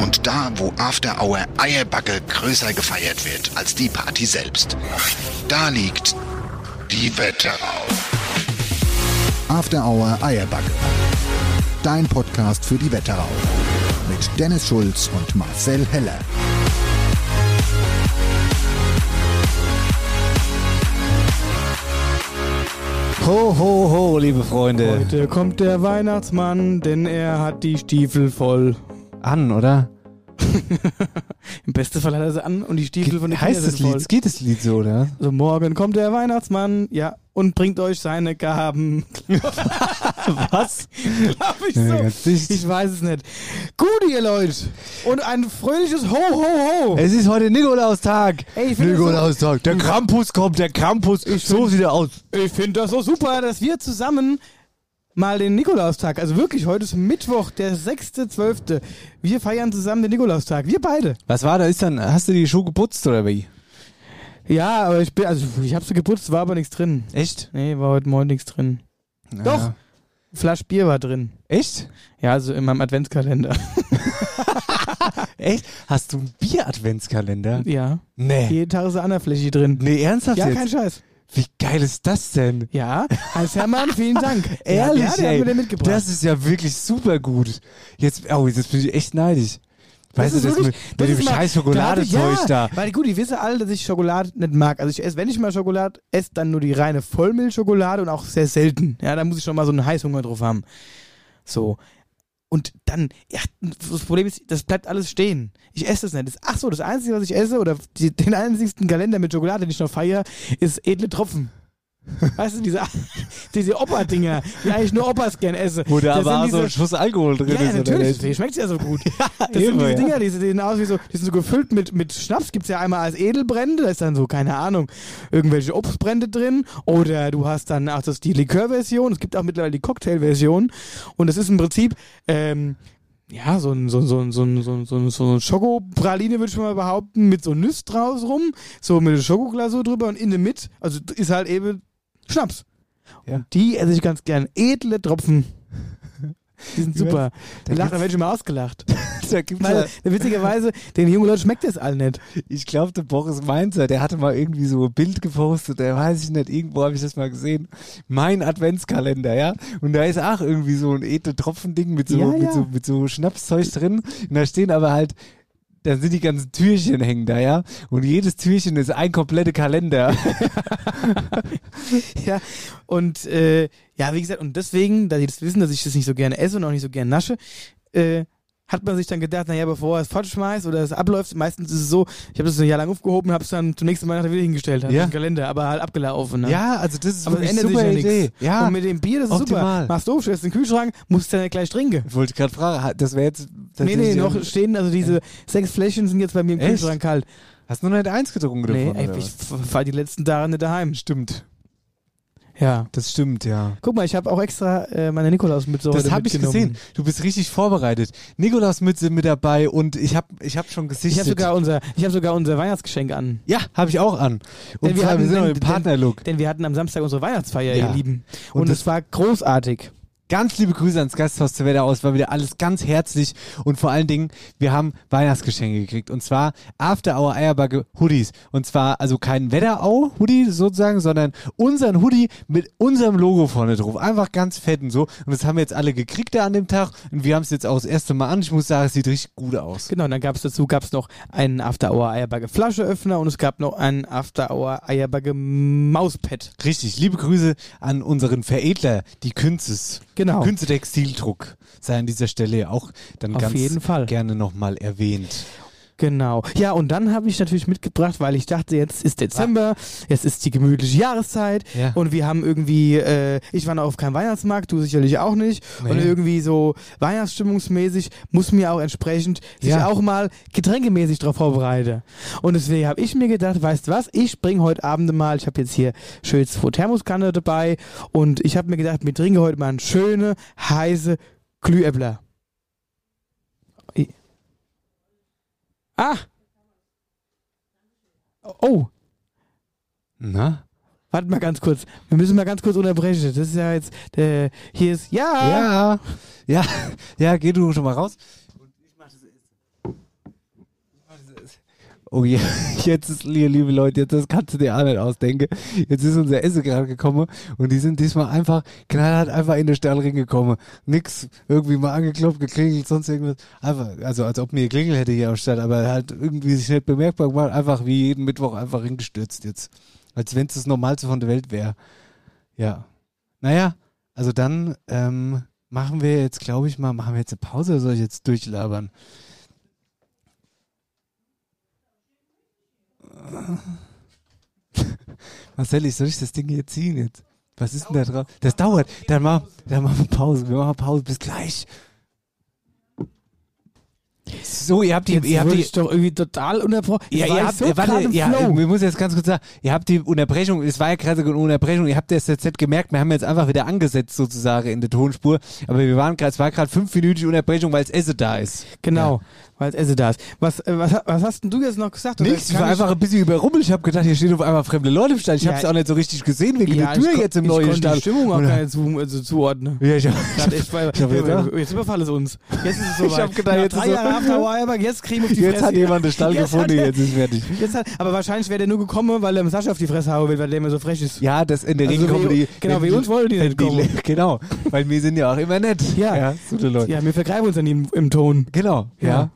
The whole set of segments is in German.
Und da, wo After Hour Eierbacke größer gefeiert wird als die Party selbst. Da liegt die Wetterau. After Hour Eierbacke. Dein Podcast für die Wetterau. Mit Dennis Schulz und Marcel Heller. Ho, ho, ho, liebe Freunde. Heute kommt der Weihnachtsmann, denn er hat die Stiefel voll. An, oder? Im besten Fall hat er sie an und die Stiefel von den heißt das sind voll. Lied? Geht das Lied so, oder? So, morgen kommt der Weihnachtsmann, ja, und bringt euch seine Gaben. Was? Glaub ich so. Ich weiß es nicht. Gut, ihr Leute. Und ein fröhliches Ho, ho, ho. Es ist heute Nikolaustag. Ey, ich find das so- Nikolaustag. Der Krampus kommt, der Krampus. so sieht er aus. Ich finde das so super, dass wir zusammen mal den Nikolaustag, also wirklich, heute ist Mittwoch, der 6.12. Wir feiern zusammen den Nikolaustag. Wir beide. Was war da? Ist dann, hast du die Schuhe geputzt oder wie? Ja, aber ich bin, also ich habe sie geputzt, war aber nichts drin. Echt? Nee, war heute Morgen nichts drin. Doch. Ja. Flasch Bier war drin. Echt? Ja, also in meinem Adventskalender. Echt? Hast du einen Bier-Adventskalender? ja. Nee. Jeden Tag ist eine andere Fläche drin. Nee, ernsthaft Ja, jetzt? kein Scheiß. Wie geil ist das denn? Ja, Hans Hermann, vielen Dank. Ehrlich, ja, der ey. den mitgebracht. Das ist ja wirklich super gut. Jetzt, oh, jetzt bin ich echt neidisch. Weißt ist du, das wirklich- mit, das mit dem ist mal- scheiß da ich- Schokoladezeug da. Ja, weil gut, die wissen alle, dass ich Schokolade nicht mag. Also ich esse, wenn ich mal Schokolade esse, dann nur die reine Vollmilchschokolade und auch sehr selten. Ja, da muss ich schon mal so einen Heißhunger drauf haben. So. Und dann, ja, das Problem ist, das bleibt alles stehen. Ich esse das nicht. Das, ach so, das Einzige, was ich esse, oder die, den einzigsten Kalender mit Schokolade, den ich noch feiere, ist edle Tropfen. Weißt du, diese, diese Opa-Dinger, die eigentlich nur Opas gern essen. Wo da Das aber so ein Schuss Alkohol drin ja, ist. ja, natürlich, deswegen schmeckt es ja so gut. Das eben, sind diese ja. Dinger, die sehen aus wie so, die sind so gefüllt mit, mit Schnaps. Gibt es ja einmal als Edelbrände, da ist dann so, keine Ahnung, irgendwelche Obstbrände drin. Oder du hast dann auch das, die Likörversion. Es gibt auch mittlerweile die Cocktailversion. Und es ist im Prinzip, ähm, ja, so ein, so, ein- so, ein- so, ein- so, ein- so, ein- so ein Schokopraline, würde ich mal behaupten, mit so Nüsse draus rum, so mit der Schokoglasur drüber und in der Mitte, also ist halt eben Schnaps. Ja. Und die esse ich ganz gern. Edle Tropfen. Die sind super. Da lacht, werde ich immer ausgelacht. Da gibt's Weil, ja, witzigerweise, den jungen Leuten schmeckt das all nicht. ich glaube, der Boris Mainzer, der hatte mal irgendwie so ein Bild gepostet, der weiß ich nicht, irgendwo habe ich das mal gesehen. Mein Adventskalender, ja. Und da ist auch irgendwie so ein edle Tropfending mit so, Ja, mit ja. so, mit so Schnapszeug drin. Und da stehen aber halt, da sind die ganzen Türchen hängen da, ja. Und jedes Türchen ist ein kompletter Kalender. Ja, und äh, ja, wie gesagt, und deswegen, da die das wissen, dass ich das nicht so gerne esse und auch nicht so gerne nasche, äh, hat man sich dann gedacht, naja, bevor er es fortschmeißt oder es abläuft, meistens ist es so, ich habe das ein Jahr lang aufgehoben, habe es dann zum nächsten Mal wieder hingestellt, hatte Ja. den Kalender, aber halt abgelaufen. Ne? Ja, also das ist aber wirklich ändert sich super ja Idee. Ja, Und mit dem Bier, das ist Optimal. super. Machst du, stellst in den Kühlschrank, musst dann nicht gleich trinken. ich wollte gerade fragen, das wäre jetzt... Nee, nee, tatsächlich- noch stehen, also diese sechs Fläschchen sind jetzt bei mir im Echt? Kühlschrank kalt. Hast du noch nicht eins getrunken Nee, davon, ey, ich war die letzten Tage nicht daheim. Stimmt, Ja. das stimmt, ja. Guck mal, ich habe auch extra äh, meine Nikolausmütze Das habe ich gesehen. Du bist richtig vorbereitet. Nikolausmütze mit dabei und ich habe ich hab schon gesichtet. Ich habe sogar unser, ich habe sogar unser Weihnachtsgeschenk an. ja, habe ich auch an. Und Denn wir zwar, wir hatten sind noch den- im Partnerlook. Denn wir hatten am Samstag unsere Weihnachtsfeier, Ja. ihr Lieben. Und es war großartig. Ganz liebe Grüße ans Gasthaus zur Wetterau. Es war wieder alles ganz herzlich und vor allen Dingen, wir haben Weihnachtsgeschenke gekriegt. Und zwar After Hour Eierbacke Hoodies. Und zwar also kein Wetterau Hoodie sozusagen, sondern unseren Hoodie mit unserem Logo vorne drauf. Einfach ganz fett und so. Und das haben wir jetzt alle gekriegt da an dem Tag. Und wir haben es jetzt auch das erste Mal an. Ich muss sagen, es sieht richtig gut aus. Genau, und dann gab es dazu gab's noch einen After Hour Eierbacke Flascheöffner und es gab noch einen After Hour Eierbacke Mauspad. Richtig, liebe Grüße an unseren Veredler, die Künzes. Genau. Künze Textildruck sei an dieser Stelle auch dann Auf ganz gerne nochmal erwähnt. Genau. Ja, und dann habe ich natürlich mitgebracht, weil ich dachte, jetzt ist Dezember, jetzt ist die gemütliche Jahreszeit Ja. und wir haben irgendwie, äh, ich war noch auf keinem Weihnachtsmarkt, du sicherlich auch nicht. Nee. Und irgendwie so Weihnachtsstimmungsmäßig muss mir auch entsprechend sich Ja. auch mal getränkemäßig darauf vorbereiten. Und deswegen habe ich mir gedacht, weißt du was, ich bringe heute Abend mal, ich habe jetzt hier schön zwei Thermoskanne dabei und ich habe mir gedacht, wir trinken heute mal eine schöne, heiße Glühäppler. Ah! Oh, Na? warte mal ganz kurz. Wir müssen mal ganz kurz unterbrechen. Das ist ja jetzt, äh, hier ist, ja! Ja, ja, ja, geh du schon mal raus. Oh je, jetzt ist, liebe, Leute, jetzt, das kannst du dir auch nicht ausdenken. Jetzt ist unser Essen gerade gekommen und die sind diesmal einfach, knallhart einfach in den Stallring gekommen. Nix, irgendwie mal angeklopft, geklingelt, sonst irgendwas. Einfach, also als ob mir Klingel hätte hier am Stall, aber halt irgendwie sich nicht bemerkbar gemacht, einfach wie jeden Mittwoch einfach hingestürzt jetzt. Als wenn es das Normalste von der Welt wäre. Ja. Naja, also dann ähm, machen wir jetzt, glaube ich mal, machen wir jetzt eine Pause oder soll ich jetzt durchlabern? Marcel, ich soll ich das Ding hier ziehen jetzt? Was ist denn da drauf? Das dauert. Dann machen, dann machen wir Pause. Wir machen Pause. Bis gleich. So, ihr habt die, Jetzt ihr habt die, ich doch irgendwie total unterbrochen. ja, ihr ich habt, so äh, warte, ja, wir müssen jetzt ganz kurz sagen, ihr habt die Unterbrechung, es war ja gerade eine Unterbrechung, ihr habt das jetzt gemerkt, wir haben jetzt einfach wieder angesetzt sozusagen in der Tonspur, aber wir waren gerade, es war gerade fünfminütige Unterbrechung, weil das Essen da ist. Genau, weil das Essen da ist. Was, äh, was, was hast denn du jetzt noch gesagt? Nichts, ich war einfach ein bisschen überrumpelt, ich habe gedacht, hier stehen auf einmal fremde Leute im Stall, ich Ja. habe es auch nicht so richtig gesehen wegen ja, der Tür ich jetzt im ich neuen konnte Stall. die Stimmung auch gar nicht zu, also zuordnen. Ja, ich, ich war, Ich hab gedacht- jetzt überfallen es uns. Jetzt ist es soweit. Ich hab gedacht, jetzt drei ist Jahre so- After aber jetzt kriegen wir auf die jetzt Fresse. hat jemand den Stall Jetzt gefunden, er- jetzt ist fertig. Jetzt hat, aber wahrscheinlich wäre der nur gekommen, weil er dem Sascha auf die Fresse hauen will, weil der immer so frech ist. Ja, das in der Also Regel kommen die. genau, wie uns wollen die nicht kommen. Genau, weil wir sind ja auch immer nett. Ja. ja Leute. Ja, wir vergreifen uns an ihm im Ton. Genau, ja.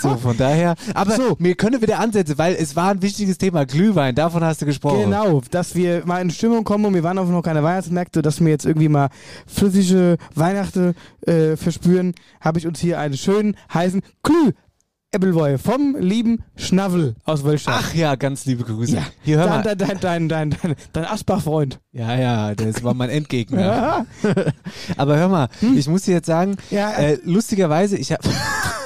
So, von daher. Aber So. wir können wieder ansetzen, weil es war ein wichtiges Thema. Glühwein, davon hast du gesprochen. Genau, dass wir mal in Stimmung kommen und wir waren auf noch keine Weihnachtsmärkte, dass wir jetzt irgendwie mal flüssige Weihnachten äh, verspüren, habe ich uns hier einen schönen, heißen Glüh Äppelwoi vom lieben Schnavel aus Wölstadt. Ach ja, ganz liebe Grüße. Ja. Hier, hör mal. dein, dein, dein, dein, dein, dein Asbach-Freund. Ja, ja, das war mein Endgegner. Ja. Aber hör mal, ich muss dir jetzt sagen, Ja. äh, lustigerweise, ich hab.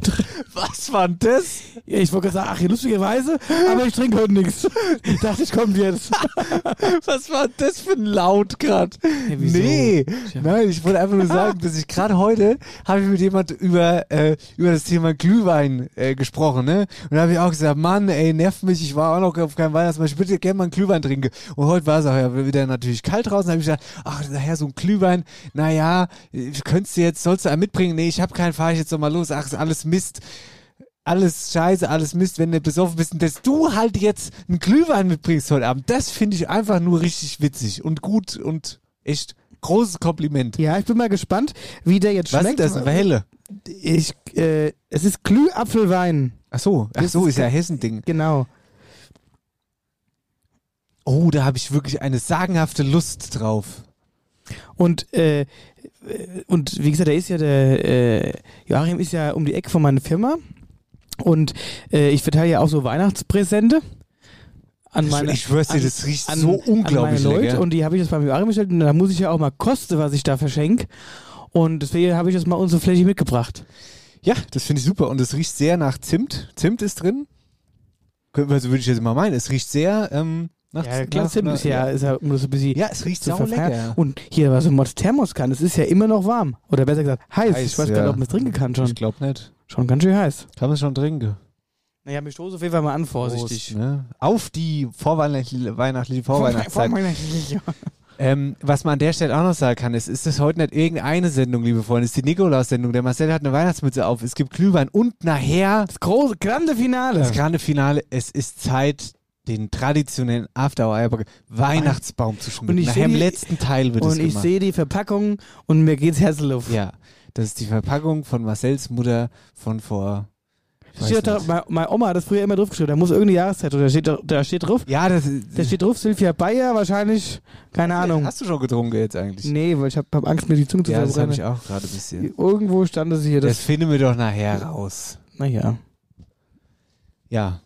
Was war denn das? Ja, ich wollte sagen, ach, hier lustigerweise, aber ich trinke heute nichts. Ich dachte, ich komme jetzt. Was war das für ein Laut gerade? wieso? nee, Tja. nein, ich wollte einfach nur sagen, dass ich gerade heute habe ich mit jemand über äh, über das Thema Glühwein äh, gesprochen, ne? Und da habe ich auch gesagt, Mann, ey, nervt mich, ich war auch noch auf keinem Weihnachtsmarkt, ich würde gerne mal einen Glühwein trinken. Und heute war es auch ja wieder natürlich kalt draußen, habe ich gesagt, ach, daher so ein Glühwein, naja, könntest du jetzt, sollst du einen mitbringen? Nee, ich habe keinen, fahre ich jetzt noch mal los. Ach, ist alles Mist. Alles scheiße, alles Mist, wenn du besoffen bist. Und dass du halt jetzt einen Glühwein mitbringst heute Abend, das finde ich einfach nur richtig witzig und gut und echt großes Kompliment. Ja, ich bin mal gespannt, wie der jetzt Was schmeckt. ist das? Eine Helle? Ich, äh, es ist Glühapfelwein. Ach so, ach so, ist ja Hessending. Genau. Oh, da habe ich wirklich eine sagenhafte Lust drauf. Und, äh, und wie gesagt, der ist ja der, äh, Joachim ist ja um die Ecke von meiner Firma. Und äh, ich verteile ja auch so Weihnachtspräsente an meine, ich schwör's dir, an- das riecht an, so an unglaublich meine Leute. Und die habe ich jetzt beim Joachim bestellt und da muss ich ja auch mal kosten, was ich da verschenke. Und deswegen habe ich das mal unsere Fläche mitgebracht. Ja, das finde ich super. Und es riecht sehr nach Zimt. Zimt ist drin. Also würde ich jetzt mal meinen. Es riecht sehr ähm, nach Ja, klar, nach- Zimt ist ja, ist ja nur so ein bisschen Ja, es riecht verfeiern. lecker. Und hier, was so ein Mods Thermos kann, es ist ja immer noch warm. Oder besser gesagt, heiß. Heiß, ich weiß ja. gar nicht, ob man es trinken kann schon. Ich glaube nicht. Schon ganz schön heiß. Kann man schon trinken. Naja, wir stoßen auf jeden Fall mal an, vorsichtig. Prost, ne? Auf die vorweihnachtliche weihnachtliche Vorweihnachtszeit. Ähm, was man an der Stelle auch noch sagen kann, ist, ist das heute nicht irgendeine Sendung, liebe Freunde, ist die Nikolaus-Sendung. Der Marcel hat eine Weihnachtsmütze auf, es gibt Glühwein und nachher Das große, grande Finale. das grande Finale. Es ist Zeit, den traditionellen After Hour Weihnachtsbaum zu schmücken. Und ich Nachher im die- letzten Teil wird es und ich gemacht. sehe die Verpackung und mir geht's Herzenluft. Ja, das ist die Verpackung von Marcels Mutter von vor. Steht da, meine, Oma hat das früher immer drauf geschrieben. Da muss irgendeine Jahreszeit oder da steht, da- steht drauf. Ja, das Da steht drauf Sylvia Bayer, wahrscheinlich, keine Ahnung. Hast du schon getrunken jetzt eigentlich? Nee, weil ich habe hab Angst, mir die Zunge zu ja, das habe verbrennen. ich auch gerade ein bisschen. Irgendwo stand es hier. Das Das, finden wir doch nachher raus. naja. Ja.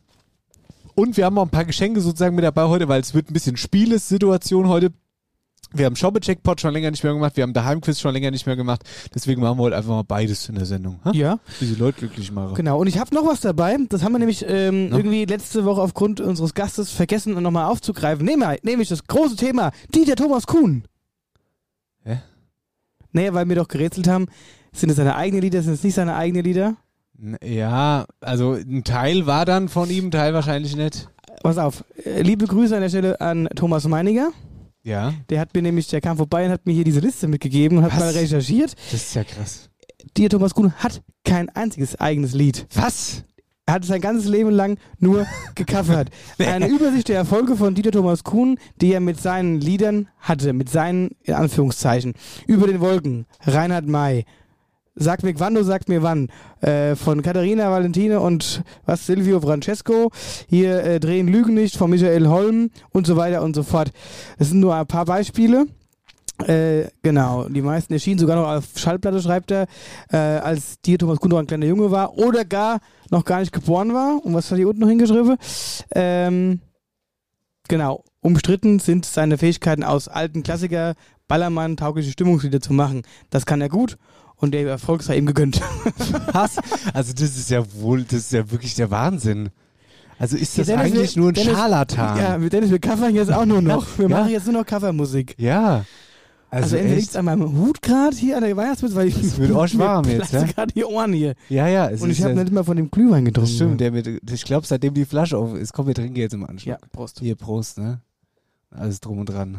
Und wir haben auch ein paar Geschenke sozusagen mit dabei heute, weil es wird ein bisschen Spielesituation heute. Wir haben Shopper-Checkpot schon länger nicht mehr gemacht, wir haben Daheim-Quiz schon länger nicht mehr gemacht. Deswegen machen wir heute einfach mal beides in der Sendung. Ha? Ja, Wie die Leute glücklich machen. genau. Und ich habe noch was dabei. Das haben wir nämlich ähm, Na? irgendwie letzte Woche aufgrund unseres Gastes vergessen, nochmal aufzugreifen. Nehmen nämlich das große Thema. Dieter Thomas Kuhn. Hä? Naja, weil wir doch gerätselt haben, sind es seine eigenen Lieder, sind es nicht seine eigenen Lieder? Ja, also ein Teil war dann von ihm, ein Teil wahrscheinlich nicht. Pass auf. Liebe Grüße an der Stelle an Thomas Meininger. Ja, Der hat mir nämlich, der kam vorbei und hat mir hier diese Liste mitgegeben und hat Was? mal recherchiert. das ist ja krass. Dieter Thomas Kuhn hat kein einziges eigenes Lied. Was? Er hat sein ganzes Leben lang nur gecovert. Eine Übersicht der Erfolge von Dieter Thomas Kuhn, die er mit seinen Liedern hatte, mit seinen, in Anführungszeichen, Über den Wolken, Reinhard May, Sag mir wann, du sag mir wann, äh, von Katharina Valentine und was, Silvio Francesco, hier äh, Drehen Lügen nicht von Michael Holm und so weiter und so fort. Das sind nur ein paar Beispiele. Äh, genau, die meisten erschienen sogar noch auf Schallplatte, schreibt er, äh, als Dieter Thomas noch ein kleiner Junge war oder gar noch gar nicht geboren war. Und was hat hier unten noch hingeschrieben? Ähm, genau, umstritten sind seine Fähigkeiten aus alten Klassiker, Ballermann, taugliche Stimmungslieder zu machen. Das kann er gut und der Erfolg sei ihm gegönnt. Was? Also das ist ja wohl, das ist ja wirklich der Wahnsinn. Also ist das Ja, Dennis, eigentlich wir- nur ein Dennis- Scharlatan? Ja, mit Dennis, wir covern jetzt auch nur noch. Wir Ja. machen jetzt nur noch Covermusik. Ja. Also, Also, entweder liegt an meinem Hut gerade hier an der Weihnachtsmütze, weil ich Es wird arschwarm mir jetzt, ja? gerade die Ohren hier. ja, ja. Und ich habe nicht mal von dem Glühwein getrunken. stimmt, der mit, ich glaube, seitdem die Flasche auf ist, komm, wir trinken jetzt im Anschluss. Ja, Prost. Hier, Prost, ne? Alles drum und dran.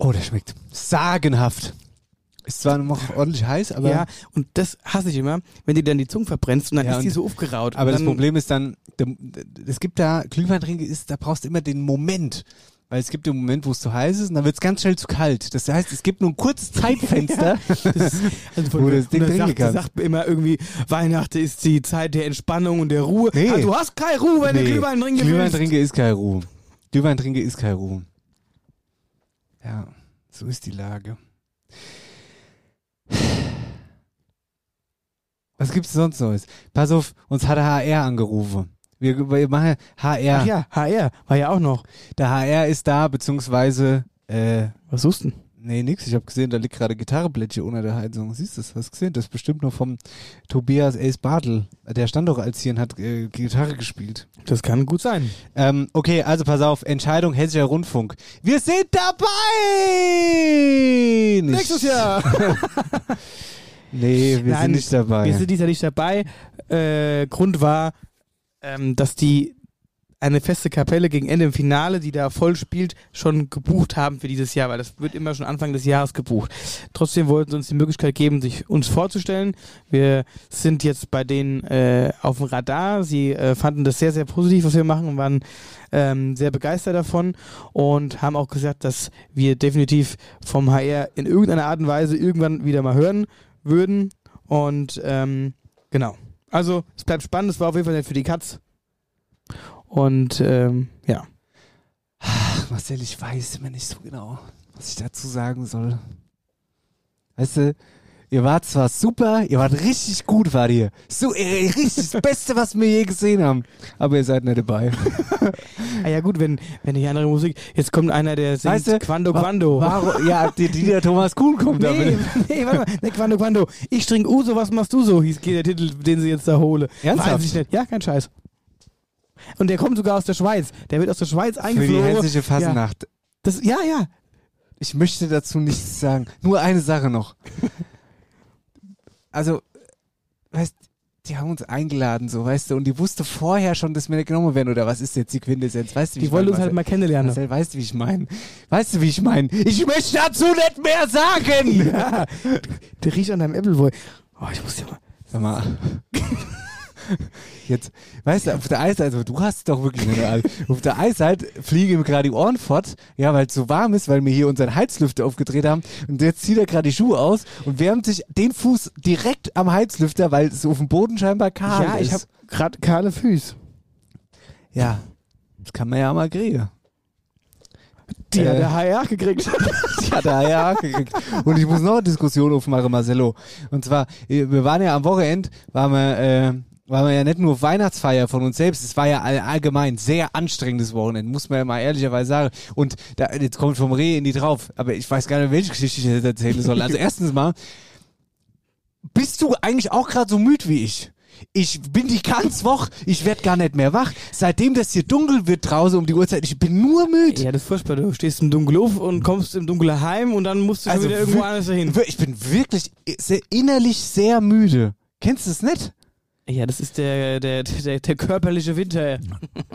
Oh, der schmeckt sagenhaft. Ist zwar noch ordentlich heiß, aber, ja, und das hasse ich immer, wenn du dann die Zunge verbrennst und dann Ja, ist die so aufgeraut. aber das Problem ist dann, es gibt da, Glühweintrinke ist, da brauchst du immer den Moment. Weil es gibt den Moment, wo es zu heiß ist und dann wird es ganz schnell zu kalt. Das heißt, es gibt nur ein kurzes Zeitfenster. Das, also Wo das Ding trinken kannst. sagt mir immer irgendwie, Weihnachten ist die Zeit der Entspannung und der Ruhe. Nee. Ah, du hast keine Ruhe, wenn du Glühwein trinken willst. Glühweintrinke ist kein Ruhe. Glühweintrinke ist kein Ruhe. Ja, so ist die Lage. Was gibt's sonst Neues? Pass auf, uns hat der HR angerufen. Wir, wir machen HR. Ach ja, HR war ja auch noch. Der HR ist da, beziehungsweise, äh, Was suchst du denn? Nee, nix. Ich habe gesehen, da liegt gerade Gitarreblättchen unter der Heizung. Siehst du das? Hast du gesehen? Das ist bestimmt noch vom Tobias Ace Bartel. Der stand doch als hier und hat äh, Gitarre gespielt. Das kann gut sein. Ähm, okay, also pass auf, Entscheidung Hessischer Rundfunk. Wir sind dabei! Nicht. Nächstes Jahr. Nee, wir Nein, sind nicht dabei. Wir sind diesmal nicht dabei. Äh, Grund war, ähm, dass die eine feste Kapelle gegen Ende im Finale, die da voll spielt, schon gebucht haben für dieses Jahr, weil das wird immer schon Anfang des Jahres gebucht. Trotzdem wollten sie uns die Möglichkeit geben, sich uns vorzustellen. Wir sind jetzt bei denen äh, auf dem Radar. Sie äh, fanden das sehr, sehr positiv, was wir machen und waren ähm, sehr begeistert davon und haben auch gesagt, dass wir definitiv vom HR in irgendeiner Art und Weise irgendwann wieder mal hören würden. Und ähm, genau. Also es bleibt spannend, es war auf jeden Fall nicht für die Katz. Und ähm, ja. Ach, Marcel, ich weiß immer nicht so genau, was ich dazu sagen soll. Weißt du, ihr wart zwar super, ihr wart richtig gut, wart ihr. So, äh, richtig das Beste, was wir je gesehen haben. Aber ihr seid nicht dabei. Ah ja gut, wenn, wenn die andere Musik, jetzt kommt einer, der singt Weißt du, Quando wa- Quando. Warum? Ja, die, die der Thomas Kuhn kommt Nee, damit. nee, warte mal. Nee, Quando Quando. Ich trinke Uso, was machst du so? Hieß der Titel, den sie jetzt da hole. Ernsthaft? Weiß ich nicht. Ja, kein Scheiß. Und der kommt sogar aus der Schweiz. Der wird aus der Schweiz Für die eingeflogen. hessische Fasnacht. Das, ja, ja. Ich möchte dazu nichts sagen. Nur eine Sache noch. Also, weißt, die haben uns eingeladen, so, weißt du, und die wusste vorher schon, dass wir nicht genommen werden, oder was ist jetzt die Quintessenz? Weißt du, wie Die ich wollen mein, uns halt mal kennenlernen. Marcel, weißt du, wie ich meine? Weißt du, wie ich meine? Ich möchte dazu nicht mehr sagen! Ja, der riecht an deinem Appleboy. Oh, ich muss ja mal. Sag mal. Jetzt, weißt du, auf der Eisseite, also du hast es doch wirklich all. Auf der Eisseite fliegen ihm gerade die Ohren fort, ja, weil es so warm ist, weil wir hier unseren Heizlüfter aufgedreht haben. Und jetzt zieht er gerade die Schuhe aus und wärmt sich den Fuß direkt am Heizlüfter, weil es auf dem Boden scheinbar kahl ja, ist. ich habe gerade kahle Füße. Ja, das kann man ja mal kriegen. Die hat Äh. der HR gekriegt. Die hat er ja gekriegt. Und ich muss noch eine Diskussion aufmachen, Marcelo. Und zwar, wir waren ja am Wochenende, waren wir, waren wir ja nicht nur Weihnachtsfeier von uns selbst, es war ja all- allgemein sehr anstrengendes Wochenende, muss man ja mal ehrlicherweise sagen. Und da, jetzt kommt vom Reh in die drauf, aber ich weiß gar nicht, welche Geschichte ich jetzt erzählen soll. Also erstens mal, bist du eigentlich auch gerade so müde wie ich? Ich bin die ganze Woche, ich werd gar nicht mehr wach. Seitdem das hier dunkel wird draußen um die Uhrzeit, ich bin nur müde. ja, das ist furchtbar. Du stehst im Dunkeln auf und kommst im Dunkeln heim und dann musst du schon wieder irgendwo anders hin. Ich bin wirklich sehr, innerlich sehr müde. Kennst du es nicht? Ja, das ist der, der, der, der körperliche Winter.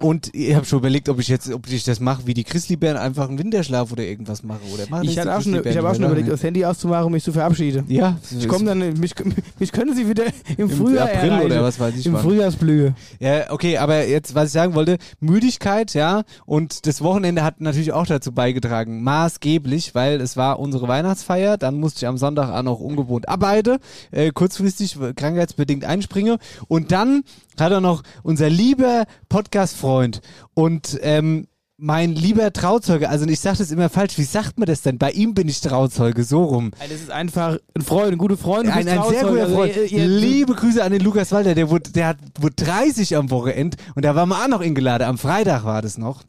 Und ich habe schon überlegt, ob ich jetzt, ob ich das mache wie die Grizzlybären, einfach einen Winterschlaf oder irgendwas mache. Oder machen Ich, die auch schon, ich habe auch schon überlegt, das Handy auszumachen und mich zu verabschieden. Ja, Ich komme dann, mich, mich können sie wieder im, im Frühjahr April erreichen. oder was weiß ich Im wann. Frühjahrsblühe. Ja, okay, aber jetzt, was ich sagen wollte, Müdigkeit, ja, und das Wochenende hat natürlich auch dazu beigetragen, maßgeblich, weil es war unsere Weihnachtsfeier, dann musste ich am Sonntag auch noch ungewohnt arbeiten, äh, kurzfristig krankheitsbedingt einspringe und dann hat er noch unser lieber Podcast-Freund und ähm, mein lieber Trauzeuge, also ich sage das immer falsch, wie sagt man das denn? Bei ihm bin ich Trauzeuge, so rum. Das ist einfach ein Freund, ein guter Freund. Ein, ein sehr guter Also, Freund. ihr- ihr- Liebe Grüße an den Lukas Walter, der wurde, der hat, wurde 30 am Wochenende und da waren wir auch noch eingeladen. Am Freitag war das noch.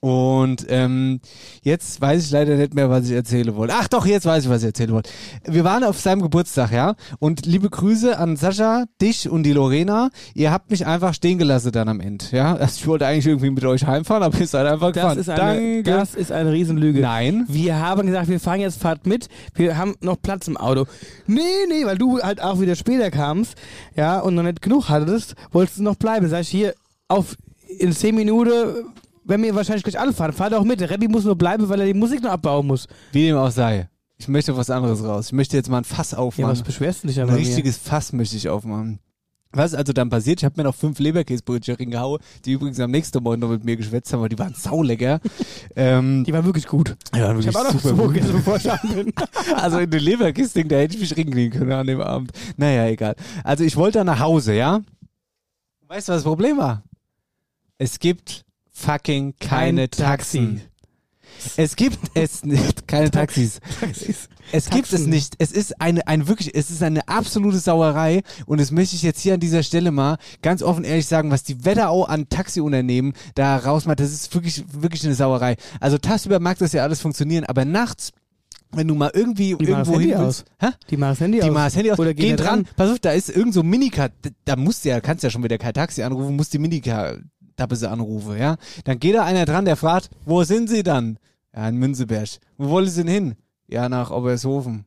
Und ähm, jetzt weiß ich leider nicht mehr, was ich erzählen wollte. Ach doch, jetzt weiß ich, was ich erzählen wollte. Wir waren auf seinem Geburtstag, ja. Und liebe Grüße an Sascha, dich und die Lorena. Ihr habt mich einfach stehen gelassen dann am Ende, ja. Also ich wollte eigentlich irgendwie mit euch heimfahren, aber ihr seid einfach Das gefahren. ist, eine, Danke. das ist eine Riesenlüge. Nein. Wir haben gesagt, wir fahren jetzt Fahrt mit. Wir haben noch Platz im Auto. Nee, nee, weil du halt auch wieder später kamst, ja, und noch nicht genug hattest, wolltest du noch bleiben. Sag ich hier, auf in 10 Minuten, wenn wir wahrscheinlich gleich anfahren, fahr doch mit. Der Rebbi muss nur bleiben, weil er die Musik noch abbauen muss. Wie dem auch sei. Ich möchte was anderes raus. Ich möchte jetzt mal ein Fass Ja, aufmachen. was beschwerst du dich Ein aber richtiges Fass möchte ich aufmachen. Was ist also dann passiert? Ich habe mir noch fünf Leberkäsebrötchen reingehauen, die übrigens am nächsten Morgen noch mit mir geschwätzt haben, weil die waren saulecker. ähm, Die war wirklich gut. die waren Ich wirklich habe auch noch super so gut. gegessen, bevor ich bin. Also in den Leberkäsding, da hätte ich mich ringkriegen können an dem Abend. Naja, egal. Also ich wollte nach Hause, ja? Weißt du, was das Problem war? Es gibt fucking keine Kein Taxi. Taxen. Es gibt es nicht, keine Taxis. Es gibt es Taxen. nicht. Es ist eine, ein wirklich, es ist eine absolute Sauerei und das möchte ich jetzt hier an dieser Stelle mal ganz offen ehrlich sagen, was die Wetterau an Taxiunternehmen da rausmacht, das ist wirklich, wirklich eine Sauerei. Also tagsüber mag das ja alles funktionieren, aber nachts, wenn du mal irgendwie Die irgendwo hin willst, hä? Die machen das Handy Die aus. machen das Handy aus, Oder gehen dran. dran. Pass auf, da ist irgend so ein Minicar, da- da musst du ja, kannst ja schon wieder kein Taxi anrufen, musst die Minicar Dappese anrufen, ja. Dann geht da einer dran, der fragt, wo sind Sie dann? Ja, in Münzeberg. Wo wollen Sie denn hin? Ja, nach Obershofen.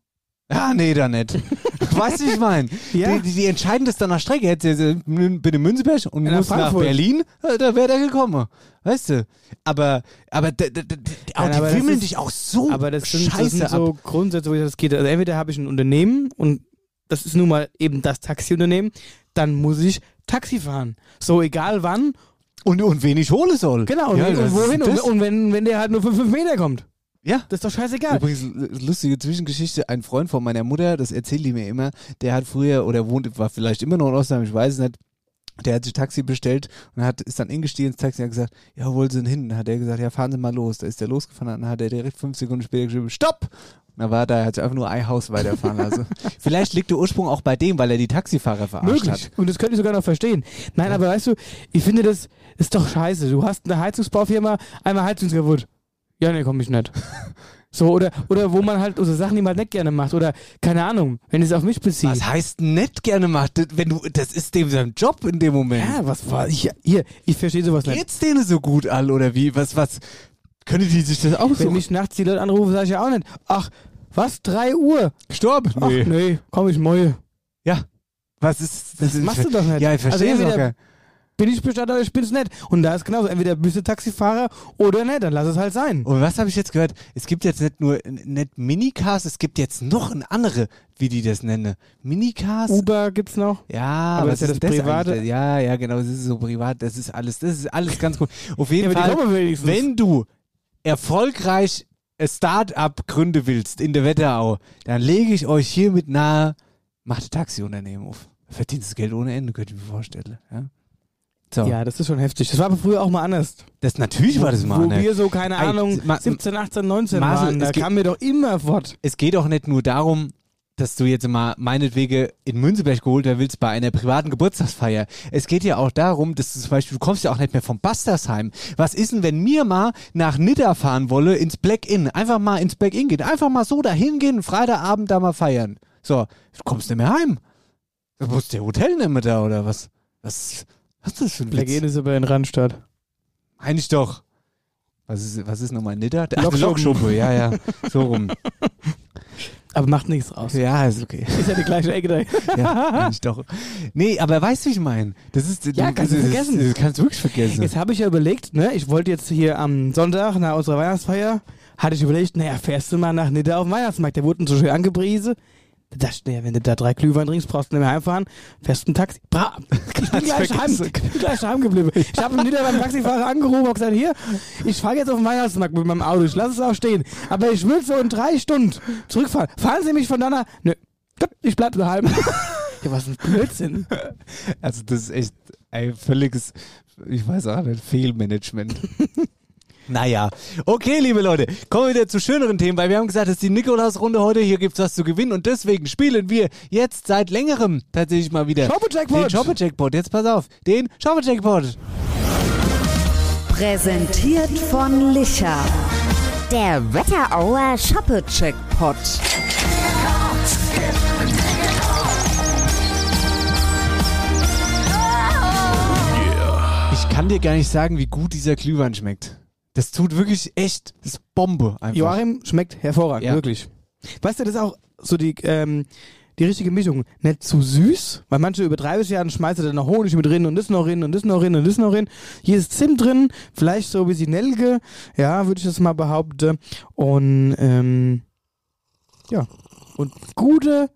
Ja, nee, da nicht. weißt du, ich meine? Ja. Die, die, die entscheiden das dann nach Strecke. Hätte sie bitte Münzeberg und muss nach. Berlin, da wäre der gekommen. Weißt du? Aber, aber, d- d- d- auch Nein, die aber das wimmeln dich auch so Aber das sind, scheiße das sind ab. so Grundsätze, wo ich das geht. Also entweder habe ich ein Unternehmen und das ist nun mal eben das Taxiunternehmen, dann muss ich Taxi fahren. So egal wann. Und, und wen ich hole soll. Genau, und, Ja, und wohin. Und, und wenn, wenn der halt nur 5 fünf Meter kommt. Ja. Das ist doch scheißegal. Übrigens, lustige Zwischengeschichte, ein Freund von meiner Mutter, das erzählt die mir immer, der hat früher oder wohnt, war vielleicht immer noch in Osnabrück, ich weiß es nicht, der hat sich Taxi bestellt und hat, ist dann ingestiegen ins Taxi und hat gesagt, ja, wo wollen Sie denn hin? Dann hat er gesagt, ja, fahren Sie mal los. Da ist der losgefahren, dann hat er direkt fünf Sekunden später geschrieben, stopp! Dann war da, er hat einfach nur ein Haus weiterfahren lassen. vielleicht liegt der Ursprung auch bei dem, weil er die Taxifahrer verarscht Möglich. hat. Und das könnte ich sogar noch verstehen. Nein, aber weißt du, ich finde das ist doch scheiße. Du hast eine Heizungsbaufirma, einmal Heizung kaputt. Ja, nee, komm ich nicht. So, oder, oder wo man halt so Sachen, die man nicht gerne macht. Oder, keine Ahnung, wenn es auf mich bezieht. Was heißt nett gerne macht, das- wenn du, das ist dem sein Job in dem Moment. Ja, was war ich hier, ich verstehe sowas nicht. Geht's denen so gut all oder wie? Was, was, können die sich das auch Wenn mich nachts die Leute anrufen, sage ich ja auch nicht. Ach, was? 3 Uhr? Gestorben? Ach, nee, komm ich moje. Ja. Was ist Das machst du doch nicht. Ja, ich verstehe Also es auch. Bin ich Bestatter oder ich bin's nicht. Und da ist genauso, entweder bist du Taxifahrer oder nicht, dann lass es halt sein. Und was habe ich jetzt gehört? Es gibt jetzt nicht nur nicht Minicars, es gibt jetzt noch eine andere, wie die das nennen. Minicars? Uber gibt's noch. Ja, Aber was das ist ja das Private. eigentlich? Ja, ja, genau, das ist so privat, das ist alles, das ist alles ganz gut. Auf jeden Ja, Fall, wenn du erfolgreich ein Start-up gründen willst in der Wetterau, dann lege ich euch hiermit nahe, macht ein Taxiunternehmen auf. Verdienst das Geld ohne Ende, könnt ihr mir vorstellen. Ja? So. Ja, das ist schon heftig. Das war aber früher auch mal anders. Das natürlich war das mal. Wo ne? wir so, keine Ahnung, Ma- 17, 18, 19 Marcel, waren, da kamen wir doch immer fort. es geht auch nicht nur darum, dass du jetzt mal meinetwegen in Münzeberg geholt werden willst bei einer privaten Geburtstagsfeier. Es geht ja auch darum, dass du zum Beispiel, du kommst ja auch nicht mehr vom Bastersheim. Was ist denn, wenn mir mal nach Nidda fahren wolle, ins Black Inn, einfach mal ins Black Inn gehen, einfach mal so dahin gehen, Freitagabend da mal feiern. So, du kommst nicht mehr heim. Du musst der Hotel nehmen da oder was? Was, was ist das für ein Black Witz? Inn ist aber in Randstadt. Meine ich doch. Was ist, was ist nochmal Nidda? Ach. Lokschuppe, ja, ja. So rum. Aber macht nichts raus. Ja, ist okay. Ist ja die gleiche Ecke da. Ja, ich doch. Nee, aber weißt du, wie ich meine? Das ist, Ja, kannst du vergessen. Das, das kannst du wirklich vergessen. Jetzt habe ich ja überlegt, ne, ich wollte jetzt hier am Sonntag nach unserer Weihnachtsfeier, hatte ich überlegt, naja, fährst du mal nach Nidda auf den Weihnachtsmarkt, der wurde uns so schön angepriesen. Da dachte ich, naja, wenn du da drei Glühwein trinkst, brauchst du nicht mehr heimfahren, fährst ein Taxi. Bra ich bin gleich heim, vergessen. ich bin gleich heim geblieben. Ich habe in Nidda beim Taxifahrer angerufen und gesagt, hier, ich fahre jetzt auf den Weihnachtsmarkt mit meinem Auto, ich lasse es auch stehen, aber ich will so in drei Stunden zurückfahren. Fahren Sie mich von da nach? Nö, ich bleib daheim. ja, was ein Blödsinn. Also, das ist echt ein völliges, ich weiß auch nicht, Fehlmanagement. Naja, okay, liebe Leute, kommen wir wieder zu schöneren Themen, weil wir haben gesagt, es ist die Nikolaus-Runde heute, hier gibt's was zu gewinnen und deswegen spielen wir jetzt seit längerem tatsächlich mal wieder Shopper-Jackpot. den Shopper-Jackpot. Jetzt pass auf, den Shopper-Jackpot. Präsentiert von Licher. Der Wetterauer Shoppe-Checkpot. Ich kann dir gar nicht sagen, wie gut dieser Glühwein schmeckt. Das tut wirklich echt, das ist Bombe einfach. Joachim schmeckt hervorragend, Ja. wirklich. Weißt du, das ist auch so die, ähm, die richtige Mischung. Nicht zu süß, weil manche übertreiben es ja und schmeißen dann noch Honig mit drin und das noch rein und das noch rein und das noch rein. Hier ist Zimt drin, vielleicht so ein bisschen Nelke, ja, würde ich das mal behaupten. Und, ähm, ja. Und gute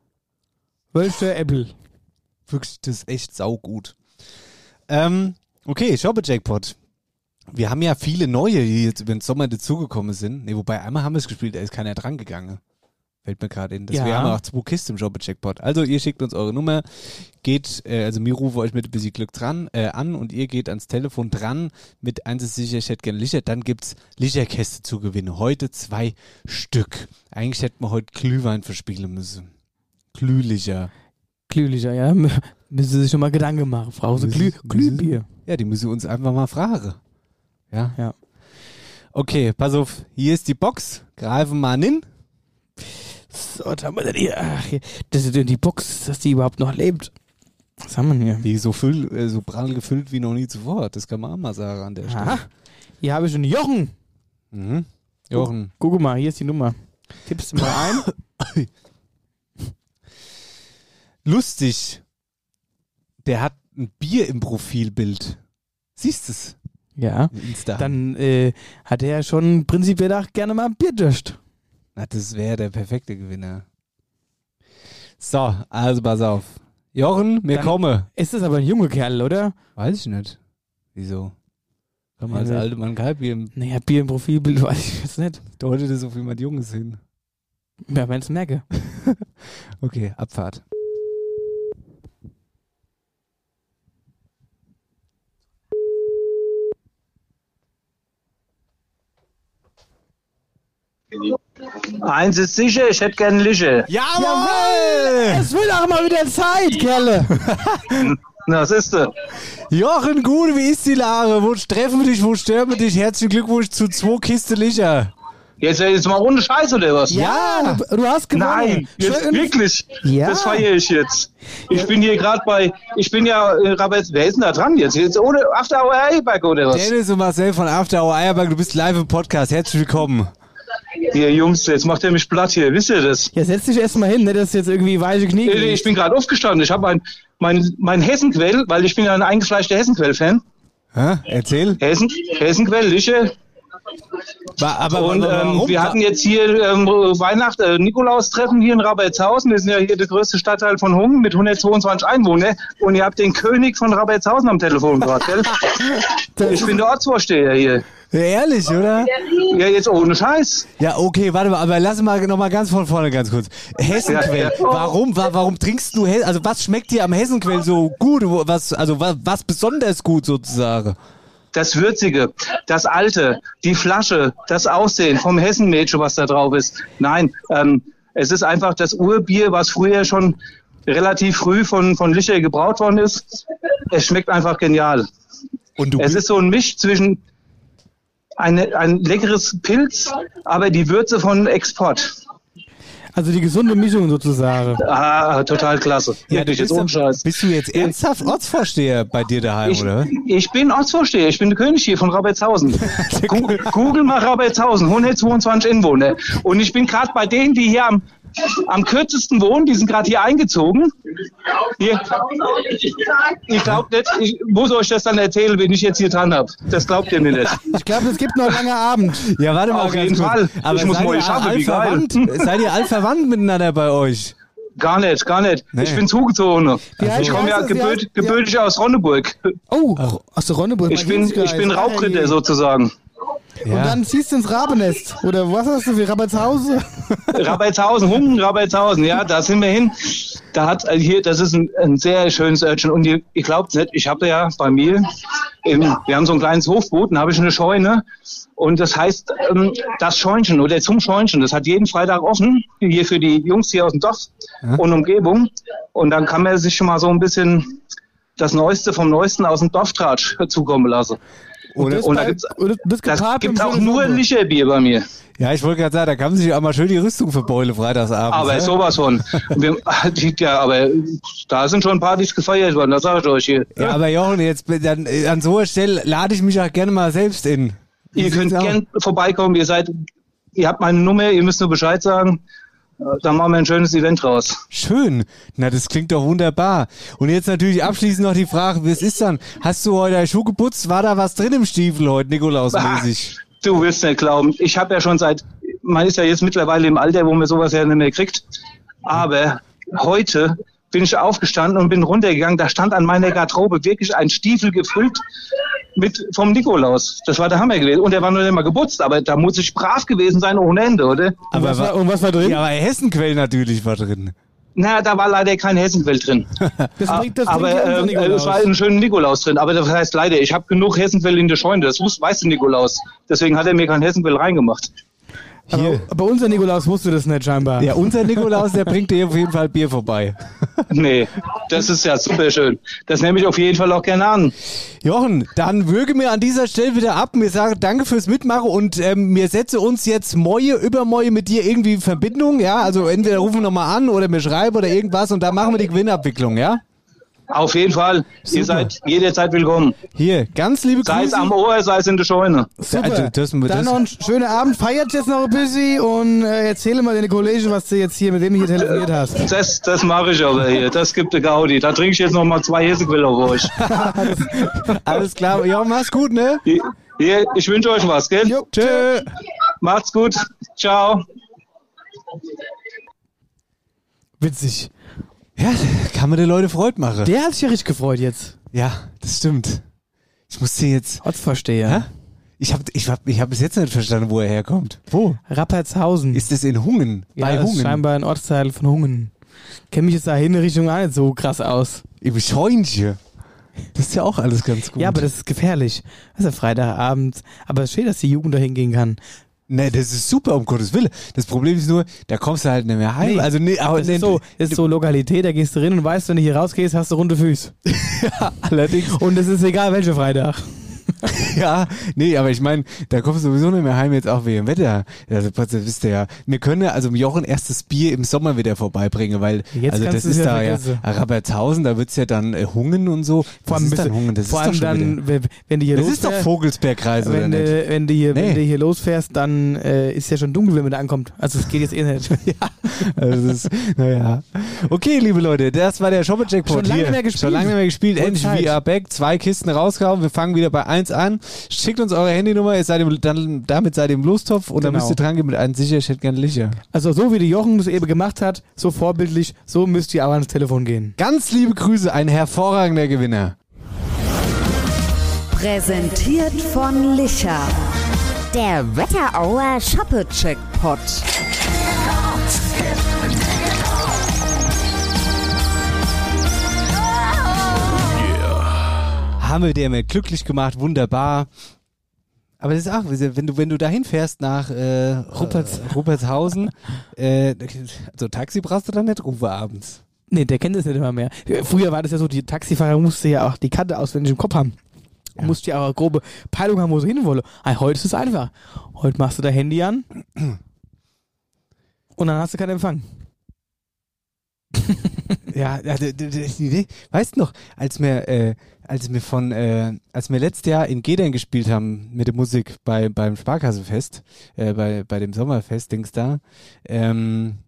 Wölsche Äpfel. Wirklich, das ist echt saugut. Ähm, okay, Shopper-Jackpot. Wir haben ja viele neue, die jetzt über den Sommer dazugekommen sind. Nee, wobei einmal haben wir es gespielt, da ist keiner dran gegangen. Fällt mir gerade in. Deswegen Ja. haben wir auch zwei Kisten im Shopper-Jackpot. Also ihr schickt uns eure Nummer, geht, äh, also mir rufe euch mit ein bisschen Glück dran äh, an und ihr geht ans Telefon dran mit eins ist sicher, ich hätte gerne Licher. Dann gibt's Licherkäste zu gewinnen. Heute zwei Stück. Eigentlich hätten wir heute Glühwein verspielen müssen. Glühlicher. Glühlicher, ja. Müssen Sie sich schon mal Gedanken machen, Frau. So Glüh, Glühbier. Ja, die müssen wir uns einfach mal fragen. Ja? Ja. Okay, pass auf. Hier ist die Box. Greifen mal hin. So, was haben wir denn hier? Ach, hier. Das ist denn die Box, dass die überhaupt noch lebt. Was haben wir hier? Die so, füll, äh, so prall gefüllt wie noch nie zuvor. Das kann man auch mal sagen an der Stelle. Aha. Hier habe ich einen Jochen. Mhm. Jochen. Guck mal, hier ist die Nummer. Tippst du mal ein? Lustig. Der hat ein Bier im Profilbild. Siehst du es? Ja. Insta. Dann äh, hat er schon prinzipiell auch gerne mal ein Bier dürst. Na, das wäre der perfekte Gewinner. So, also pass auf. Jochen, wir Dann- kommen. Ist das aber ein junger Kerl, oder? Weiß ich nicht. Wieso? Kann man als Ja, alte Mann kein Bier im Naja, Bier im Profilbild weiß ich jetzt nicht. Deutet das auf jemand Junges hin. Ja, wenn es merke. Okay, Abfahrt. Eins ist sicher, ich hätte gern Lische. Jawohl! Es wird auch mal wieder Zeit, Kerle. Na, was ist denn? Jochen, gut, wie ist die Lage? Wo treffen wir dich? Wo sterben wir dich? Herzlichen Glückwunsch zu zwei Kisten Licher. Jetzt, jetzt mal ohne Scheiß oder was? Ja. Du, du hast gewonnen. Nein, jetzt Schön. wirklich. Ja. Das feiere ich jetzt. Ich bin hier gerade bei, ich bin ja, äh, wer ist denn da dran jetzt? Jetzt ohne After Hour Eierberg oder was? Dennis und Marcel von After Hour Eierberg, du bist live im Podcast. Herzlich willkommen. Hier, Jungs, jetzt macht er mich platt hier, wisst ihr das? Ja, setz dich erstmal hin, ne? Das ist jetzt irgendwie weiche Knie. Nee, nee, Ich bin gerade aufgestanden. Ich habe ein, mein, mein Hessenquell, weil ich bin ja ein eingefleischter Hessenquell-Fan. Hä? Erzähl. Hessen, Hessenquell, Lische. Wa- Aber, Und ähm, wir hatten jetzt hier ähm, Weihnacht, äh, Nikolaustreffen hier in Rabertshausen. Wir sind ja hier der größte Stadtteil von Hungen mit 122 Einwohnern. Und ihr habt den König von Rabertshausen am Telefon gerade, gell? Ich bin der Ortsvorsteher hier. Ehrlich, oder? Ja, jetzt ohne Scheiß. Ja, okay, warte mal, aber lass mal noch mal ganz von vorne ganz kurz. Hessenquell. Warum, wa warum trinkst du He also was schmeckt dir am Hessenquell so gut? Was also was, was besonders gut sozusagen? Das Würzige, das Alte, die Flasche, das Aussehen vom Hessenmädchen, was da drauf ist. Nein, ähm, es ist einfach das Urbier, was früher schon relativ früh von, von Licher gebraut worden ist. Es schmeckt einfach genial. Und du Es ist so ein Misch zwischen eine, ein leckeres Pilz, aber die Würze von Export. Also die gesunde Mischung sozusagen. Ah, total klasse. ja, du Wirklich, jetzt bist, bist du jetzt ernsthaft Ortsvorsteher bei dir daheim, Ich, oder? ich bin Ortsvorsteher, ich bin der König hier von Rabertshausen. Google, Google mal Rabertshausen, 122 Einwohner. Und ich bin gerade bei denen, die hier am, am kürzesten wohnen, die sind gerade hier eingezogen. Hier. Ich glaube nicht, ich muss euch das dann erzählen, wenn ich jetzt hier dran habe. Das glaubt ihr mir nicht. Ich glaube, es gibt noch einen langen Abend. Ja, warte mal Auf jeden kurz. Fall. Aber Ich muss ihr schaffen, wie geil. Seid ihr allverwandt miteinander bei euch? Gar nicht, gar nicht. Nee. Ich bin zugezogen. Ich komme ja gebürtig, Ja. gebürtig aus Ronneburg. Oh, aus der Ronneburg. Ich bin, ich bin Raubritter sozusagen. Sozusagen. Und dann ziehst du ins Rabennest. Oder was hast du für Rabertshausen? Rabertshausen, Hungen, Rabertshausen, ja, da sind wir hin. Da hat äh, hier, das ist ein, ein sehr schönes Örtchen. Und ihr, ihr glaubt nicht, ich habe ja bei mir, im, wir haben so ein kleines Hochboot, da habe ich eine Scheune. Und das heißt, ähm, das Scheunchen oder zum Scheunchen, das hat jeden Freitag offen, hier für die Jungs hier aus dem Dorf und Umgebung. Und dann kann man sich schon mal so ein bisschen das Neueste vom Neuesten aus dem Dorftratsch zukommen lassen. Oder, Und da bei- gibt's- das Das gepaart gibt mit auch nur Suppe. Licherbier bei mir. ja, ich wollte gerade sagen, da kann man sich auch mal schön die Rüstung verbeulen freitagsabends. Aber ne? sowas von. Wir, ja, aber da sind schon Partys gefeiert worden, das sage ich euch hier. Ja, aber Jochen, jetzt dann, äh, an so einer Stelle lade ich mich auch gerne mal selbst in. Wie ihr könnt sieht's aus? gern vorbeikommen, ihr seid, ihr habt meine Nummer, ihr müsst nur Bescheid sagen. Dann machen wir ein schönes Event raus. Schön. Na, das klingt doch wunderbar. Und jetzt natürlich abschließend noch die Frage, wie es ist dann? Hast du heute Schuh geputzt? War da was drin im Stiefel heute, Nikolausmäßig? Du willst nicht glauben. Ich habe ja schon seit, man ist ja jetzt mittlerweile im Alter, wo man sowas ja nicht mehr kriegt. Aber heute bin ich aufgestanden und bin runtergegangen. Da stand an meiner Garderobe wirklich ein Stiefel gefüllt mit vom Nikolaus. Das war der Hammer gewesen. Und der war noch nicht mal geputzt, aber da muss ich brav gewesen sein ohne Ende, oder? Aber was wa- war- und was war drin? Ja, aber Hessenquell natürlich war drin. Na, da war leider kein Hessenquell drin. Das bringt, das aber bringt ähm, Nikolaus. es war ein schöner Nikolaus drin. Aber das heißt leider, ich habe genug Hessenquell in der Scheune. Das wusste, weiß der Nikolaus. Deswegen hat er mir kein Hessenquell reingemacht. Hier. Aber unser Nikolaus wusste das nicht scheinbar. Ja, unser Nikolaus, der bringt dir auf jeden Fall Bier vorbei. Nee, das ist ja super schön. Das nehme ich auf jeden Fall auch gerne an. Jochen, dann würge mir an dieser Stelle wieder ab. Mir sage danke fürs Mitmachen und ähm, mir setze uns jetzt Moje, Übermoje mit dir irgendwie in Verbindung, ja? Also entweder rufen wir nochmal an oder mir schreiben oder irgendwas und dann machen wir die Gewinnabwicklung, ja? Auf jeden Fall. Super. Ihr seid jederzeit willkommen. Hier, ganz liebe Sei es Grüße. am Ohr, sei es in der Scheune. Super. Also, das- das- Dann noch einen schönen Abend. Feiert jetzt noch ein bisschen und äh, erzähle mal deine Kollegen, was du jetzt hier, mit dem hier telefoniert hast. Das, das mache ich aber hier. Das gibt eine Gaudi. Da trinke ich jetzt noch mal zwei Hessenquell auf euch. Alles klar. Jochen, mach's gut, ne? Hier, ich wünsche euch was, gell? Jo, Tschö. Macht's gut. Ciao. Witzig. Ja, kann man den Leute Freude machen. Der hat sich ja richtig gefreut jetzt. Ja, das stimmt. Ich musste jetzt. Ortsvorsteher. Hä? Ich habe ich hab, ich hab bis jetzt nicht verstanden, wo er herkommt. Wo? Rappertshausen. Ist das in Hungen? ja, Bei das ist Hungen? scheinbar ein Ortsteil von Hungen. Kenne mich jetzt da in der Richtung auch nicht so krass aus. Im Scheunchen. Das ist ja auch alles ganz gut. Ja, aber das ist gefährlich. Das ist ja Freitagabend. Aber es ist schön, dass die Jugend da hingehen kann. Ne, das ist super, um Gottes Willen. Das Problem ist nur, da kommst du halt nicht mehr heim. Nee, also, nee, aber Das nee, ist so, das ist so Lokalität, da gehst du rein und weißt, wenn du hier rausgehst, hast du runde Füße. allerdings. Und es ist egal, welcher Freitag. Ja, nee, aber ich meine, da kommst du sowieso nicht mehr heim jetzt auch wegen dem Wetter. Also, das wisst ihr ja. Wir können ja also Jochen erstes Bier im Sommer wieder vorbeibringen, weil Jetzt also das ist ja da ja. Rabertshausen, da wird's ja dann äh, Hungen und so. Vor allem, ist dann Hungen? Das vor allem dann, wenn, wenn du hier Das ist doch losfährst, Vogelsbergkreis, oder wenn, nicht? du, wenn, du hier, Nee. wenn du hier losfährst, dann äh, ist ja schon dunkel, wenn man da ankommt. Also es geht jetzt eh nicht. Also das ist, naja. Okay, liebe Leute, das war der Shopper-Jackpot Schon lange hier. mehr gespielt. Schon lange mehr gespielt. Endlich are back. Zwei Kisten rausgehauen. Wir fangen wieder bei 1 an. Schickt uns eure Handynummer. Ihr seid im, dann, damit seid ihr im Lostopf und dann Genau. müsst ihr dran gehen mit einem sicher. Ich hätte gern Licher. Also so wie die Jochen das eben gemacht hat, so vorbildlich, so müsst ihr aber ans Telefon gehen. Ganz liebe Grüße, ein hervorragender Gewinner. Präsentiert von Licher. Der Wetterauer Shoppe-Checkpot. Haben wir dir mit glücklich gemacht, wunderbar. Aber das ist auch, wenn du, wenn du dahin fährst nach äh, Rupperts. äh, Ruppertshausen, äh, so Taxi brauchst du dann nicht rufen abends. Nee, der kennt das nicht immer mehr. Früher war das ja so, die Taxifahrer musste ja auch die Karte auswendig im Kopf haben. Ja. Musste ja auch eine grobe Peilung haben, wo sie hinwolle. Ah, heute ist es einfach. Heute machst du dein Handy an und dann hast du keinen Empfang. Ja. Weißt du noch, als wir, äh, als wir von, äh, als wir letztes Jahr in Gedern gespielt haben mit der Musik bei, beim Sparkassefest, äh, bei, bei dem Sommerfest, Dings da, ähm,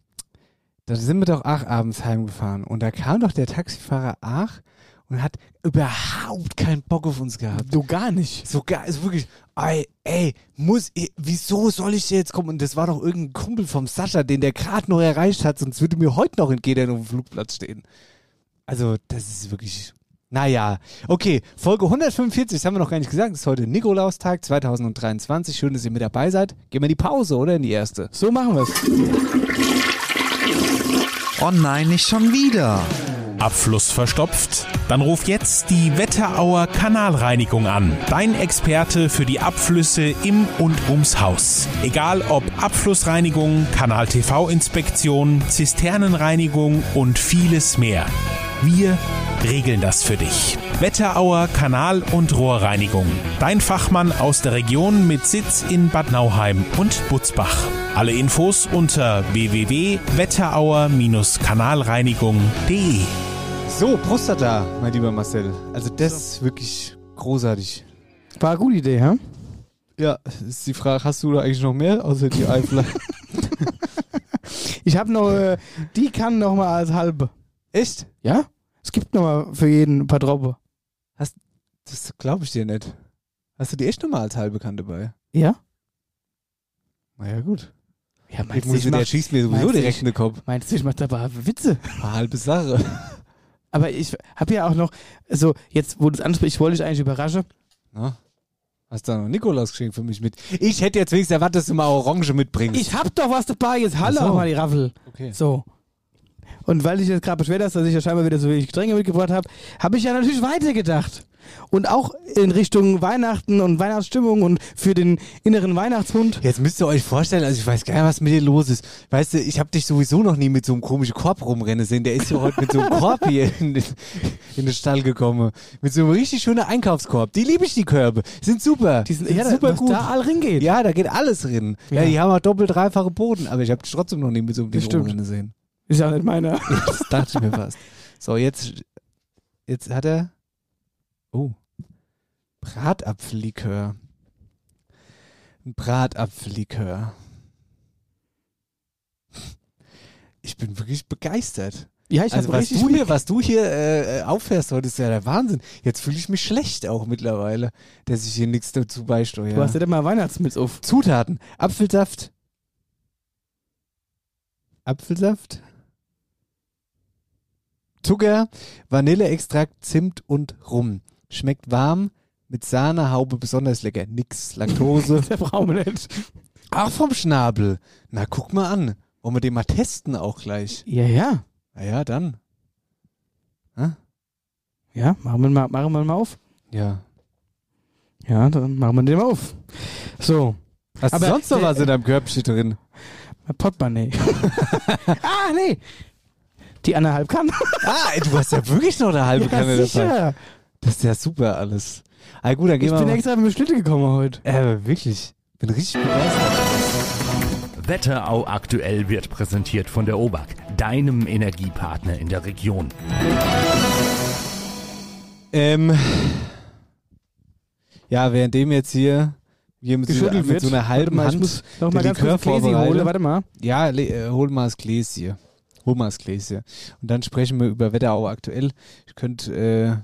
da sind wir doch auch abends heimgefahren und da kam doch der Taxifahrer Ach und hat überhaupt keinen Bock auf uns gehabt. Du gar nicht. Sogar, also wirklich, ey, ey, muss, ich, wieso soll ich jetzt kommen? Und das war doch irgendein Kumpel vom Sascha, den der gerade noch erreicht hat, sonst würde mir heute noch in Gedern auf dem Flugplatz stehen. Also, das ist wirklich, naja. Okay, Folge 145, das haben wir noch gar nicht gesagt, das ist heute Nikolaustag 2023. Schön, dass ihr mit dabei seid. Gehen wir in die Pause, oder? In die erste. So machen wir's. Oh nein, nicht schon wieder. Abfluss verstopft? Dann ruf jetzt die Wetterauer Kanalreinigung an. Dein Experte für die Abflüsse im und ums Haus. Egal ob Abflussreinigung, Kanal-TV-Inspektion, Zisternenreinigung und vieles mehr. Wir regeln das für dich. Wetterauer Kanal- und Rohrreinigung. Dein Fachmann aus der Region mit Sitz in Bad Nauheim und Butzbach. Alle Infos unter www.wetterauer-kanalreinigung.de. So, Prostata, mein lieber Marcel. Also, das ist wirklich großartig. War eine gute Idee, hä? Ja, ist die Frage, hast du da eigentlich noch mehr, außer die Eifler? Ich habe noch, äh, die kann noch mal als halbe. Echt? Ja? Es gibt noch mal für jeden ein paar Droppe. Das glaube ich dir nicht. Hast du die echt nochmal als halbbekannt dabei? Ja? Na ja, gut. Ja, Ich muss, der schießt mir sowieso meinst du, direkt ich- in den Kopf. Meinst du, ich mach dabei Witze? Eine halbe Sache. Aber ich habe ja auch noch, also jetzt, wo du es ansprichst, ich wollte dich eigentlich überraschen. Na? Hast du da noch Nikolaus geschenkt für mich mit? Ich hätte jetzt wenigstens erwartet, dass du mal Orange mitbringst. Ich hab doch was dabei, jetzt halle Ach so. mal die Raffel. Okay. So. Und weil ich jetzt gerade beschwert hast, dass ich ja scheinbar wieder so wenig Getränke mitgebracht habe, habe ich ja natürlich weitergedacht. Und auch in Richtung Weihnachten und Weihnachtsstimmung und für den inneren Weihnachtshund. Jetzt müsst ihr euch vorstellen, also ich weiß gar nicht, was mit dir los ist. Weißt du, ich habe dich sowieso noch nie mit so einem komischen Korb rumrennen sehen. Der ist ja heute mit so einem Korb hier in den, in den Stall gekommen. Mit so einem richtig schönen Einkaufskorb. Die liebe ich, die Körbe. Sind super. Die sind, sind ja, super gut. da all reingeht. Ja, da geht alles drin. Ja, Ja. die haben auch doppelt, dreifache Boden. Aber ich habe dich trotzdem noch nie mit so einem Ding rumrennen sehen. Ist ja nicht meiner. Das dachte ich mir fast. So, jetzt, jetzt hat er. Oh. Bratapfellikör. Ein Bratapfellikör. Ich bin wirklich begeistert. Ja, ich Also was du hier, was du hier äh, auffährst heute, ist ja der Wahnsinn. Jetzt fühle ich mich schlecht auch mittlerweile, dass ich hier nichts dazu beisteuere. Du hast ja immer Weihnachtsmilz auf. Zutaten. Apfelsaft. Apfelsaft. Zucker, Vanilleextrakt, Zimt und Rum. Schmeckt warm, mit Sahne, Haube besonders lecker. Nix Laktose. Der brauchen wir nicht. Ach, vom Schnabel. Na, guck mal an. Wollen wir den mal testen auch gleich? Ja, ja. Na ja, dann. Ja, machen wir mal, machen wir mal auf. Ja. Ja, dann machen wir den mal auf. So, Hast du sonst noch was in deinem Körbchen drin? Portemonnaie. ah, nee. Die anderthalb kann. Ah, ey, du hast ja wirklich noch eine halbe ja, Kanne dabei. sicher. Das ist ja super alles. Ah, gut, dann gehen Ich wir bin mal. extra mit dem Schlitte gekommen heute. Äh, wirklich. Bin richtig begeistert. Wetterau aktuell wird präsentiert von der OBAK, deinem Energiepartner in der Region. Ähm, ja, währenddem jetzt hier, hier mit, so, Geschüttelt mit wird. so einer halben mal, ich Hand muss noch mal ganz kurz vorbereite. hole. Warte mal. Ja, äh, hol mal das Gläschen. Hol das Gläschen. Und dann sprechen wir über Wetterau aktuell. Ich könnte äh,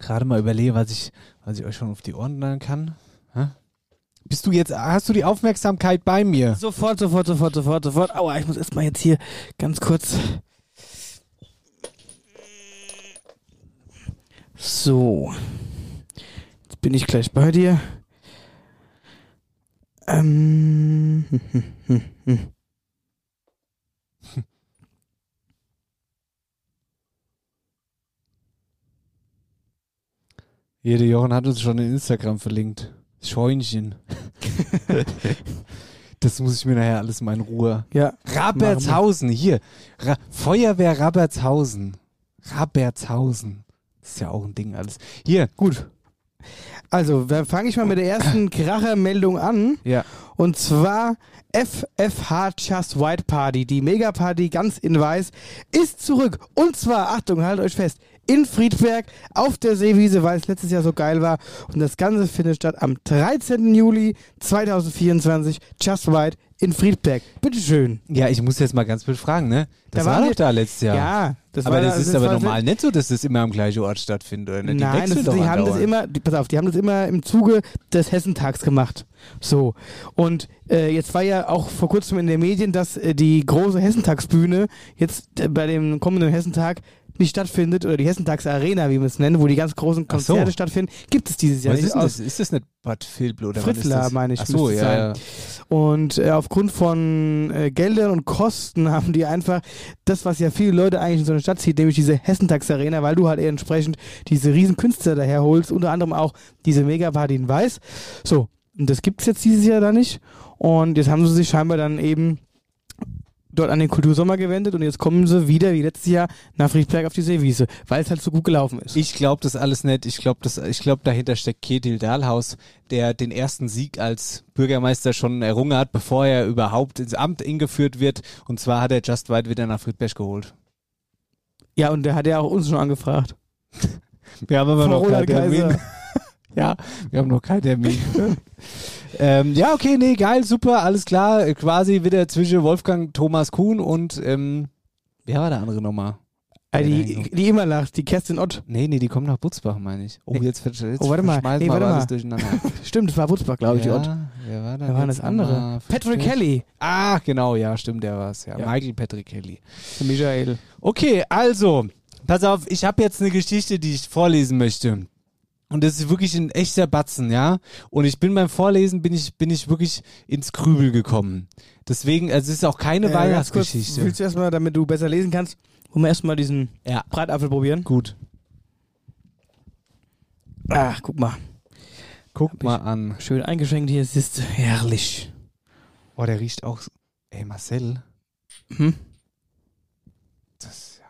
gerade mal überlegen, was ich, was ich euch schon auf die Ohren knallen kann. Hä? Bist du jetzt, hast du die Aufmerksamkeit bei mir? Sofort, sofort, sofort, sofort, sofort. Aua, ich muss erstmal jetzt hier ganz kurz. So. Jetzt bin ich gleich bei dir. Ähm. hm, hm, hm, hm. Hier, der Jochen hat uns schon in Instagram verlinkt. Scheunchen. das muss ich mir nachher alles mal in Ruhe. Ja. Rabertshausen, hier. Ra Feuerwehr Rabertshausen. Rabertshausen. Das ist ja auch ein Ding alles. Hier, Gut. Also, dann fange ich mal mit der ersten Krachermeldung an. Ja. Und zwar FFH Just White Party, die Megaparty ganz in weiß, ist zurück. Und zwar, Achtung, haltet euch fest, in Friedberg auf der Seewiese, weil es letztes Jahr so geil war. Und das Ganze findet statt am 13. Juli 2024. Just White in Friedberg. Bitteschön. Ja, ich muss jetzt mal ganz blöd fragen, ne? Das Da war doch da letztes Jahr. Ja, das aber war das ist aber war- normal nicht so, dass das immer am gleichen Ort stattfindet, ne? Die Nein, das, doch die haben das immer, die, pass auf, die haben das immer im Zuge des Hessentags gemacht. So. Und äh, jetzt war ja auch vor kurzem in den Medien, dass äh, die große Hessentagsbühne jetzt äh, bei dem kommenden Hessentag nicht stattfindet, oder die Hessentagsarena, wie wir es nennen, wo die ganz großen Ach so. Konzerte stattfinden, gibt es dieses Jahr Was nicht. ist das? Ist das nicht Bad Vilbel oder Fritzlar, meine ich, Ach so, es ja, sein. ja. Und äh, aufgrund von äh, Geldern und Kosten haben die einfach das, was ja viele Leute eigentlich in so eine Stadt zieht, nämlich diese Hessentagsarena, weil du halt eher entsprechend diese riesen Künstler daherholst, unter anderem auch diese Megaparty in Weiß. So, und das gibt's jetzt dieses Jahr da nicht. Und jetzt haben sie sich scheinbar dann eben dort an den Kultursommer gewendet und jetzt kommen sie wieder wie letztes Jahr nach Friedberg auf die Seewiese, weil es halt so gut gelaufen ist. Ich glaube das alles nicht. Ich glaube, ich glaube, dahinter steckt Ketil Dahlhaus, der den ersten Sieg als Bürgermeister schon errungen hat, bevor er überhaupt ins Amt eingeführt wird. Und zwar hat er Just White wieder nach Friedberg geholt. ja, und der hat ja auch uns schon angefragt. Wir haben aber Von noch keinen Termin. Ja, wir haben noch keinen Termin. ähm, ja, okay, nee, geil, super, alles klar. Quasi wieder zwischen Wolfgang Thomas Kuhn und ähm, wer war der andere nochmal? Äh, die, die immer lacht, die Kerstin Ott. Nee, nee, die kommen nach Butzbach, meine ich. Oh, Nee. jetzt, jetzt Oh, warte mal. schmeißen Nee, mal. alles durcheinander. Stimmt, das war Wutzbach, glaube ich, die Ott. ja, wer war da Wer war das andere? Patrick? Kelly. Ah, genau, ja, stimmt, der war's. Ja, Ja. Michael Patrick Kelly. Michael. Okay, also, pass auf, ich habe jetzt eine Geschichte, die ich vorlesen möchte. Und das ist wirklich ein echter Batzen, ja. Und ich bin beim Vorlesen, bin ich, bin ich wirklich ins Grübel gekommen. Deswegen, also es ist auch keine Äh, ganz kurz, Weihnachtsgeschichte. Willst du erstmal, damit du besser lesen kannst, wollen wir erstmal diesen Ja. Bratapfel probieren? Gut. Ach, guck mal. Guck mal an. Schön eingeschenkt hier, es ist herrlich. Oh, der riecht auch. Ey, Marcel. Hm? Das, ja.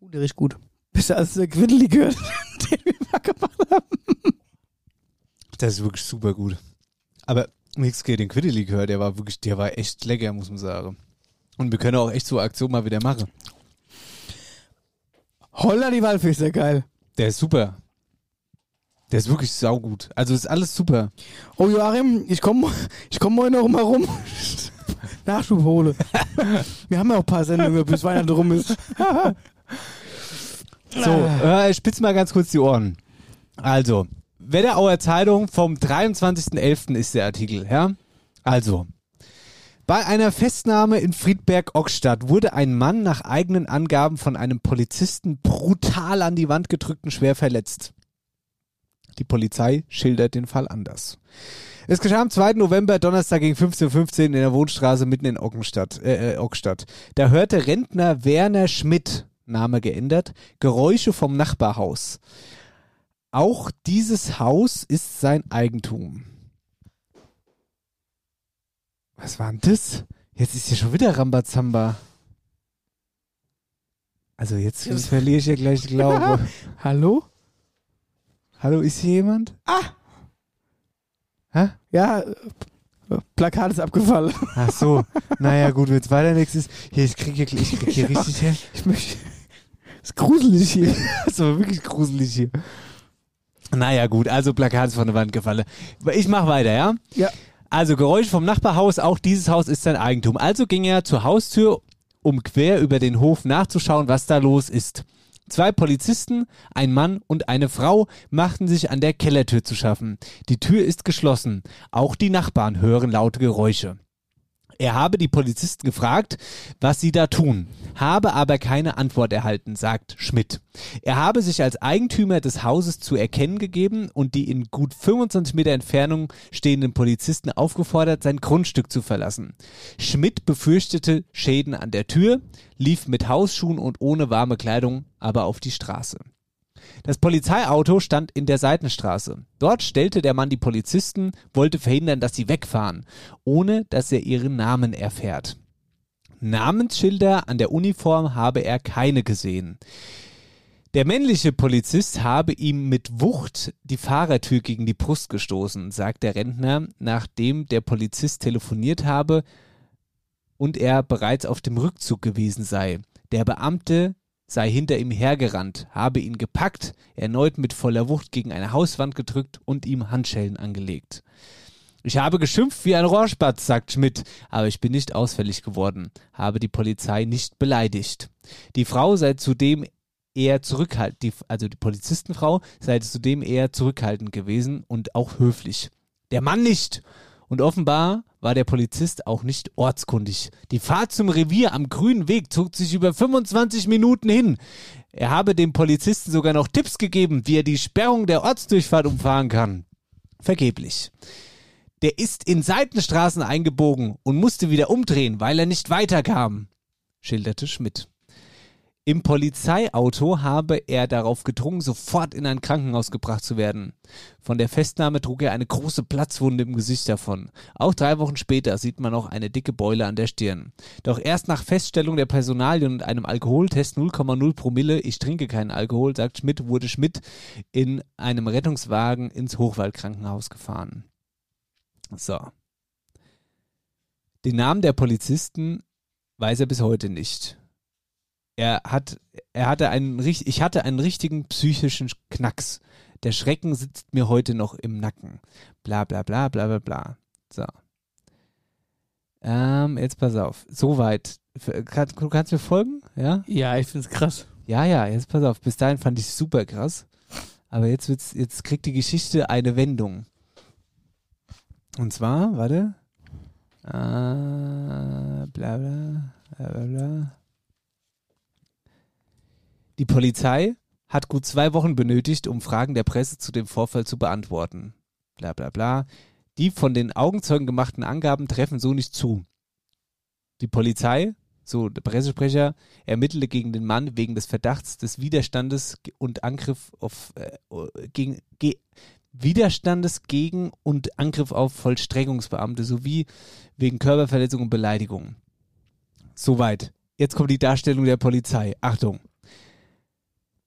Uh, der riecht gut. Besser als der Quiddelikör, den wir mal gemacht haben. das ist wirklich super gut. Aber nichts gegen den Quiddelikör, der war wirklich, der war echt lecker, muss man sagen. Und wir können auch echt so Aktion mal wieder machen. Holla, die ist ja geil. Der ist super. Der ist wirklich saugut. Also ist alles super. Oh, Joachim, ich komme ich komm morgen noch mal rum. Nachschub hole. wir haben ja auch ein paar Sendungen, bis Weihnachten rum ist. So, äh, spitz mal ganz kurz die Ohren. Also, Wetterauer Zeitung vom 23.11. ist der Artikel, ja? Also, bei einer Festnahme in Friedberg-Ockstadt wurde ein Mann nach eigenen Angaben von einem Polizisten brutal an die Wand gedrückt und schwer verletzt. Die Polizei schildert den Fall anders. Es geschah am 2. November, Donnerstag gegen 15.15 Uhr in der Wohnstraße mitten in Ockenstadt, äh, äh, Ockstadt. Da hörte Rentner Werner Schmidt, Name geändert, Geräusche vom Nachbarhaus. Auch dieses Haus ist sein Eigentum. Was war denn das? Jetzt ist hier schon wieder Rambazamba. Also jetzt Jetzt- verliere ich ja gleich Glaube. Hallo? Hallo, ist hier jemand? Ah! Hä? Ja, Plakat ist abgefallen. Ach so. naja, gut, wenn es weiter nichts ist. Hier, ich krieg hier, ich krieg hier richtig her. Ich möchte. Ist gruselig hier. Das ist aber wirklich gruselig hier. Naja, gut, also Plakat ist von der Wand gefallen. Ich mach weiter, ja? Ja. Also Geräusche vom Nachbarhaus, auch dieses Haus ist sein Eigentum. Also ging er zur Haustür, um quer über den Hof nachzuschauen, was da los ist. Zwei Polizisten, ein Mann und eine Frau machten sich an der Kellertür zu schaffen. Die Tür ist geschlossen. Auch die Nachbarn hören laute Geräusche. Er habe die Polizisten gefragt, was sie da tun, habe aber keine Antwort erhalten, sagt Schmidt. Er habe sich als Eigentümer des Hauses zu erkennen gegeben und die in gut 25 Meter Entfernung stehenden Polizisten aufgefordert, sein Grundstück zu verlassen. Schmidt befürchtete Schäden an der Tür, lief mit Hausschuhen und ohne warme Kleidung aber auf die Straße. Das Polizeiauto stand in der Seitenstraße. Dort stellte der Mann die Polizisten, wollte verhindern, dass sie wegfahren, ohne dass er ihren Namen erfährt. Namensschilder an der Uniform habe er keine gesehen. Der männliche Polizist habe ihm mit Wucht die Fahrertür gegen die Brust gestoßen, sagt der Rentner, nachdem der Polizist telefoniert habe und er bereits auf dem Rückzug gewesen sei. Der Beamte sei hinter ihm hergerannt, habe ihn gepackt, erneut mit voller Wucht gegen eine Hauswand gedrückt und ihm Handschellen angelegt. Ich habe geschimpft wie ein Rohrspatz, sagt Schmidt, aber ich bin nicht ausfällig geworden, habe die Polizei nicht beleidigt. Die Frau sei zudem eher zurückhaltend, also die Polizistenfrau sei zudem eher zurückhaltend gewesen und auch höflich. Der Mann nicht. Und offenbar war der Polizist auch nicht ortskundig. Die Fahrt zum Revier am grünen Weg zog sich über 25 Minuten hin. Er habe dem Polizisten sogar noch Tipps gegeben, wie er die Sperrung der Ortsdurchfahrt umfahren kann. Vergeblich. Der ist in Seitenstraßen eingebogen und musste wieder umdrehen, weil er nicht weiterkam, schilderte Schmidt. Im Polizeiauto habe er darauf gedrungen, sofort in ein Krankenhaus gebracht zu werden. Von der Festnahme trug er eine große Platzwunde im Gesicht davon. Auch drei Wochen später sieht man noch eine dicke Beule an der Stirn. Doch erst nach Feststellung der Personalien und einem Alkoholtest 0,0 Promille, ich trinke keinen Alkohol, sagt Schmidt, wurde Schmidt in einem Rettungswagen ins Hochwaldkrankenhaus gefahren. So. Den Namen der Polizisten weiß er bis heute nicht er hat, er hatte einen, ich hatte einen richtigen psychischen Knacks. Der Schrecken sitzt mir heute noch im Nacken. Bla bla bla bla bla bla. So. Ähm, jetzt pass auf. Soweit. Kann, du kannst mir folgen? Ja? Ja, ich find's krass. Ja, ja, jetzt pass auf. Bis dahin fand ich es super krass. Aber jetzt wird's, jetzt kriegt die Geschichte eine Wendung. Und zwar, warte. Äh, bla bla bla bla. Die Polizei hat gut zwei Wochen benötigt, um Fragen der Presse zu dem Vorfall zu beantworten. Bla bla bla. Die von den Augenzeugen gemachten Angaben treffen so nicht zu. Die Polizei, so der Pressesprecher, ermittelte gegen den Mann wegen des Verdachts des Widerstandes und Angriff auf äh, gegen ge, Widerstandes gegen und Angriff auf Vollstreckungsbeamte sowie wegen Körperverletzung und Beleidigung. Soweit. Jetzt kommt die Darstellung der Polizei. Achtung.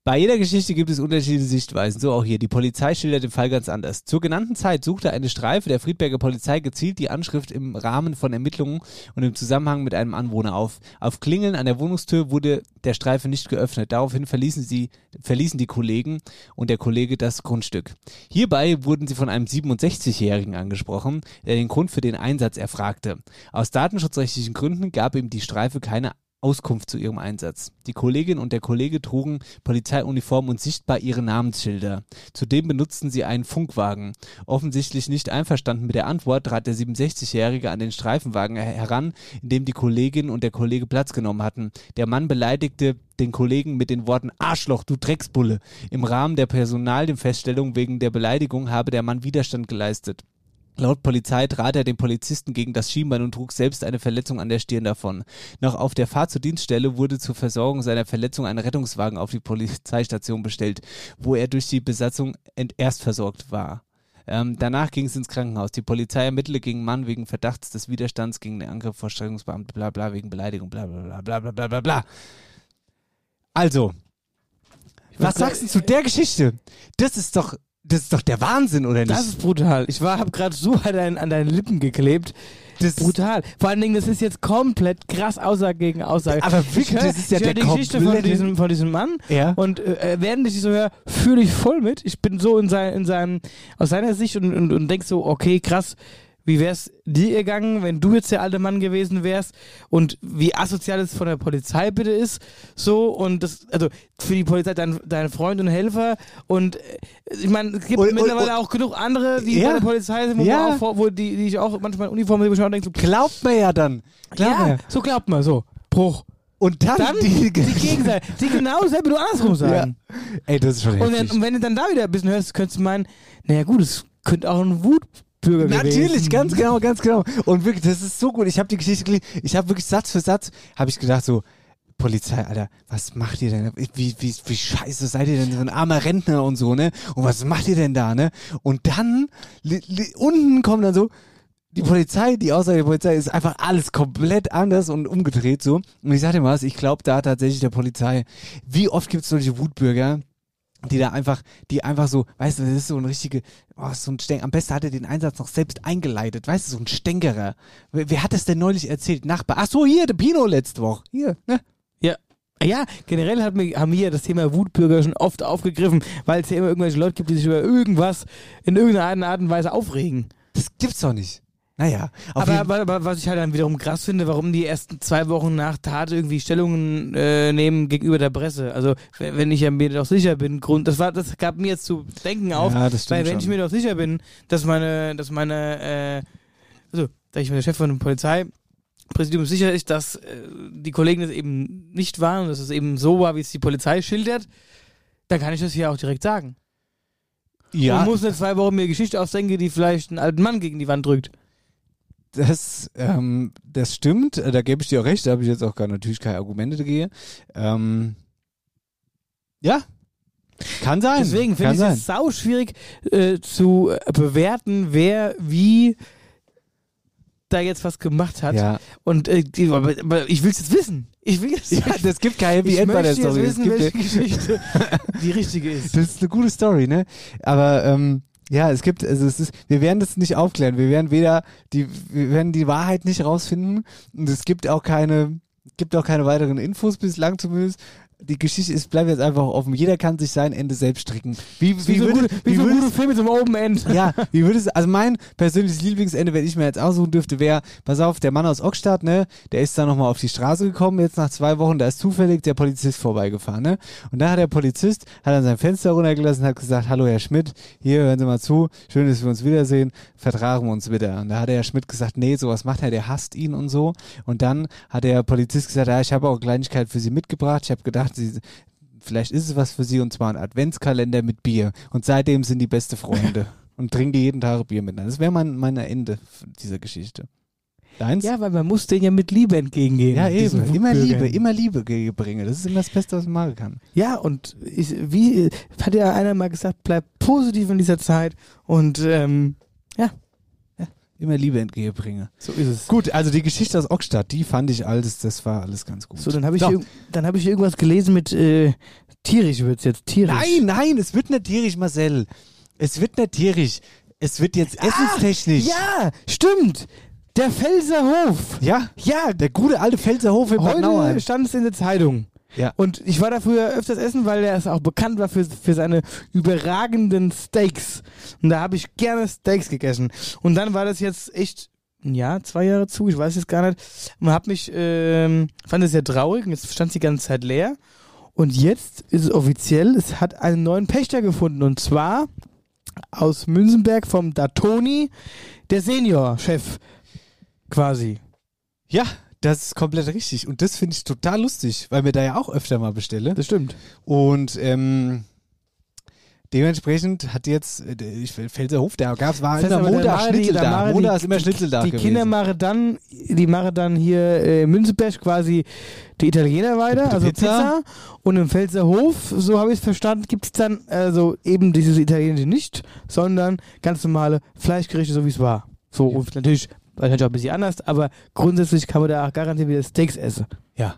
Bei jeder Geschichte gibt es unterschiedliche Sichtweisen, so auch hier. Die Polizei schildert den Fall ganz anders. Zur genannten Zeit suchte eine Streife der Friedberger Polizei gezielt die Anschrift im Rahmen von Ermittlungen und im Zusammenhang mit einem Anwohner auf. Auf Klingeln an der Wohnungstür wurde der Streife nicht geöffnet. Daraufhin verließen sie, verließen die Kollegen und der Kollege das Grundstück. Hierbei wurden sie von einem 67-Jährigen angesprochen, der den Grund für den Einsatz erfragte. Aus datenschutzrechtlichen Gründen gab ihm die Streife keine Auskunft zu ihrem Einsatz. Die Kollegin und der Kollege trugen Polizeiuniform und sichtbar ihre Namensschilder. Zudem benutzten sie einen Funkwagen. Offensichtlich nicht einverstanden mit der Antwort trat der 67-Jährige an den Streifenwagen heran, in dem die Kollegin und der Kollege Platz genommen hatten. Der Mann beleidigte den Kollegen mit den Worten Arschloch, du Drecksbulle. Im Rahmen der Personalfeststellung wegen der Beleidigung habe der Mann Widerstand geleistet. Laut Polizei trat er den Polizisten gegen das Schienbein und trug selbst eine Verletzung an der Stirn davon. Noch auf der Fahrt zur Dienststelle wurde zur Versorgung seiner Verletzung ein Rettungswagen auf die Polizeistation bestellt, wo er durch die Besatzung erst versorgt war. Ähm, danach ging es ins Krankenhaus. Die Polizei ermittelte gegen Mann wegen Verdachts des Widerstands gegen den Angriff vor Streckungsbeamten, bla bla, wegen Beleidigung, bla bla bla bla bla bla bla. Also, was sagst du zu der Geschichte? Das ist doch das ist doch der Wahnsinn, oder nicht? Das ist brutal. Ich war, hab gerade so an deinen, an deinen Lippen geklebt. Das brutal. Vor allen Dingen, das ist jetzt komplett krass Aussage gegen Aussage. Aber wirklich, ich hör, das ist ja ich der die Geschichte von diesem, von diesem Mann Ja. und äh, während ich so höre, fühle ich voll mit. Ich bin so in, sein, in seinem, aus seiner Sicht und, und, und denk so, okay, krass, wie wär's dir gegangen, wenn du jetzt der alte Mann gewesen wärst und wie asozial es von der Polizei bitte ist, so und das, also für die Polizei dein, dein Freund und Helfer und äh, ich meine, es gibt Und- und- mittlerweile und- auch genug andere, die Ja. bei der Polizei sind, wo, Ja. auch, wo die, die ich auch manchmal in Uniform sehe, auch denke, so, Glaubt man ja dann. Glaubt man ja, so glaubt man, so, Bruch. Und dann, Dann die, Gegenseite, die genau dasselbe nur andersrum sagen. Ey, das ist schon Und, wenn, und wenn du dann da wieder ein bisschen hörst, könntest du meinen, naja gut, es könnte auch ein Wutbürger gewesen Natürlich, ganz genau, ganz genau. Und wirklich, das ist so gut. Ich habe die Geschichte gelesen. Ich habe wirklich Satz für Satz, habe ich gedacht so, Polizei, Alter, was macht ihr denn? Wie, wie, wie scheiße seid ihr denn so ein armer Rentner und so, ne? Und was macht ihr denn da, ne? Und dann, li, li, unten kommen dann so, die Polizei, die Aussage der Polizei ist einfach alles komplett anders und umgedreht so. Und ich sag dir mal was, ich glaube da tatsächlich der Polizei. Wie oft gibt es solche Wutbürger, die da einfach, die einfach so, weißt du, das ist so ein richtige, oh, so ein Stäng, am besten hat er den Einsatz noch selbst eingeleitet, weißt du, so ein Stängerer. Wer, wer hat das denn neulich erzählt? Nachbar. Ach so, hier, der Pino letzte Woche. Hier, ne? Ja. Ja, generell hat mir, haben wir ja das Thema Wutbürger schon oft aufgegriffen, weil es ja immer irgendwelche Leute gibt, die sich über irgendwas in irgendeiner Art und Weise aufregen. Das gibt's doch nicht. Naja, Aber, aber, aber was ich halt dann wiederum krass finde, warum die ersten zwei Wochen nach Tat irgendwie Stellungen äh, nehmen gegenüber der Presse. Also wenn ich ja mir doch sicher bin, Grund, das war, das gab mir jetzt zu denken auf, Ja, weil wenn schon. ich mir doch sicher bin, dass meine, dass meine, äh, also da ich mir der Chef von dem Polizeipräsidium sicher ist, dass äh, die Kollegen das eben nicht waren und dass es eben so war, wie es die Polizei schildert, dann kann ich das hier auch direkt sagen. Ja, Und muss nicht zwei Wochen mir Geschichte ausdenken, die vielleicht einen alten Mann gegen die Wand drückt. Das, ähm, das stimmt, Äh, da gebe ich dir auch recht, da habe ich jetzt auch gar natürlich keine Argumente dagegen. Ähm, ja, kann sein. Deswegen finde ich es sau schwierig äh, zu bewerten, wer wie da jetzt was gemacht hat. Ja. Und äh, die, aber, aber ich will es jetzt wissen. Ich will es Ja, das gibt kein Happy ich End bei der jetzt Story. Es wissen, welche Geschichte die richtige ist. Das ist eine gute Story, ne? Aber ähm, ja, es gibt, also es ist, wir werden das nicht aufklären. Wir werden weder die, wir werden die Wahrheit nicht rausfinden und es gibt auch keine, gibt auch keine weiteren Infos bislang zumindest. Die Geschichte ist, bleibt jetzt einfach offen. Jeder kann sich sein Ende selbst stricken. Wie, Wie, wie, so würde, gute, wie, wie so würde gute Filme zum Open End. ja, wie würde es, also mein persönliches Lieblingsende, wenn ich mir jetzt aussuchen dürfte, wäre, pass auf, der Mann aus Ockstadt, ne, der ist dann nochmal auf die Straße gekommen, jetzt nach zwei Wochen, da ist zufällig der Polizist vorbeigefahren, ne, und da hat der Polizist, hat dann sein Fenster runtergelassen, hat gesagt, hallo Herr Schmidt, hier, hören Sie mal zu, schön, dass wir uns wiedersehen, vertragen wir uns wieder. Und da hat der Herr Schmidt gesagt, nee, sowas macht er, der hasst ihn und so, und dann hat der Polizist gesagt, ja, ich habe auch eine Kleinigkeit für Sie mitgebracht, ich habe gedacht, Sie, vielleicht ist es was für Sie und zwar ein Adventskalender mit Bier. Und seitdem sind die beste Freunde und trinken jeden Tag Bier miteinander. Das wäre mein, mein Ende dieser Geschichte. Deins? Ja, weil man muss denen ja mit Liebe entgegengehen. Ja, eben. Immer. Liebe, immer Liebe bringe. Das ist immer das Beste, was man machen kann. Ja, und ich, wie hat ja einer mal gesagt, bleib positiv in dieser Zeit und ähm, Immer Liebe entgegenbringe. so ist es. Gut, also die Geschichte aus Ockstadt, die fand ich alles, das war alles ganz gut. So, dann habe ich, dann hab ich irgendwas gelesen mit äh, tierisch wird's jetzt, tierisch. Nein, nein, es wird nicht tierisch, Marcel. Es wird nicht tierisch. Es wird jetzt essenstechnisch. Ja, stimmt. Der Pfälzer Hof. Ja, Ja, der gute alte Pfälzerhof in Bad heute Nauheim. stand es in der Zeitung. Ja. Und ich war da früher öfters essen, weil er es auch bekannt war für, für seine überragenden Steaks. Und da habe ich gerne Steaks gegessen. Und dann war das jetzt echt ein Jahr, zwei Jahre zu, ich weiß jetzt gar nicht. Und hab mich, ähm, fand es sehr traurig und jetzt stand es die ganze Zeit leer. Und jetzt ist es offiziell, es hat einen neuen Pächter gefunden. Und zwar aus Münzenberg vom Datoni, der Senior-Chef quasi. Ja, das ist komplett richtig. Und das finde ich total lustig, weil mir da ja auch öfter mal bestelle. Das stimmt. Und ähm, dementsprechend hat jetzt, äh, der- ich, Pfälzerhof, da gab's, war Das heißt immer aber, da Montag machen die- Schnitzel da da. die- ist immer Schnitzel da Die gewesen. Kinder machen dann, die machen dann hier äh, in Münzenberg quasi die Italiener weiter, Die also Pizza. Pizza. Und im Pfälzer Hof, so habe ich es verstanden, gibt es dann also eben dieses Italienische nicht, sondern ganz normale Fleischgerichte, so wie es war. So und natürlich wahrscheinlich auch ein bisschen anders, aber grundsätzlich kann man da auch garantiert wieder Steaks essen. Ja,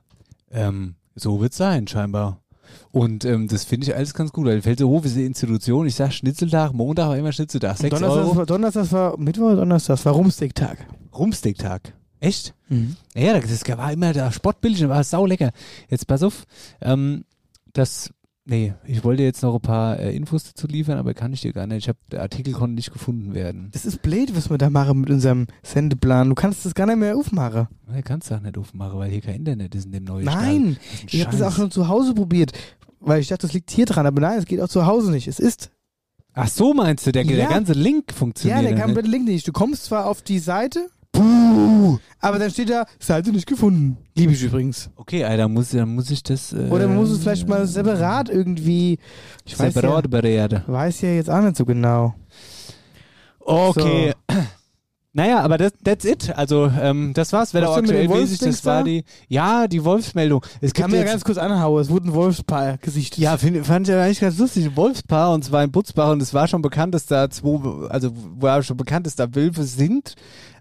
ähm, so wird's sein, scheinbar. Und ähm, das finde ich alles ganz gut, weil Pfälzerhof ist eine Institution. Ich sag Schnitzeltag, Montag war immer Schnitzeltag. 6 Donnerstag, Euro. war, Donnerstag war Mittwoch Donnerstag das war Rumsteak-Tag. Rumsteak-Tag. Echt? Mhm. Ja, das war immer da sportbillig und war sau lecker. Jetzt pass auf, ähm, das, nee, ich wollte jetzt noch ein paar äh, Infos dazu liefern, aber kann ich dir gar nicht. Ich habe, der Artikel konnte nicht gefunden werden. Das ist blöd, was wir da machen mit unserem Sendeplan. Du kannst das gar nicht mehr aufmachen. Ja, kannst du auch nicht aufmachen, weil hier kein Internet ist in dem neuen Nein, ich habe das auch schon zu Hause probiert, weil ich dachte, das liegt hier dran, aber nein, es geht auch zu Hause nicht. Es ist. Ach so meinst du, der, der Ja. ganze Link Ja, funktioniert der ja mit dem Link nicht. Du kommst zwar auf die Seite, Puh, aber dann steht da, Seite nicht gefunden. Liebe ich übrigens. Okay, Alter, muss, dann muss ich das. Äh, Oder man muss es vielleicht mal separat irgendwie. Ich weiß separat ja, über der Erde. weiß ja jetzt auch nicht so genau. Okay. Naja, aber das, that's it. Also, ähm, das war's. Wer da aktuell mäßig, das war die. Ja, die Wolfsmeldung. Es Kann mir ja ganz kurz anhauen. Es wurde ein Wolfspaar gesichtet. Ja, find, fand ich ja eigentlich ganz lustig. Ein Wolfspaar und zwar in Butzbach und es war schon bekannt, dass da zwei, also war schon bekannt, dass da Wölfe sind,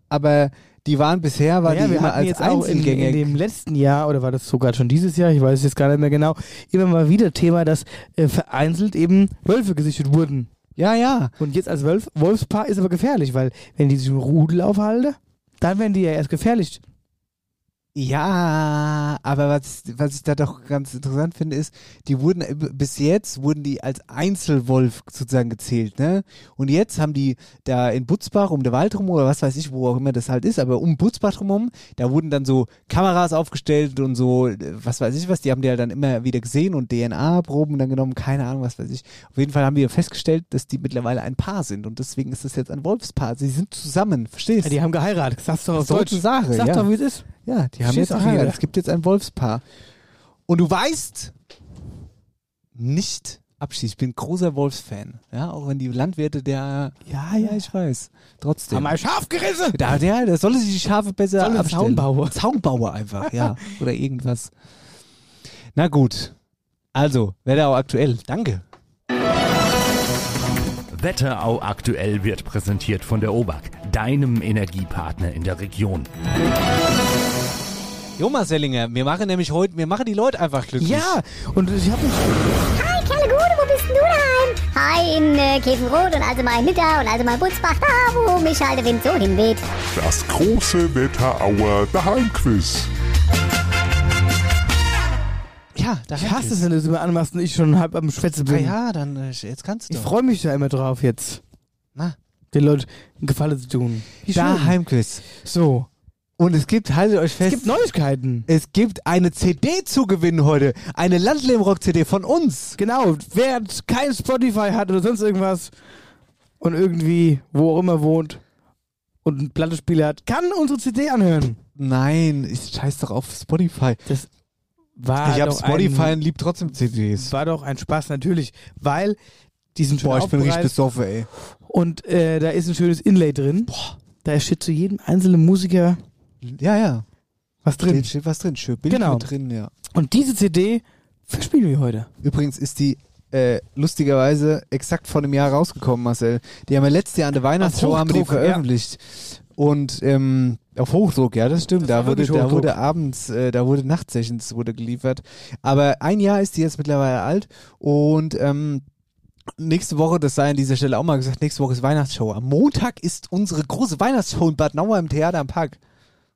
aber die waren bisher, war ja, die wir immer als jetzt auch in, in dem letzten Jahr, oder war das sogar schon dieses Jahr, ich weiß es jetzt gar nicht mehr genau, immer mal wieder Thema, dass äh, vereinzelt eben Wölfe gesichtet wurden. ja, ja. Und jetzt als Wolf, Wolfspaar ist aber gefährlich, weil wenn die sich im Rudel aufhalten, dann werden die ja erst gefährlich. Ja, aber was, was ich da doch ganz interessant finde, ist, die wurden bis jetzt wurden die als Einzelwolf sozusagen gezählt, ne? Und jetzt haben die da in Butzbach um den Wald rum oder was weiß ich, wo auch immer das halt ist, aber um Butzbach drumherum, da wurden dann so Kameras aufgestellt und so, was weiß ich was, die haben die halt dann immer wieder gesehen und DNA-Proben dann genommen, keine Ahnung, was weiß ich. Auf jeden Fall haben wir festgestellt, dass die mittlerweile ein Paar sind und deswegen ist das jetzt ein Wolfspaar. Sie sind zusammen, verstehst Ja, die haben geheiratet. Sag's doch auf Deutsch. eine Sache, Sag ja. doch, wie es ist. Ja, die haben jetzt auch geheiratet. Es gibt jetzt ein Wolfspaar. Und du weißt, nicht Abschied. Ich bin großer Wolfsfan. Ja, auch wenn die Landwirte der. Ja, ja, ich weiß. Trotzdem. Haben ein Schaf gerissen! Da, ja, da soll sich die Schafe besser Soll ein abstellen. Zaunbauer. Zaunbauer einfach, ja. Oder irgendwas. Na gut. Also, Wetterau aktuell. Danke. Wetterau aktuell wird präsentiert von der OBAK, deinem Energiepartner in der Region. Jo, Marcellinger, wir machen nämlich heute, wir machen die Leute einfach glücklich. Ja, und ich habe mich. Hi, Kerle Gude, wo bist denn du daheim? Hi, in äh, Käfenrot und also mal in Nitter und also mal in Butzbach, da wo mich halt der Wind so hinweht. Das große Wetterauer Daheimquiz. Ja, da Ich hasse es, wenn du es immer anmachst und ich schon halb am Schwätze Ah bin. ja, dann, äh, jetzt kannst du Ich doch. freue mich da immer drauf jetzt. Na. Den Leuten einen Gefallen zu tun. Daheimquiz. So. Und es gibt, haltet euch fest. Es gibt Neuigkeiten. Es gibt eine CD zu gewinnen heute. Eine Landleben-Rock-CD von uns. Genau. Wer kein Spotify hat oder sonst irgendwas und irgendwie, wo auch immer wohnt und einen Plattenspieler hat, kann unsere CD anhören. Nein, ich scheiß doch auf Spotify. Das war ich habe doch Spotify ein, und lieb trotzdem CDs. war doch ein Spaß natürlich, weil die sind schon Boah, ich bin richtig besoffen, ey. und äh, da ist ein schönes Inlay drin. Da steht zu jedem einzelnen Musiker Ja, ja. was drin. Steht, steht was drin, schön. Bild Genau. mit drin, ja. Und diese CD verspielen wir heute. Übrigens ist die äh, lustigerweise exakt vor einem Jahr rausgekommen, Marcel. Die haben wir letztes Jahr an der Weihnachtsshow haben die Hochdruck, ja. veröffentlicht. Und ähm, auf Hochdruck, ja, das stimmt. Das da wurde, da wurde abends, äh, da wurde Nachtsessions wurde geliefert. Aber ein Jahr ist die jetzt mittlerweile alt und ähm, nächste Woche, das sei an dieser Stelle auch mal gesagt, nächste Woche ist Weihnachtsshow. Am Montag ist unsere große Weihnachtsshow in Bad Nauer im Theater am Park.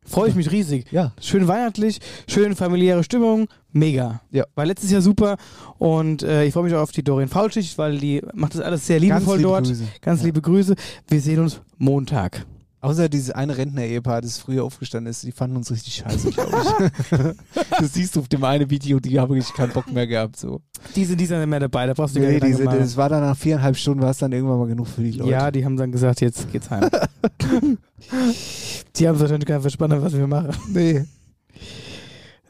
Freue ich mich riesig. Ja. Schön weihnachtlich, schön familiäre Stimmung, mega. Ja. War letztes Jahr super und äh, ich freue mich auch auf die Doreen Faulschicht, weil die macht das alles sehr liebevoll liebe dort. Grüße. Ganz Ja. liebe Grüße. Wir sehen uns Montag. Außer dieses eine Rentner-Ehepaar, das früher aufgestanden ist, die fanden uns richtig scheiße, glaube ich. das siehst du auf dem einen Video, die haben wirklich keinen Bock mehr gehabt. So. Die sind, die sind nicht mehr dabei, da brauchst du gar Nee, nicht lange diese, machen. das war dann nach viereinhalb Stunden, war es dann irgendwann mal genug für die Leute. Ja, die haben dann gesagt, jetzt geht's heim. die haben wahrscheinlich gar nicht verstanden, was wir machen. Nee.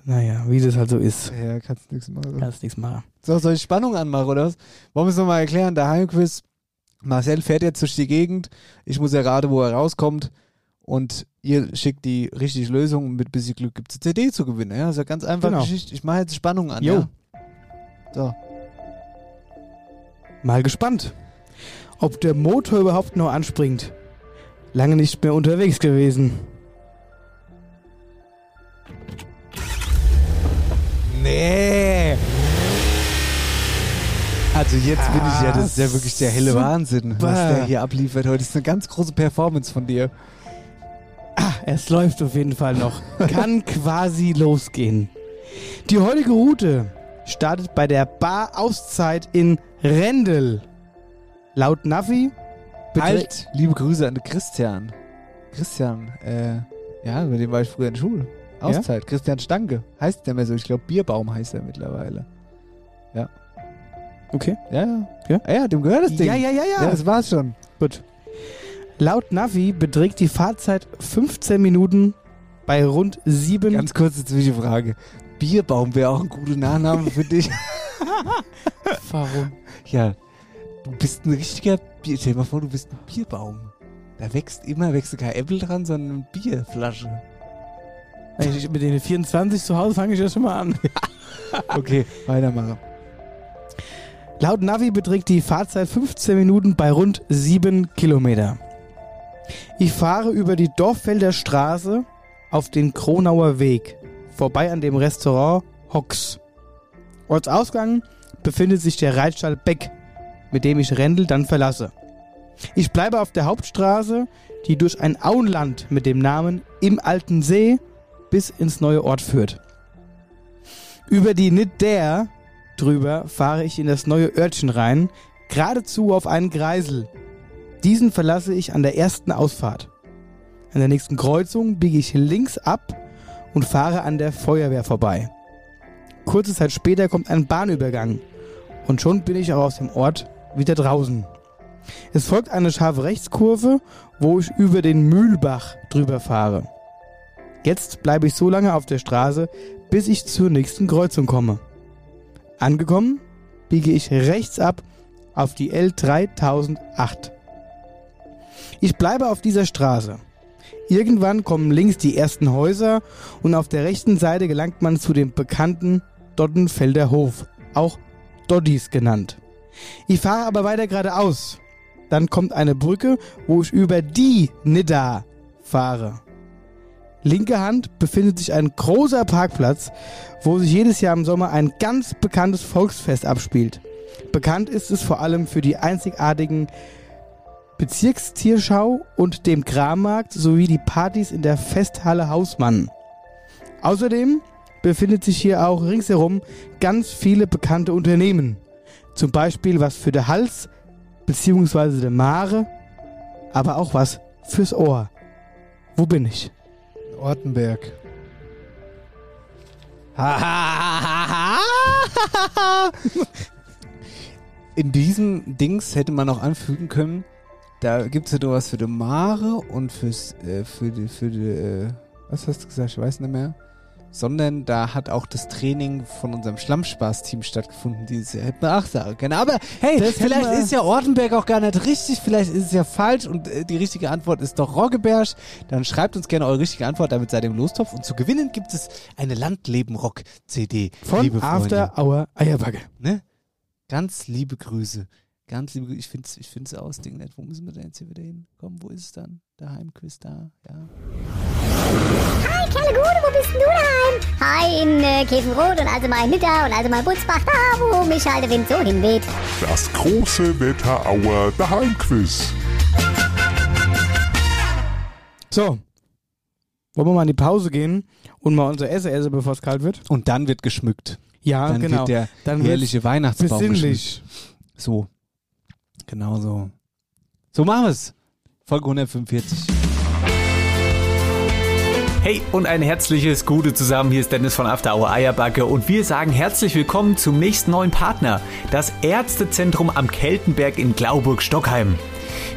Naja, wie das halt so ist. Ja, kannst nichts machen. Kannst nichts machen. So, soll ich Spannung anmachen, oder was? Wollen wir es nochmal erklären? Der Heimquiz. Marcel fährt jetzt durch die Gegend. Ich muss erraten, wo er rauskommt. Und ihr schickt die richtige Lösung und mit bisschen Glück gibt es eine CD zu gewinnen. Ja, ist ja ganz einfach Genau. Geschichte. Ich mache jetzt Spannung an. Jo. Ja? So. Mal gespannt, ob der Motor überhaupt noch anspringt. Lange nicht mehr unterwegs gewesen. Nee. Also jetzt bin ich ja, das ist ja wirklich der helle super. Wahnsinn, was der hier abliefert heute. Das ist eine ganz große Performance von dir. Ah, es läuft auf jeden Fall noch. Kann quasi losgehen. Die heutige Route startet bei der Bar-Auszeit in Rendel. Laut Navi Halt, liebe Grüße an Christian. Christian, äh, ja, mit dem war ich früher in der Schule. Auszeit, Christian Stanke. Heißt der mehr so? Ich glaube, Bierbaum heißt er mittlerweile. Ja. Okay. Ja, ja. Ja? Ah ja, dem gehört das Ding. Ja, ja, ja, ja. Ja, das war's schon. Gut. Laut Navi beträgt die Fahrzeit 15 Minuten bei rund 7 Ganz kurze Zwischenfrage. Bierbaum wäre auch ein guter Nachname für dich. Warum? Ja, du bist ein richtiger Bier. Stell dir mal vor, du bist ein Bierbaum. Da wächst immer, wächst kein Äpfel dran, sondern eine Bierflasche. Ich, mit den 24 zu Hause fange ich ja schon mal an. Okay, weitermachen. Laut Navi beträgt die Fahrzeit 15 Minuten bei rund 7 Kilometer. Ich fahre über die Dorffelder Straße auf den Kronauer Weg, vorbei an dem Restaurant Hox. Ortsausgang befindet sich der Reitstall Beck, mit dem ich Rendel dann verlasse. Ich bleibe auf der Hauptstraße, die durch ein Auenland mit dem Namen Im Alten See bis ins neue Ort führt. Über die Nidder drüber fahre ich in das neue Örtchen rein, geradezu auf einen Kreisel. Diesen verlasse ich an der ersten Ausfahrt. An der nächsten Kreuzung biege ich links ab und fahre an der Feuerwehr vorbei. Kurze Zeit später kommt ein Bahnübergang und schon bin ich auch aus dem Ort wieder draußen. Es folgt eine scharfe Rechtskurve, wo ich über den Mühlbach drüber fahre. Jetzt bleibe ich so lange auf der Straße, bis ich zur nächsten Kreuzung komme. Angekommen, biege ich rechts ab auf die L3008. Ich bleibe auf dieser Straße. Irgendwann kommen links die ersten Häuser und auf der rechten Seite gelangt man zu dem bekannten Doddenfelder Hof, auch Doddis genannt. Ich fahre aber weiter geradeaus. Dann kommt eine Brücke, wo ich über die Nidda fahre. Linke Hand befindet sich ein großer Parkplatz, wo sich jedes Jahr im Sommer ein ganz bekanntes Volksfest abspielt. Bekannt ist es vor allem für die einzigartigen Bezirkstierschau und dem Krammarkt sowie die Partys in der Festhalle Hausmann. Außerdem befindet sich hier auch ringsherum ganz viele bekannte Unternehmen. Zum Beispiel was für den Hals bzw. der Mare, aber auch was fürs Ohr. Wo bin ich? Ortenberg. In diesem Dings hätte man auch anfügen können, da gibt es ja nur was für die Mare und fürs, äh, für die, für die, äh, was hast du gesagt, ich weiß nicht mehr. Sondern da hat auch das Training von unserem Schlammspaß-Team stattgefunden dieses Jahr. Hätte man auch sagen können. Aber hey, Das hätten vielleicht wir- ist ja Ortenberg auch gar nicht richtig, vielleicht ist es ja falsch und äh, die richtige Antwort ist doch Roggeberg. Dann schreibt uns gerne eure richtige Antwort, damit seid ihr im Lostopf. Und zu gewinnen gibt es eine Landleben-Rock-CD. Von liebe Freunde. After Hour Eierbacke. Ne? Ganz liebe Grüße. Ganz liebe Grüße. Ich finde es ich find's aus, Ding nicht. Wo müssen wir denn jetzt hier wieder hinkommen? Wo ist es dann? Daheim, Quiz da. Ja. Wo bist denn du daheim? Hi, in äh, Käfenrot und also mal in Nidda und also mal in Butzbach, da wo mich halt der Wind so hinweht. Das große Wetterauer Daheimquiz. So. Wollen wir mal in die Pause gehen und mal unser Essen essen, bevor es kalt wird? Und dann wird geschmückt. Ja, dann genau. wird der Dann herrliche Weihnachtsbaum besinnlich. geschmückt. So. Genau so. So machen wir es. Folge 145. Hey und ein herzliches Gute zusammen. Hier ist Dennis von After Hour Eierbacke und wir sagen herzlich willkommen zum nächsten neuen Partner, das Ärztezentrum am Keltenberg in Glauburg-Stockheim.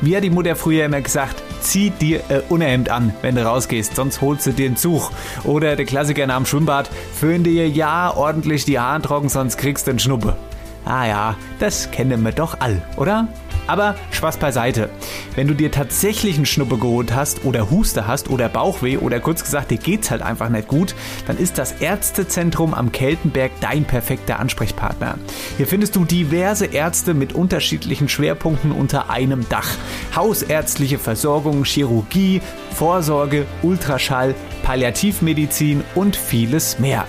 Wie hat die Mutter früher immer gesagt, zieh dir ein Unterhemd an, wenn du rausgehst, sonst holst du dir einen Zug. Oder der Klassiker nach dem Schwimmbad, föhn dir ja ordentlich die Haare trocken, sonst kriegst du einen Schnuppe. Ah ja, das kennen wir doch all, oder? Aber Spaß beiseite. Wenn du dir tatsächlich einen Schnuppe geholt hast oder Huste hast oder Bauchweh oder kurz gesagt, dir geht's halt einfach nicht gut, dann ist das Ärztezentrum am Keltenberg dein perfekter Ansprechpartner. Hier findest du diverse Ärzte mit unterschiedlichen Schwerpunkten unter einem Dach. Hausärztliche Versorgung, Chirurgie, Vorsorge, Ultraschall, Palliativmedizin und vieles mehr.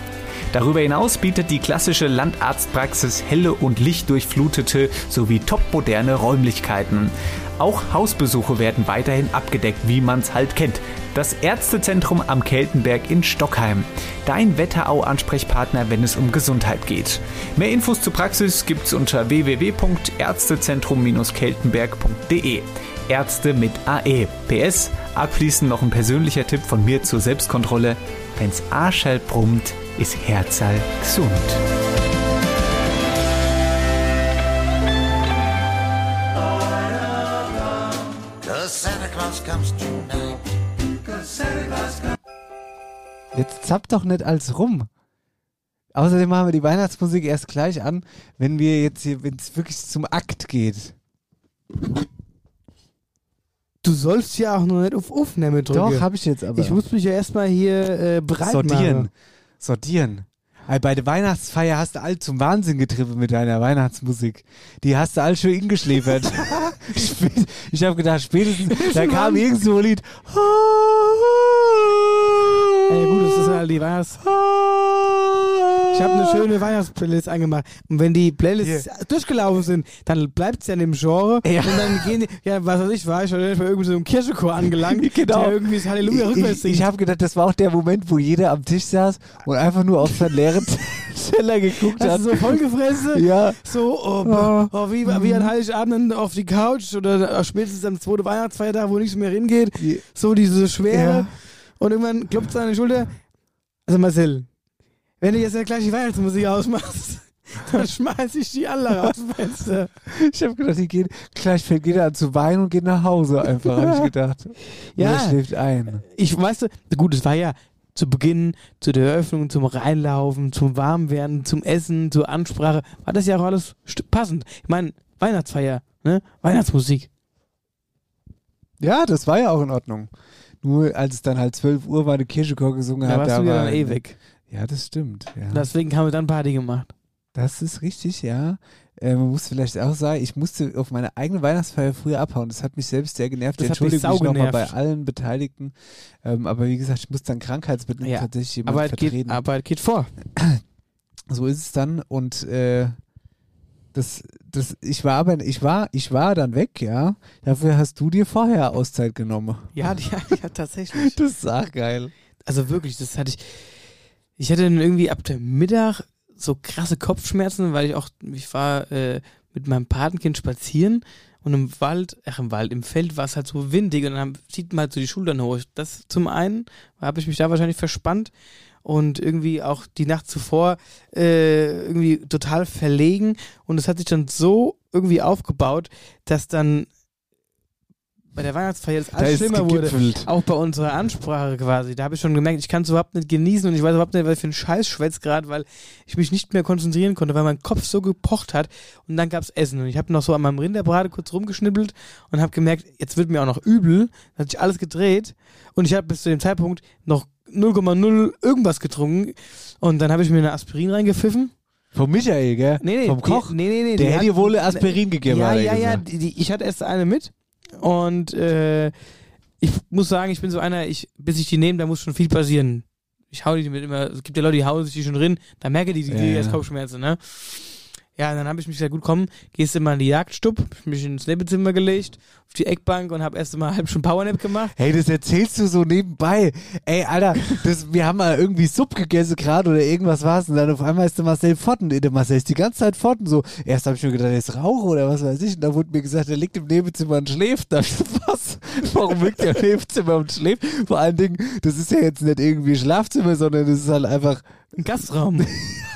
Darüber hinaus bietet die klassische Landarztpraxis helle und lichtdurchflutete sowie topmoderne Räumlichkeiten. Auch Hausbesuche werden weiterhin abgedeckt, wie man es halt kennt. Das Ärztezentrum am Keltenberg in Stockheim. Dein Wetterau-Ansprechpartner, wenn es um Gesundheit geht. Mehr Infos zur Praxis gibt's unter www.ärztezentrum-keltenberg.de. Ärzte mit AE. PS, abschließend noch ein persönlicher Tipp von mir zur Selbstkontrolle. Wenn's Arschall brummt, ist Herzall gesund. Santa Claus comes tonight. Jetzt zappt doch nicht alles rum. Außerdem machen wir die Weihnachtsmusik erst gleich an, wenn wir jetzt hier, wenn es wirklich zum Akt geht. Du sollst ja auch noch nicht auf Aufnahme drücken. Doch, habe ich jetzt aber. Ich muss mich ja erstmal hier äh, bereit Sortieren. machen. Sortieren. Bei der Weihnachtsfeier hast du all zum Wahnsinn getrieben mit deiner Weihnachtsmusik. Die hast du all schön ingeschläfert. Ich habe gedacht, spätestens, da kam irgend so ein Lied. Ja gut, das ist halt die Weihnachts... Ich habe eine schöne Weihnachtsplaylist angemacht. Und wenn die Playlists durchgelaufen sind, dann bleibt es ja in dem Genre. Ja. Und dann gehen die, ja, was weiß ich, war ich schon bei irgendwie so einem Kirchenchor angelangt, Genau. der irgendwie das Halleluja rückwärts Ich, singt. ich habe gedacht, das war auch der Moment, wo jeder am Tisch saß und einfach nur auf seinen leeren Teller geguckt hat. So vollgefressen? Ja. So, oh, Ja. oh, wie, wie an Heiligabend auf die Couch oder spätestens am zweiten Weihnachtsfeiertag, wo nichts mehr hingeht. So diese Schwere. Ja. Und irgendwann klopft es an die Schulter. Also Marcel, wenn du jetzt ja gleich die Weihnachtsmusik ausmachst, dann schmeiß ich die alle raus dem Fenster. Ich habe gedacht, die geht, gleich fängt jeder an zu weinen und geht nach Hause einfach, habe ich gedacht. Ja. Ja. schläft ein. Ich weißt du, gut, es war ja zu Beginn, zu der Eröffnung, zum Reinlaufen, zum Warmwerden, zum Essen, zur Ansprache, war das ja auch alles passend. Ich meine, Weihnachtsfeier, ne? Weihnachtsmusik. Ja, das war ja auch in Ordnung. Nur als es dann halt 12 Uhr war, der Kirchenchor gesungen Da hat, warst da du ja war dann eh weg. Ja, das stimmt. Ja. Deswegen haben wir dann Party gemacht. Das ist richtig, ja. Äh, man muss vielleicht auch sagen, ich musste auf meine eigene Weihnachtsfeier früher abhauen. Das hat mich selbst sehr genervt. Das mich Entschuldige mich sau nochmal bei allen Beteiligten. Ähm, aber wie gesagt, ich musste dann krankheitsbedingt Ja. tatsächlich jemanden geht, vertreten. aber es geht vor. So ist es dann und äh, das, das, ich war aber, ich war, ich war dann weg, ja. Dafür hast du dir vorher Auszeit genommen. Ja, ja, ja, tatsächlich. Das ist auch geil. Also wirklich, das hatte ich. Ich hatte dann irgendwie ab dem Mittag so krasse Kopfschmerzen, weil ich auch, ich war äh, mit meinem Patenkind spazieren und im Wald, ach im Wald, im Feld war es halt so windig und dann haben- zieht man halt so die Schultern hoch. Das zum einen habe ich mich da wahrscheinlich verspannt und irgendwie auch die Nacht zuvor äh, irgendwie total verlegen und es hat sich dann so irgendwie aufgebaut, dass dann bei der Weihnachtsfeier Da alles ist schlimmer wurde. Auch bei unserer Ansprache quasi. Da habe ich schon gemerkt, ich kann es überhaupt nicht genießen und ich weiß überhaupt nicht, was ich für ein Scheiß schwätz gerade, weil ich mich nicht mehr konzentrieren konnte, weil mein Kopf so gepocht hat. Und dann gab's Essen. Und ich habe noch so an meinem Rinderbrate kurz rumgeschnippelt und habe gemerkt, jetzt wird mir auch noch übel. Da hat sich alles gedreht. Und ich habe bis zu dem Zeitpunkt noch 0,0 irgendwas getrunken. Und dann habe ich mir eine Aspirin reingepfiffen. Vom Michael, gell? Nee, nee, Vom Koch? Nee, nee, nee. Der hätte dir wohl Aspirin gegeben, Ja, ja, ja. Die, die, ich hatte erst eine mit und äh, ich muss sagen, ich bin so einer, ich, bis ich die nehme, da muss schon viel passieren. Ich hau die mit immer, es gibt ja Leute, die hauen sich die schon drin, da merke die, die, die ja. erst Kopfschmerzen, ne? Ja, dann habe ich mich gesagt, gut, komm, gehst du mal in die Jagdstub, hab ich mich ins Nebenzimmer gelegt, auf die Eckbank und habe erst mal halb schon Powernap gemacht. Hey, das erzählst du so nebenbei. Ey, Alter, das, wir haben mal irgendwie Sub gegessen gerade oder irgendwas war's und dann auf einmal ist der Marcel Fotten. Der Marcel ist die ganze Zeit Fotten. So, erst habe ich mir gedacht, er ist Raucher oder was weiß ich. Und da wurde mir gesagt, er liegt im Nebenzimmer und schläft. Da was? Warum liegt er im Nebenzimmer und schläft? Vor allen Dingen, das ist ja jetzt nicht irgendwie Schlafzimmer, sondern das ist halt einfach Ein Gastraum.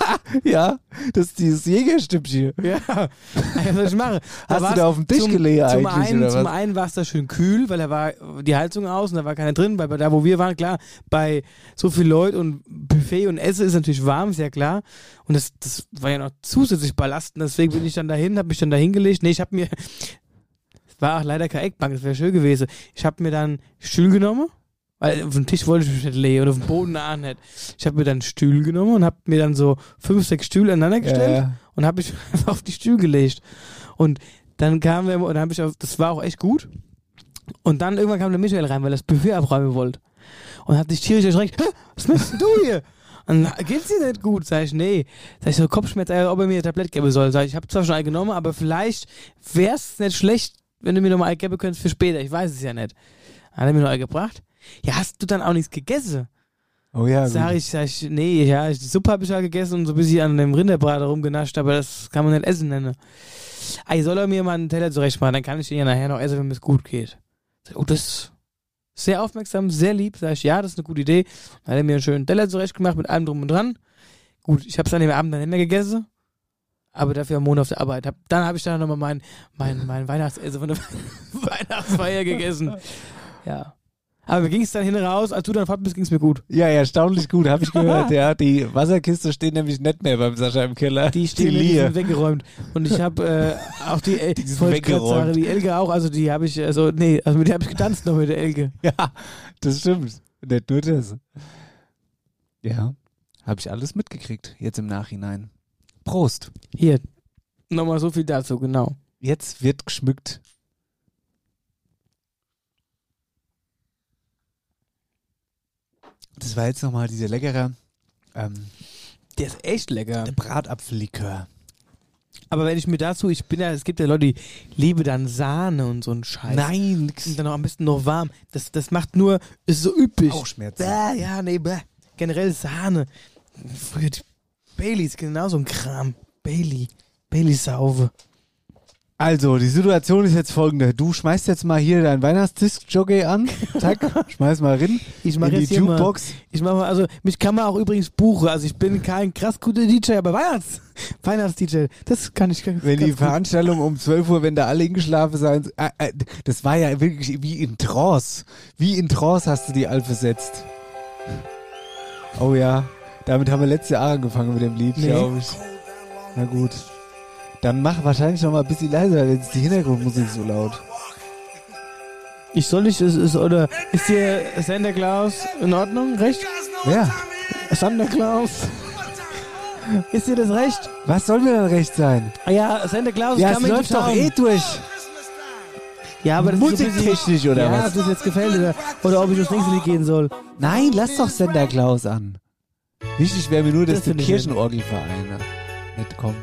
ja, das ist dieses Jägerstübchen. Ja, was soll ich machen? Hast du da auf dem Tisch zum, gelegen zum eigentlich, Einen, oder zum was? einen war es da schön kühl, weil da war die Heizung aus und da war keiner drin. Bei da, wo wir waren, klar, bei so viel Leuten und Buffet und Essen ist natürlich warm, ist ja klar. Und das, das war ja noch zusätzlich belasten. Deswegen bin ich dann dahin, habe mich dann da hingelegt. Nee, ich habe mir, war auch leider keine Eckbank, das wäre schön gewesen. Ich habe mir dann Stuhl genommen. Weil auf den Tisch wollte ich mich nicht legen oder auf dem Boden auch nicht. Ich habe mir dann Stühle genommen und habe mir dann so fünf, sechs Stühle aneinander gestellt Ja. und habe mich einfach auf die Stühle gelegt. Und dann kam der, und dann habe ich auf, das war auch echt gut. Und dann irgendwann kam der Michael rein, weil er das Buffet abräumen wollte. Und hat sich tierisch erschreckt, was machst du hier? Und geht's dir nicht gut? Sag ich, nee. Sag ich so, Kopfschmerz, ob er mir ein Tablett geben soll. Sag ich, ich habe zwar schon ein genommen, aber vielleicht wär's nicht schlecht, wenn du mir noch mal ein geben könntest für später. Ich weiß es ja nicht. Hat er mir noch ein gebracht? Ja, hast du dann auch nichts gegessen? Oh ja, Sag ich, sag ich, nee, ja, die Suppe habe ich ja gegessen und so ein bisschen an dem Rinderbraten rumgenascht, aber das kann man nicht essen nennen. Ey, soll er mir mal einen Teller zurecht machen, dann kann ich den ja nachher noch essen, wenn mir es gut geht. Sag ich, Oh, das ist sehr aufmerksam, sehr lieb. Sag ich, ja, das ist eine gute Idee. Dann hat er mir einen schönen Teller zurecht gemacht mit allem drum und dran. Gut, ich habe es an dem Abend dann nicht mehr gegessen, aber dafür am Montag auf der Arbeit. Hab, dann habe ich dann nochmal mein, mein, mein Weihnachtsessen von der Weihnachtsfeier gegessen. Ja. Aber ging es dann hin raus, als du dann fort bist, ging es mir gut. Ja, ja, erstaunlich gut, habe ich gehört. ja, die Wasserkiste steht nämlich nicht mehr beim Sascha im Keller. Die stehen die sind weggeräumt. Und ich habe äh, auch die, äh, Die weggeräumt. die Elke auch, also die habe ich, also nee, also mit der habe ich getanzt noch mit der Elke. Ja, das stimmt. Nicht nur das. Ja, habe ich alles mitgekriegt, jetzt im Nachhinein. Prost. Hier, nochmal so viel dazu, genau. Jetzt wird geschmückt. Das war jetzt nochmal dieser leckere ähm, Der ist echt lecker. der Bratapfellikör. Aber wenn ich mir dazu, ich bin ja, es gibt ja Leute, die liebe dann Sahne und so einen Scheiß. Nein, nix. Und dann auch am besten noch warm. Das, das macht nur, ist so üppig. Bauchschmerzen. Bäh, ja, nee, bäh. Generell Sahne. Früher die Baileys, genau so ein Kram. Bailey. Bailey-Sauve. Also, die Situation ist jetzt folgende. Du schmeißt jetzt mal hier dein Weihnachtsdisk-Jockey an. Zack, schmeiß mal rein. Ich mache in die jetzt hier mal, Jukebox. ich mache mal, also mich kann man auch übrigens buchen. Also ich bin kein krass guter DJ, aber Weihnachts, Weihnachts-DJ, das kann ich ganz Wenn die gut. Veranstaltung um 12 Uhr, wenn da alle hingeschlafen sein, äh, äh, das war ja wirklich wie in Trance. Wie in Trance hast du die Alp versetzt. Oh ja, damit haben wir letztes Jahr angefangen mit dem Lied, Nee. glaube ich. Na gut. Dann mach wahrscheinlich noch mal ein bisschen leiser, weil jetzt die Hintergrundmusik so laut. Ich soll nicht, ist, ist, oder ist hier Santa Claus in Ordnung? Recht? Ja. Santa Claus. Ist dir das recht? Was soll mir denn recht sein? Ah ja, Santa Claus Ja, es coming läuft to doch town. eh durch. Ja, aber das ist so ein bisschen- Musiktechnisch oder ja, was? ob das jetzt gefällt oder, oder ob ich das nächste Lied gehen soll. Nein, lass doch Santa Claus an. Wichtig wäre mir nur, dass Das die finde ich Kirchenorgelvereine mitkommen.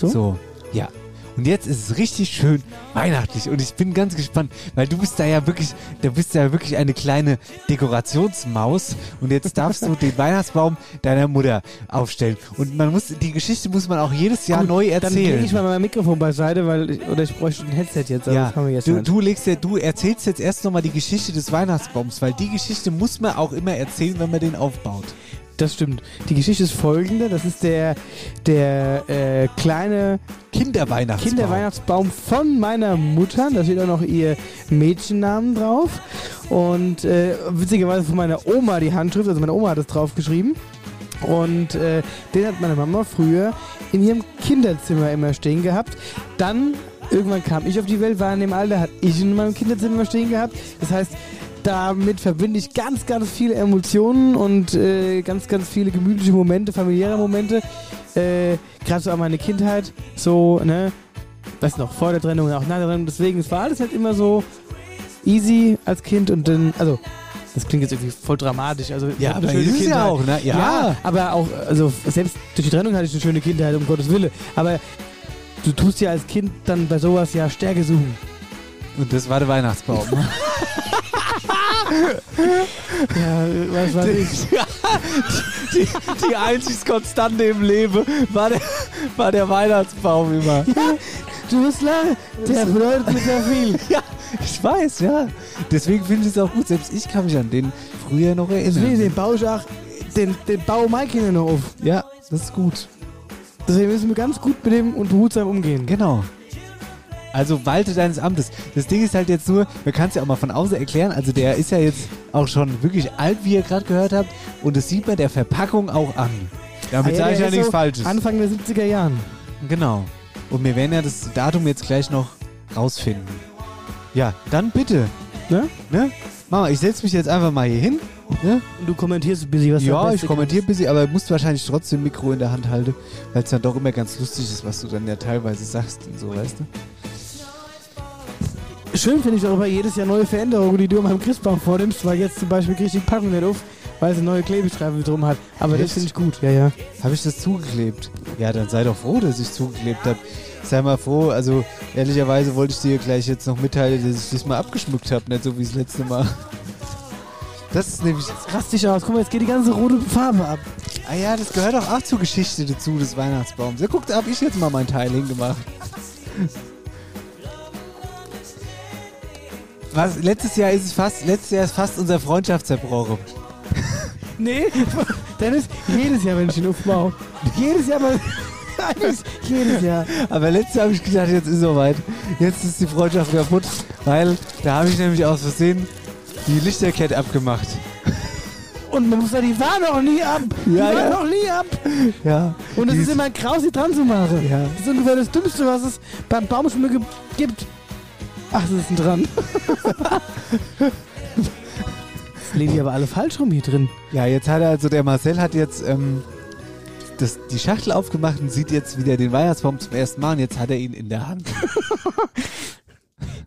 So? So, ja. Und jetzt ist es richtig schön weihnachtlich und ich bin ganz gespannt, weil du bist da ja wirklich, du bist ja wirklich eine kleine Dekorationsmaus und jetzt darfst du den Weihnachtsbaum deiner Mutter aufstellen. Und man muss, die Geschichte muss man auch jedes Jahr Gut, neu Dann erzählen. lege ich mal mein Mikrofon beiseite, weil ich, oder ich bräuchte ein Headset jetzt. Aber ja, das haben wir jetzt du, du legst ja, du erzählst jetzt erst nochmal die Geschichte des Weihnachtsbaums, weil die Geschichte muss man auch immer erzählen, wenn man den aufbaut. Das stimmt. Die Geschichte ist folgende: Das ist der, der äh, kleine Kinderweihnachtsbaum. Kinderweihnachtsbaum von meiner Mutter. Da steht auch noch ihr Mädchennamen drauf. Und äh, witzigerweise von meiner Oma die Handschrift. Also meine Oma hat das draufgeschrieben. Und äh, den hat meine Mama früher in ihrem Kinderzimmer immer stehen gehabt. Dann, irgendwann kam ich auf die Welt, war in dem Alter, hat ich in meinem Kinderzimmer immer stehen gehabt. Das heißt, damit verbinde ich ganz, ganz viele Emotionen und äh, ganz, ganz viele gemütliche Momente, familiäre Momente. Äh, Gerade so an meine Kindheit, so, ne, weiß noch, vor der Trennung auch nach der Trennung. Deswegen, es war alles halt immer so easy als Kind und dann, also, das klingt jetzt irgendwie voll dramatisch. Also, Ja, aber schöne ist es ja Kindheit. auch, ne? Ja. aber auch, also selbst durch die Trennung hatte ich eine schöne Kindheit, um Gottes Willen. Aber du tust ja als Kind dann bei sowas ja Stärke suchen. Und das war der Weihnachtsbaum. Ja, was weiß ich. die, die einzig Konstante im Leben war der, war der Weihnachtsbaum immer. Du bist lachen, der bedeutet mir sehr viel. Ja, ich weiß, ja. Deswegen finde ich es auch gut. Selbst ich kann mich an den früher noch Deswegen, erinnern. den baue ich auch, den, den baue Kinder noch auf. Ja, das ist gut. Deswegen müssen wir ganz gut mit dem und behutsam umgehen. Genau. Also walte deines Amtes. Das Ding ist halt jetzt nur, man kann es ja auch mal von außen erklären, also der ist ja jetzt auch schon wirklich alt, wie ihr gerade gehört habt, und das sieht man der Verpackung auch an. Damit Ah sage ich ja nichts so Falsches. Anfang der 70er Jahren. Genau. Und wir werden ja das Datum jetzt gleich noch rausfinden. Ja, dann bitte. Ne? Ne? Mama, ich setze mich jetzt einfach mal hier hin. Ne? Und du kommentierst ein bisschen, was Ja, ich kommentiere ein bisschen, aber du musst wahrscheinlich trotzdem Mikro in der Hand halten, weil es dann doch immer ganz lustig ist, was du dann ja teilweise sagst und so, weißt du? Schön finde ich auch immer jedes Jahr neue Veränderungen, die du meinem Christbaum vornimmst, weil jetzt zum Beispiel kriege ich die Packung nicht auf weil sie neue Klebestreifen drum hat. Aber das Echt? finde ich gut, ja, ja. Habe ich das zugeklebt? Ja, dann sei doch froh, dass ich zugeklebt habe. Sei mal froh, also ehrlicherweise wollte ich dir gleich jetzt noch mitteilen, dass ich das mal abgeschmückt habe, nicht so wie das letzte Mal. Das ist nämlich. Krass dich aus. Guck mal, jetzt geht die ganze rote Farbe ab. Ah ja, das gehört auch, auch zur Geschichte dazu des Weihnachtsbaums. Ja, guck, da habe ich jetzt mal mein Teil hingemacht. Was, letztes Jahr ist es fast, letztes Jahr ist fast unser Freundschaft zerbrochen. Nee, Dennis, jedes Jahr, wenn ich ihn aufbaue. Jedes Jahr mal. jedes Jahr. Aber letztes Jahr habe ich gedacht, jetzt ist es soweit. Jetzt ist die Freundschaft kaputt, weil da habe ich nämlich aus Versehen die Lichterkette abgemacht. Und man muss sagen, die war noch nie ab. Die Ja, war ja. noch nie ab. Ja. Und es ist immer graus, sie dran zu machen. Ja. Das ist ungefähr das Dümmste, was es beim Baumschmücke gibt. Ach, das ist ein dran. Jetzt legen die aber alle falsch rum hier drin. Ja, jetzt hat er, also der Marcel hat jetzt ähm, das, die Schachtel aufgemacht und sieht jetzt wieder den Weihnachtsbaum zum ersten Mal und jetzt hat er ihn in der Hand.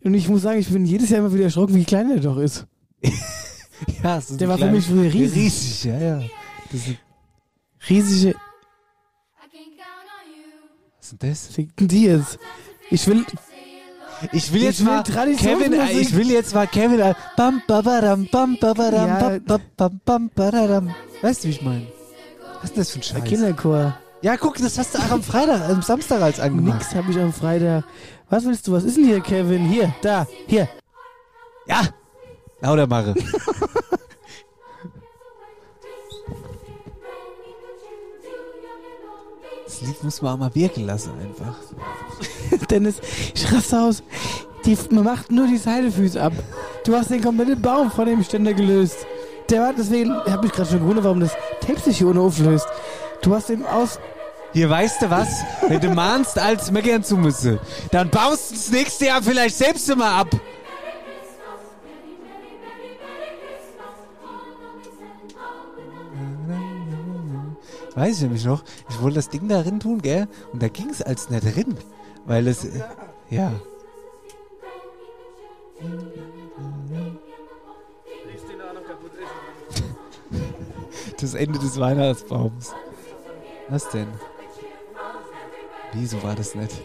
Und ich muss sagen, ich bin jedes Jahr immer wieder erschrocken, wie klein der doch ist. ja, so Der ein war für mich früher riesig. Riesig, ja, ja. Das ist, Riesige. was ist denn das? Ficken die jetzt? Ich will. Ich will Ich jetzt will mal. Kevin, äh, ich will jetzt mal Kevin, äh, bam, babaram, bam, babaram, Ja. bam, bam, bam, bararam. Weißt du, wie ich meine? Was ist denn das für ein Der Scheiß? Kinderchor. Ja, guck, das hast du auch am Freitag, am Samstag als angemacht. Nix habe ich am Freitag. Was willst du? Was ist denn hier, Kevin? Hier, da, hier. Ja, lauter mache. Das Lied muss man auch mal wirken lassen einfach. Dennis, ich raste aus. Die, man macht nur die Seidefüße ab. Du hast den kompletten Baum von dem Ständer gelöst. Der war deswegen, ich habe mich gerade schon gewundert, warum das Tape sich hier ohne auflöst. Du hast den aus. Hier, weißt du was? Wenn du mahnst, als meckern zu müssen, dann baust du das nächste Jahr vielleicht selbst immer ab. Weiß ich nämlich noch, ich wollte das Ding da drin tun, gell? Und da ging es als nicht drin. Weil es, äh, ja. Das Ende des Weihnachtsbaums. Was denn? Wieso war das nicht?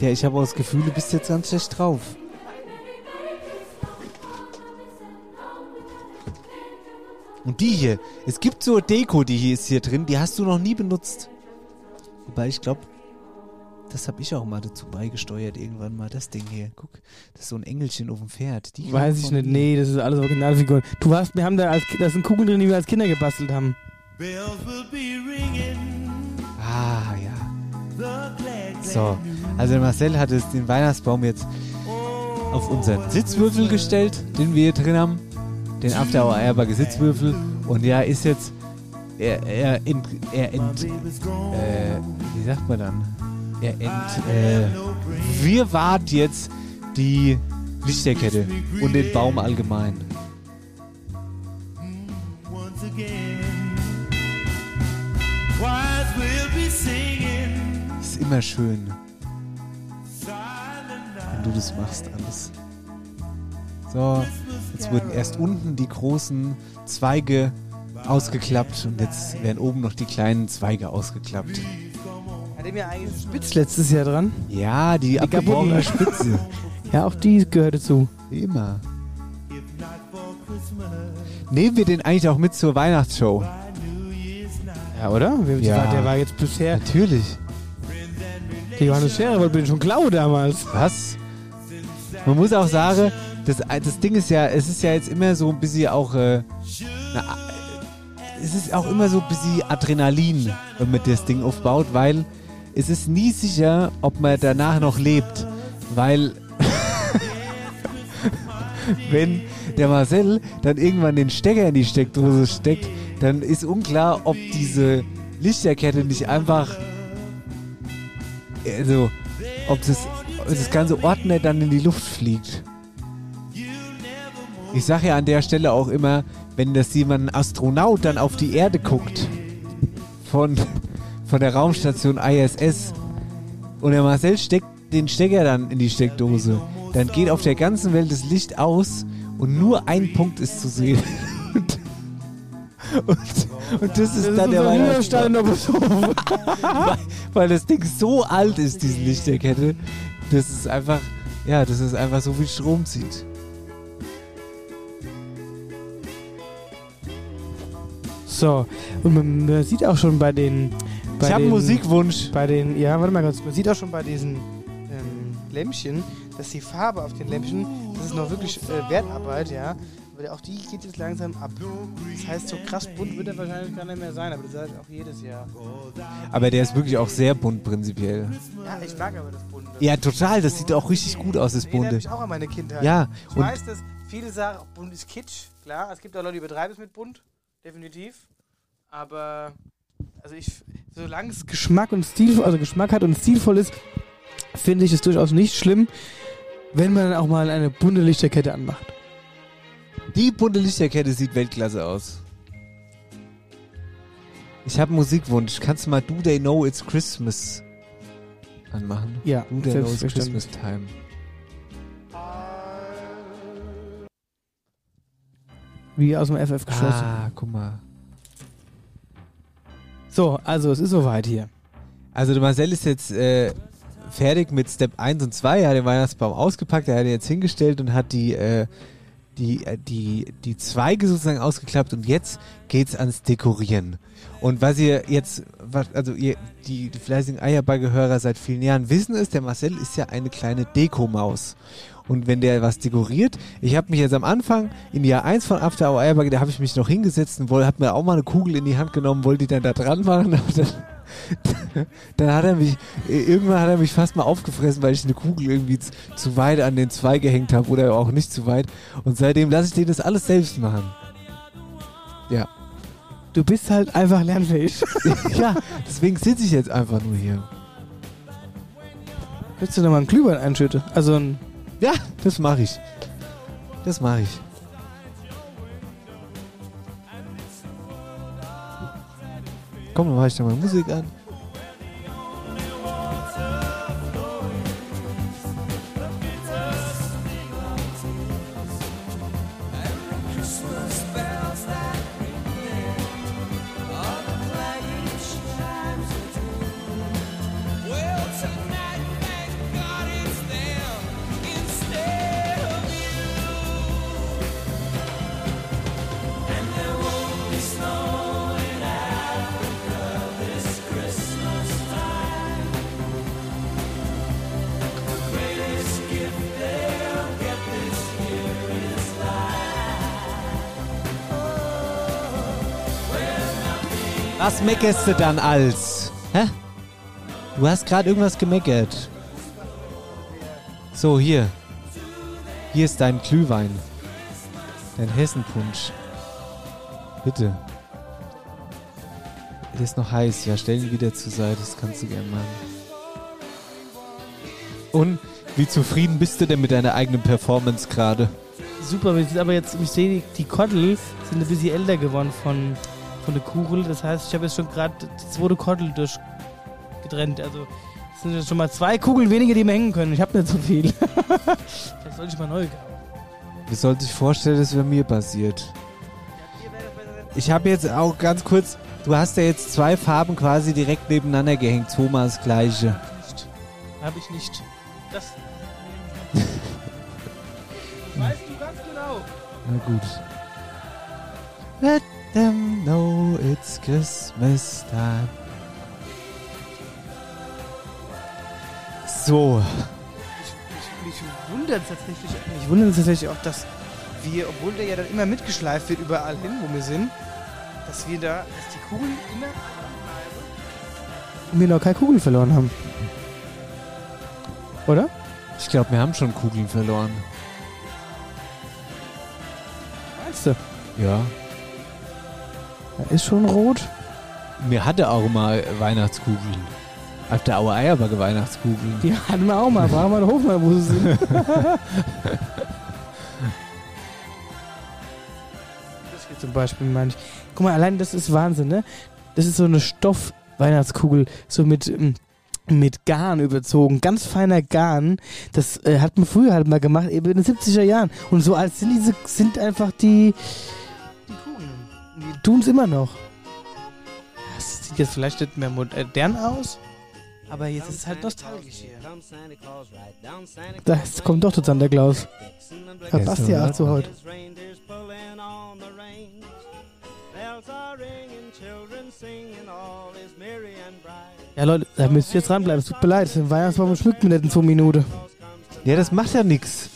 Ja, ich habe auch das Gefühl, du bist jetzt ganz schlecht drauf. Und die hier, es gibt so Deko, die hier ist hier drin, die hast du noch nie benutzt. Wobei ich glaube, das habe ich auch mal dazu beigesteuert irgendwann mal, das Ding hier. Guck, das ist so ein Engelchen auf dem Pferd. Die Weiß ich nicht. mir. Nee, das ist alles Originalfiguren. Du hast, wir haben da als, da sind Kugeln drin, die wir als Kinder gebastelt haben. Ah, ja. So, also Marcel hat es den Weihnachtsbaum jetzt auf unseren Sitzwürfel gestellt, den wir hier drin haben. Den After Hour Eierbagge Sitzwürfel. Und ja, ist jetzt. Er, er, ent, er ent, äh, wie sagt man dann? Er ent, äh, wir wart jetzt die Lichterkette und den Baum allgemein. Ist immer schön, wenn du das machst, alles. So, jetzt wurden erst unten die großen Zweige ausgeklappt und jetzt werden oben noch die kleinen Zweige ausgeklappt. Hat dem ja eigentlich Spitz letztes Jahr dran. Ja, die, abgebrochene Spitze. Ja, auch die gehört dazu. Immer. Nehmen wir den eigentlich auch mit zur Weihnachtsshow? Ja, oder? Ja. Der war jetzt bisher. Natürlich. Der Johannes Scherer wollte den schon klauen damals. Was? Man muss auch sagen, das, das Ding ist ja, es ist ja jetzt immer so ein bisschen auch, äh, na, es ist auch immer so ein bisschen Adrenalin, wenn man das Ding aufbaut, weil es ist nie sicher, ob man danach noch lebt, weil wenn der Marcel dann irgendwann den Stecker in die Steckdose steckt, dann ist unklar, ob diese Lichterkette nicht einfach also ob das, ob das ganze Ordner dann in die Luft fliegt. Ich sage ja an der Stelle auch immer, wenn das jemand ein Astronaut dann auf die Erde guckt, von, von der Raumstation ISS, und der Marcel steckt den Stecker dann in die Steckdose. Dann geht auf der ganzen Welt das Licht aus und nur ein Punkt ist zu sehen. Und, und das ist Das dann ist der Oberhof. weil, weil das Ding so alt ist, diese Lichterkette. Das ist einfach, ja, das ist einfach so wie Strom zieht. So, und man, sieht auch schon bei den. Bei Ich hab einen Musikwunsch. Bei den, ja, warte mal kurz. Man sieht auch schon bei diesen ähm, Lämpchen, dass die Farbe auf den Lämpchen, das ist noch wirklich äh, Wertarbeit, ja. Aber auch die geht jetzt langsam ab. Das heißt, so krass bunt wird er wahrscheinlich gar nicht mehr sein, aber das sage ich auch jedes Jahr. Aber der ist wirklich auch sehr bunt prinzipiell. Ja, ich mag aber das Bunte. Ja, total. Das sieht auch richtig gut aus, das Den erinnert Bunte. mich auch an meine Kindheit. Ja, ich und weiß, dass viele sagen, bunt ist Kitsch. Klar, es gibt auch Leute, die betreiben es mit bunt. Definitiv. Aber, also ich, solange es Geschmack und Stil, also Geschmack hat und stilvoll ist, finde ich es durchaus nicht schlimm, wenn man dann auch mal eine bunte Lichterkette anmacht. Die bunte Lichterkette sieht Weltklasse aus. Ich habe einen Musikwunsch. Kannst du mal Do They Know It's Christmas anmachen? Ja, Do They Know It's. Christmas Time. Wie aus dem FF geschossen. Ah, guck mal. So, also es ist soweit hier. Also der Marcel ist jetzt äh, fertig mit Step 1 und 2. Er hat den Weihnachtsbaum ausgepackt, er hat ihn jetzt hingestellt und hat die, äh, die, äh, die, die Zweige sozusagen ausgeklappt und jetzt geht's ans Dekorieren. Und was ihr jetzt, also ihr, die, die fleißigen Eierbagge-Hörer seit vielen Jahren wissen ist, der Marcel ist ja eine kleine Dekomaus. Und wenn der was dekoriert, ich habe mich jetzt am Anfang in Jahr 1 von After Hour Eierbagge, da habe ich mich noch hingesetzt und wollte, hab mir auch mal eine Kugel in die Hand genommen, wollte die dann da dran machen, aber dann, dann hat er mich, irgendwann hat er mich fast mal aufgefressen, weil ich eine Kugel irgendwie zu, weit an den Zweig gehängt habe oder auch nicht zu weit. Und seitdem lasse ich den das alles selbst machen. Ja. Du bist halt einfach lernfähig. ja, deswegen sitze ich jetzt einfach nur hier. Willst du noch mal einen Glühwein einschütten? Also ein. Ja, das mache ich. Das mache ich. Komm, dann mache ich da mal Musik an. Was meckerst du dann als? Hä? Du hast gerade irgendwas gemeckert. So, hier. Hier ist dein Glühwein. Dein Hessenpunsch. Bitte. Der ist noch heiß. Ja, stell ihn wieder zur Seite. Das kannst du gern machen. Und wie zufrieden bist du denn mit deiner eigenen Performance gerade? Super, aber jetzt, ich sehe, die, Kottel sind ein bisschen älter geworden von, von der Kugel. Das heißt, ich habe jetzt schon gerade die zweite Kottel durchgetrennt. Also es sind jetzt schon mal zwei Kugeln weniger, die mir hängen können. Ich habe nicht so viel. Vielleicht sollte ich mal neu kaufen. Wie soll sich vorstellen, dass bei mir passiert? Ich habe jetzt auch ganz kurz, du hast ja jetzt zwei Farben quasi direkt nebeneinander gehängt, zweimal das gleiche. Habe ich nicht. Das. weißt du ganz genau. Na gut. Let them know it's Christmas time. So. Mich wundert es tatsächlich, mich wundert tatsächlich auch, dass wir, obwohl der ja dann immer mitgeschleift wird überall hin, wo wir sind, dass wir da, dass die Kugeln immer und wir noch keine Kugeln verloren haben. Oder? Ich glaube, wir haben schon Kugeln verloren. Meinst du? Ja. Da ist schon rot. Mir hatte auch mal Weihnachtskugeln. Auf der Auer Eierbacke Weihnachtskugeln. Die hatten wir auch mal. Fragen wir den Hofmann, wo sie sind. das hier zum Beispiel meine ich. Guck mal, allein das ist Wahnsinn, ne? Das ist so eine Stoff-Weihnachtskugel. So mit, ähm, mit Garn überzogen, ganz feiner Garn. Das äh, hat man früher halt mal gemacht, eben in den 70er Jahren. Und so alt sind diese, sind einfach. Die tun es immer noch. Das sieht jetzt vielleicht nicht mehr modern aus, aber jetzt ist es halt nostalgisch hier. Das kommt doch der Santa Claus. Passt ja auch zu heute. Ja, Leute, da müsst ihr jetzt dranbleiben. Es tut mir leid, den Weihnachtsbaum schmückt mir nicht in zwei Minuten. Ja, das macht ja nichts.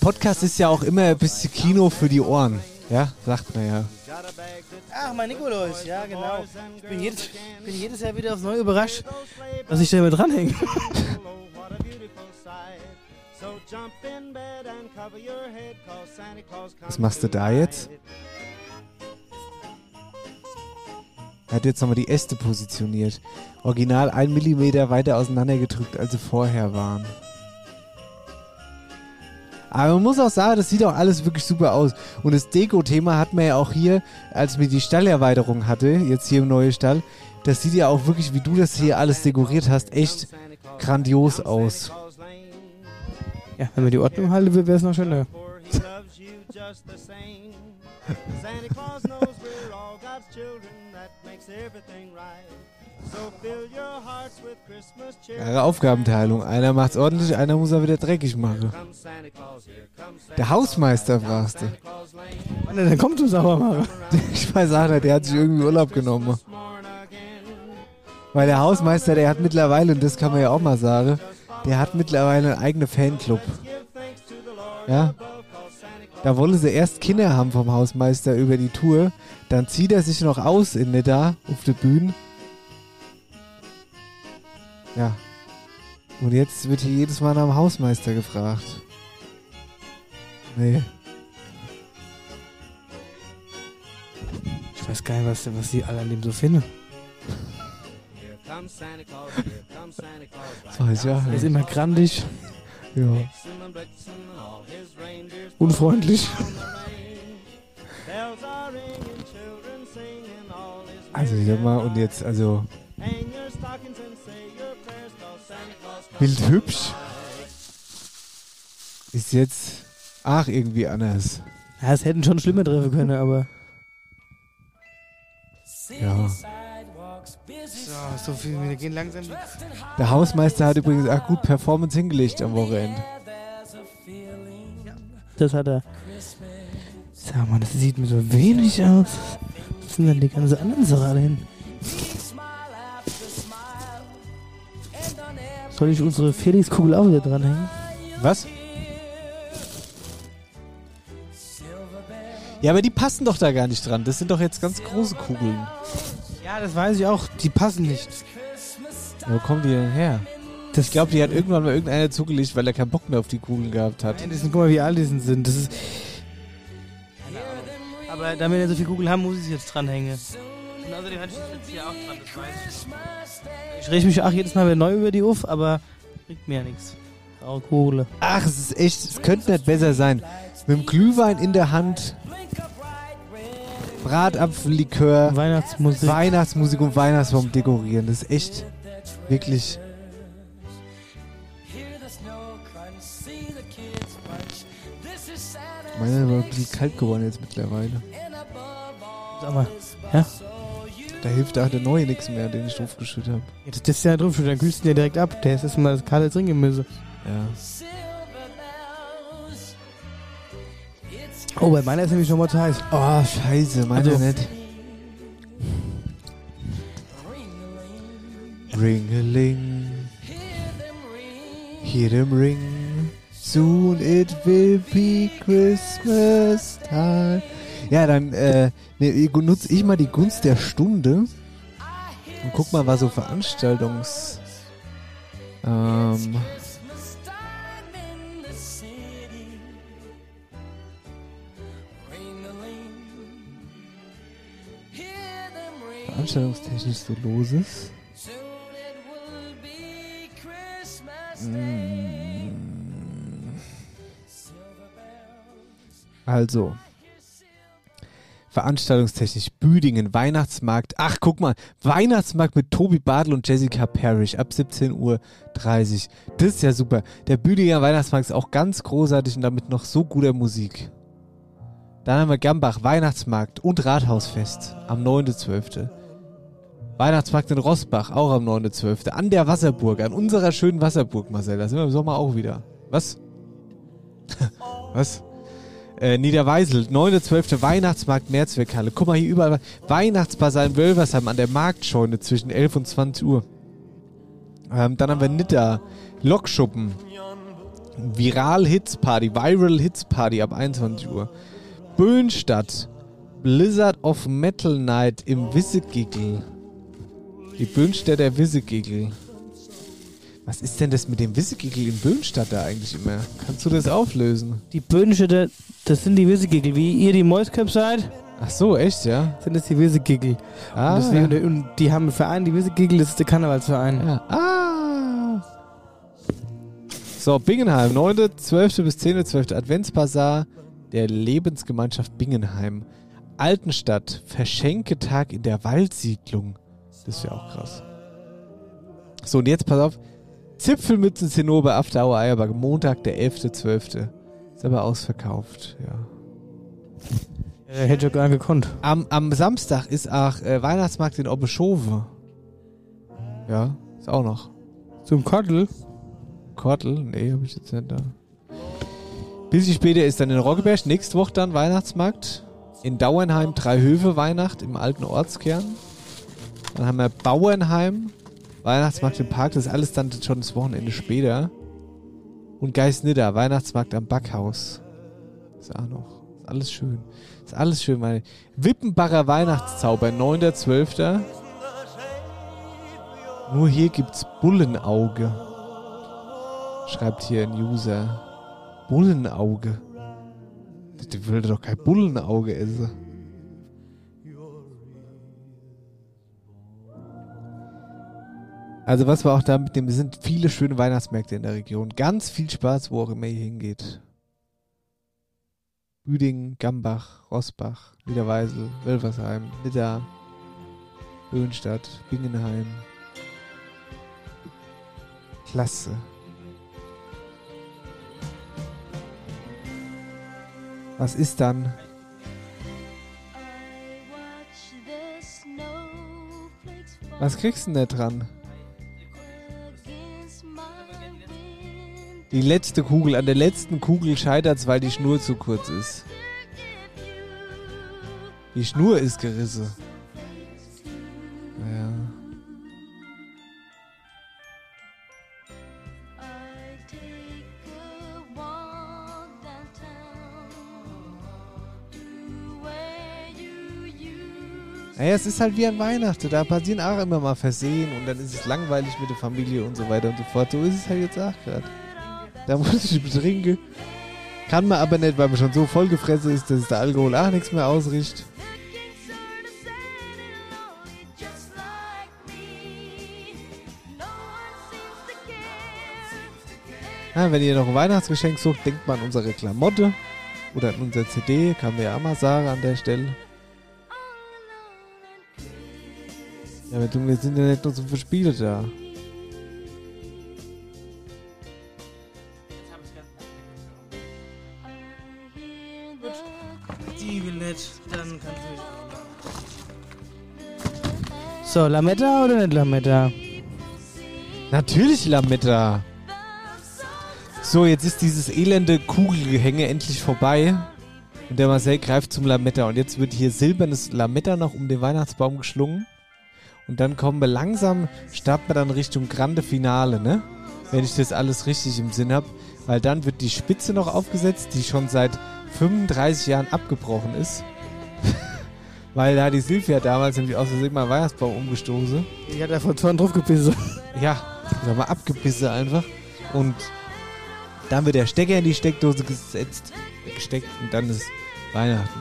Podcast ist ja auch immer ein bisschen Kino für die Ohren. Ja, sagt man ja. Ach, mein Nikolaus, ja, genau. Ich bin jedes, bin jedes Jahr wieder aufs Neue überrascht, dass ich da immer dranhänge. Was machst du da jetzt? Er hat jetzt nochmal die Äste positioniert. Original ein Millimeter weiter auseinandergedrückt, als sie vorher waren. Aber man muss auch sagen, das sieht auch alles wirklich super aus. Und das Deko-Thema hat man ja auch hier, als wir die Stallerweiterung hatte, jetzt hier im neuen Stall, das sieht ja auch wirklich, wie du das hier alles dekoriert hast, echt grandios aus. Ja, wenn wir die Ordnung halten, wäre es noch schöner. Santa Claus knows we're all God's children, that makes everything right. Klare Aufgabenteilung. Einer macht's ordentlich, einer muss er wieder dreckig machen. Der Hausmeister fragst du. Wann denn kommt zum Saubermacher? Ich weiß auch nicht, der hat sich irgendwie Urlaub genommen. Weil der Hausmeister, der hat mittlerweile, und das kann man ja auch mal sagen, der hat mittlerweile einen eigenen Fanclub. Ja? Da wollen sie erst Kinder haben vom Hausmeister über die Tour. Dann zieht er sich noch aus in da auf der Bühne. Ja. Und jetzt wird hier jedes Mal nach dem Hausmeister gefragt. Nee. Ich weiß gar nicht, was, was die alle an dem so finden. Das weiß ich auch Er ist immer grandig, Ja. unfreundlich. Also ich sag mal, und jetzt, also. Bild hübsch. Ist jetzt. Ach, irgendwie anders. Ja, es hätten schon schlimmer treffen können, aber. Ja. So, so viel, wir gehen langsam. Der Hausmeister hat übrigens auch gut Performance hingelegt am Wochenende. Das hat er. Sag mal, das sieht mir so wenig aus. Was sind denn die ganzen anderen Sachen alle hin? Soll ich unsere Felix-Kugel auch wieder dranhängen? Was? Ja, aber die passen doch da gar nicht dran. Das sind doch jetzt ganz große Kugeln. Ja, das weiß ich auch. Die passen nicht. Wo kommen die denn her? ich glaube, die hat irgendwann mal irgendeiner zugelegt, weil er keinen Bock mehr auf die Kugeln gehabt hat. Nein, das sind, guck mal, wie alt die sind. Das ist. Aber da wir so viele Kugeln haben, muss ich sie jetzt dranhängen. Und außerdem hatte ich das jetzt hier auch dran, das weiß ich. Ich reg mich auch jedes Mal wieder neu über die auf, aber bringt mir ja nichts. Saure Kugel. Ach, es ist echt, es könnte nicht besser sein. Mit dem Glühwein in der Hand, Bratapfellikör, Weihnachtsmusik. Weihnachtsmusik und Weihnachtsbaum dekorieren. Das ist echt, wirklich. Meiner ist aber ein bisschen kalt geworden jetzt mittlerweile. Sag mal, ja? Da hilft auch der neue nichts mehr, den ich draufgeschüttet habe. Ja, das ist ja drauf, dann kühlst du den ja direkt ab. Der ist erstmal das kalte Trinkgemüse. Ja. Oh, bei meiner ist nämlich noch mal zu heiß. Oh, scheiße, meiner Also- nicht. Ring-a-ling, hear them ring, soon it will be Christmas time. Ja, dann äh, ne, nutze ich mal die Gunst der Stunde und guck mal, was so Veranstaltungs... Ähm, veranstaltungstechnisch so los ist. Mm. Also, Veranstaltungstechnisch Büdingen, Weihnachtsmarkt. Ach, guck mal, Weihnachtsmarkt mit Tobi Bartel und Jessica Parrish ab 17.30 Uhr. Das ist ja super. Der Büdinger Weihnachtsmarkt ist auch ganz großartig und damit noch so guter Musik. Dann haben wir Gambach, Weihnachtsmarkt und Rathausfest am 9.12. Weihnachtsmarkt in Rossbach, auch am 9.12. An der Wasserburg, an unserer schönen Wasserburg, Marcel. Da sind wir im Sommer auch wieder. Was? Was? Äh, Niederweisel, 9.12. Weihnachtsmarkt Mehrzweckhalle. Guck mal hier überall. Weihnachtsbasar in Wölversheim an der Marktscheune zwischen 11 und 20 Uhr. Ähm, dann haben wir Nitter, Lokschuppen, Viral Hits Party, Viral Hits Party ab 21 Uhr. Böhnstadt, Blizzard of Metal Night im Wissegiggel. Die Böhnstädter Wissegiggel. Was ist denn das mit dem Wissegiggel in Böhnstadt da eigentlich immer? Kannst du das auflösen? Die Böhnstädter, das sind die Wissegiggel. Wie ihr die Moisköp seid, Ach so, echt, ja? sind das die Wissegiggel. Ah, und, deswegen, ja. und die haben einen Verein, die Wissegiggel, das ist der Karnevalsverein. Ja. Ah. So, Bingenheim, 9.12. bis 10.12. Adventsbasar der Lebensgemeinschaft Bingenheim. Altenstadt, Verschenketag in der Waldsiedlung. Das ist ja auch krass. So, und jetzt pass auf. Zipfelmützen Zinnober After Hour Eierbacke, Montag, der 11.12. Ist aber ausverkauft, ja. Äh, hätte ich gar nicht gekonnt. Am, am Samstag ist auch äh, Weihnachtsmarkt in Obeschove. Ja, ist auch noch. Zum Kottel? Kottel? Nee, hab ich jetzt nicht da. Bisschen später ist dann in Roggeberg, nächste Woche dann Weihnachtsmarkt. In Dauernheim drei Höfe Weihnacht im alten Ortskern. Dann haben wir Bauernheim, Weihnachtsmarkt im Park, das ist alles dann schon das Wochenende später. Und Geisnidder, Weihnachtsmarkt am Backhaus. Ist auch noch. Ist alles schön. Ist alles schön, meine. Wippenbacher Weihnachtszauber, 9.12. Nur hier gibt's Bullenauge. Schreibt hier ein User. Bullenauge. Die will doch kein Bullenauge essen. Also was wir auch da mit dem, es sind viele schöne Weihnachtsmärkte in der Region. Ganz viel Spaß, wo auch immer ihr hingeht. Büdingen, Gambach, Rossbach, Niederweisel, Wölfersheim, Nidda, Höhenstadt, Bingenheim. Klasse. Was ist dann? Was kriegst du denn da dran? Die letzte Kugel. An der letzten Kugel scheitert's, weil die Schnur zu kurz ist. Die Schnur ist gerissen. Naja. Naja, es ist halt wie an Weihnachten. Da passieren auch immer mal Versehen und dann ist es langweilig mit der Familie und so weiter und so fort. So ist es halt jetzt auch gerade. Da muss ich betrinken. Kann man aber nicht, weil man schon so vollgefressen ist, dass der Alkohol auch nichts mehr ausricht. Ja, wenn ihr noch ein Weihnachtsgeschenk sucht, denkt mal an unsere Klamotte oder an unser CD. Kann mir ja mal sagen an der Stelle. Ja, wir sind ja nicht nur zum Verspielen da. Die will nicht, dann kannst du mich So, Lametta oder nicht Lametta? Natürlich Lametta. So, jetzt ist dieses elende Kugelgehänge endlich vorbei. Und der Marcel greift zum Lametta. Und jetzt wird hier silbernes Lametta noch um den Weihnachtsbaum geschlungen. Und dann kommen wir langsam, starten wir dann Richtung Grande Finale, ne? Wenn ich das alles richtig im Sinn habe. Weil dann wird die Spitze noch aufgesetzt, die schon seit 35 Jahren abgebrochen ist. Weil da die Silvia damals nämlich aus Versehen mal Weihnachtsbaum umgestoßen. Ich hatte da vor Zorn drauf gebissen. Ja, da mal abgebissen einfach. Und dann wird der Stecker in die Steckdose gesetzt, gesteckt und dann ist Weihnachten.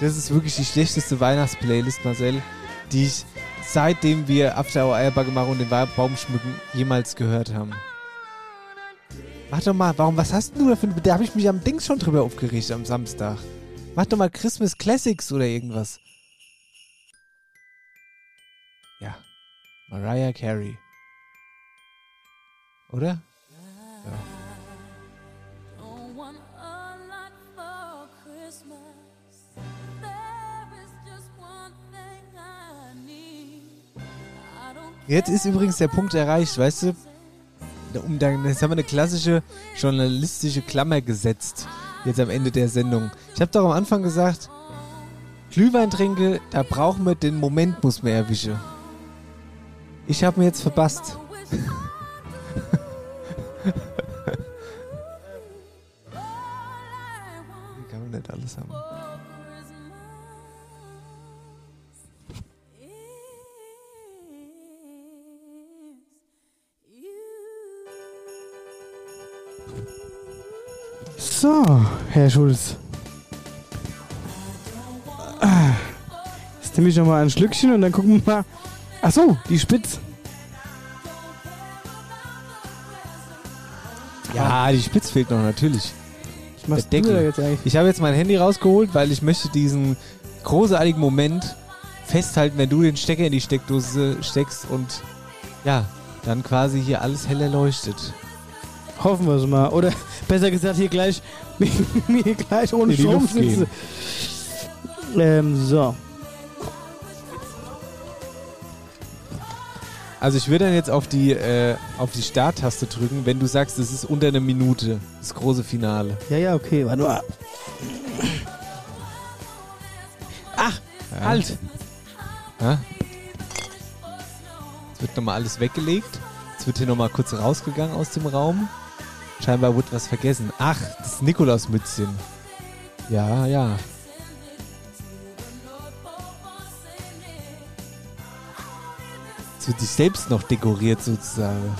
Das ist wirklich die schlechteste Weihnachtsplaylist, Marcel, die ich seitdem wir After Hour Eierbacke und den Baum schmücken jemals gehört haben. Mach doch mal, warum, was hast du da für Da habe ich mich am Dings schon drüber aufgeregt am Samstag. Mach doch mal Christmas Classics oder irgendwas. Ja. Mariah Carey. Oder? Ja. Jetzt ist übrigens der Punkt erreicht, weißt du? Um dann, jetzt haben wir eine klassische journalistische Klammer gesetzt. Jetzt am Ende der Sendung. Ich habe doch am Anfang gesagt, Glühwein trinke, da brauchen wir den Moment, muss man erwischen. Ich habe mir jetzt verpasst. Wie kann man nicht alles haben? So, Herr Schulz. Jetzt nehme ich noch mal ein Schlückchen und dann gucken wir mal. Ach so, die Spitz. Ja, die Spitz fehlt noch natürlich. Was machst du da jetzt eigentlich? Ich habe jetzt mein Handy rausgeholt, weil ich möchte diesen großartigen Moment festhalten, wenn du den Stecker in die Steckdose steckst und ja, dann quasi hier alles hell erleuchtet. Hoffen wir es mal. Oder besser gesagt, hier gleich, mir gleich ohne die Strom sitze. Ähm, so. Also ich würde dann jetzt auf die, äh, auf die Starttaste drücken, wenn du sagst, es ist unter einer Minute, das große Finale. Ja, ja, okay, warte mal. Ach, Ja. halt. Ja? Jetzt wird nochmal alles weggelegt. Jetzt wird hier nochmal kurz rausgegangen aus dem Raum. Scheinbar wurde was vergessen. Ach, das Nikolausmützchen. Ja, ja. Jetzt wird sich selbst noch dekoriert sozusagen.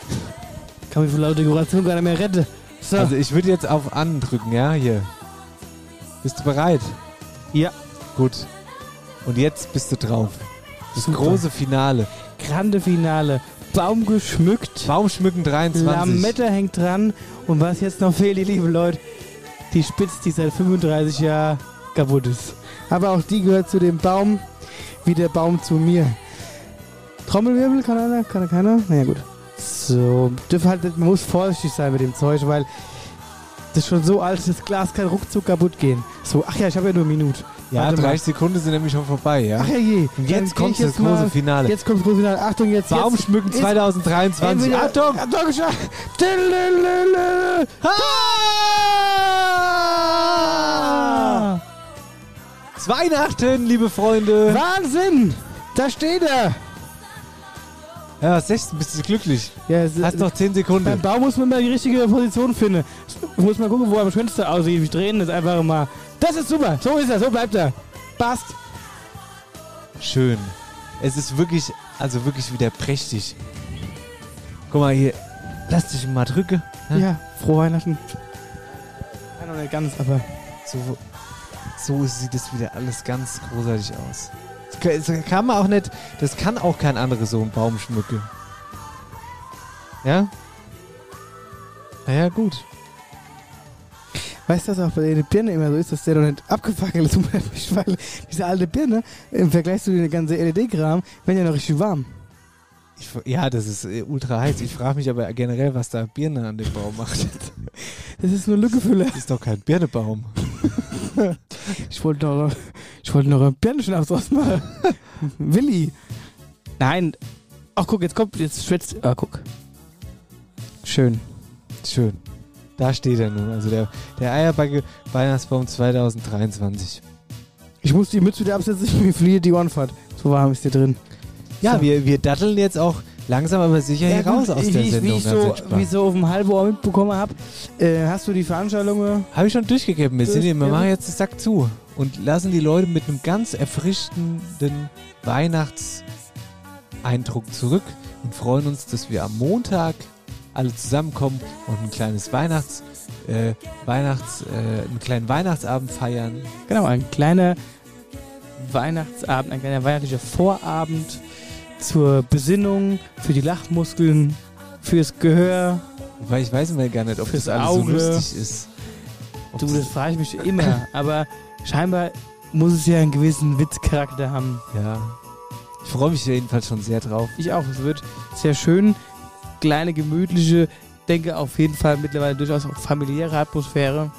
Kann mich von lauter Dekoration gar nicht mehr retten. So. Also ich würde jetzt auf An drücken, ja, hier. Bist du bereit? Ja. Gut. Und jetzt bist du drauf. Das Super. große Finale. Grande Finale. Baum geschmückt. Baumschmücken 23. Lametta hängt dran. Und was jetzt noch fehlt, ihr lieben Leute, die Spitze, die seit 35 Jahren kaputt ist. Aber auch die gehört zu dem Baum, wie der Baum zu mir. Trommelwirbel, kann einer? Kann keiner? Naja, gut. So, halt, man muss vorsichtig sein mit dem Zeug, weil das ist schon so alt, das Glas kann ruckzuck kaputt gehen. So, ach ja, ich habe ja nur eine Minute. Ja, Warte mal. 30 Sekunden sind nämlich schon vorbei, ja? Ach ja je. Und Dann jetzt geh kommt ich das große mal- Finale. Jetzt kommt das große Finale. Achtung, jetzt. Baumschmücken jetzt, 2023. Entweder- Achtung! Achtung. Ah! Es Weihnachten, liebe Freunde. Wahnsinn! Da steht er! Ja, 16, bist du glücklich. Ja, es- Hast noch 10 Sekunden. Beim Baum muss man mal die richtige Position finden. Ich muss mal gucken, wo er am schönsten aussieht. Wir drehen das einfach mal. Das ist super. So ist er. So bleibt er. Passt. Schön. Es ist wirklich, also wirklich wieder prächtig. Guck mal hier. Lass dich mal drücken. Ja, frohe Weihnachten. Ja, noch nicht ganz, aber. So, so sieht es wieder alles ganz großartig aus. Das kann- man auch nicht, das kann auch kein anderer so einen Baum schmücken. Ja? Naja, gut. Weißt du, dass auch bei der Birne immer so ist, dass der noch nicht abgefackelt ist, weil diese alte Birne im Vergleich zu den ganzen LED-Kram, werden ja noch richtig warm. Ich, ja, das ist äh, ultra heiß. Ich frage mich aber generell, was da Birne an dem Baum macht. Das ist nur Lückefüller. Das ist doch kein Birnebaum. Ich wollte noch, ich wollte noch ein Birnenschnaps draus machen. Willi. Nein. Ach, guck, jetzt kommt, jetzt schwätzt. Ah, guck. Schön. Schön. Da steht er nun. Also der, der Eierbacke Weihnachtsbaum 2023. Ich muss die Mütze wieder absetzen, mir fliehe die Ohrenfahrt. So warm ist hier drin. Ja, So. wir, wir datteln jetzt auch langsam aber sicher hier gut, raus aus wie, der ich- Sendung. Wie ich, so, wie ich so auf dem halben Ohr mitbekommen habe, äh, hast du die Veranstaltungen Habe ich schon durchgegeben. Wir, sind, hier- wir machen jetzt den Sack zu und lassen die Leute mit einem ganz erfrischenden Weihnachtseindruck zurück und freuen uns, dass wir am Montag alle zusammenkommen und ein kleines Weihnachts, äh, Weihnachts, äh, einen kleinen Weihnachtsabend feiern. Genau, ein kleiner Weihnachtsabend, ein kleiner weihnachtlicher Vorabend zur Besinnung, für die Lachmuskeln, fürs Gehör, Weil ich weiß immer gar nicht, ob das alles Auge. so lustig ist. Ob Du, das frage ich mich immer. Aber scheinbar muss es ja einen gewissen Witzcharakter haben. Ja. Ich freue mich jedenfalls schon sehr drauf. Ich auch. Es wird sehr schön. Kleine, gemütliche, denke auf jeden Fall mittlerweile durchaus auch familiäre Atmosphäre.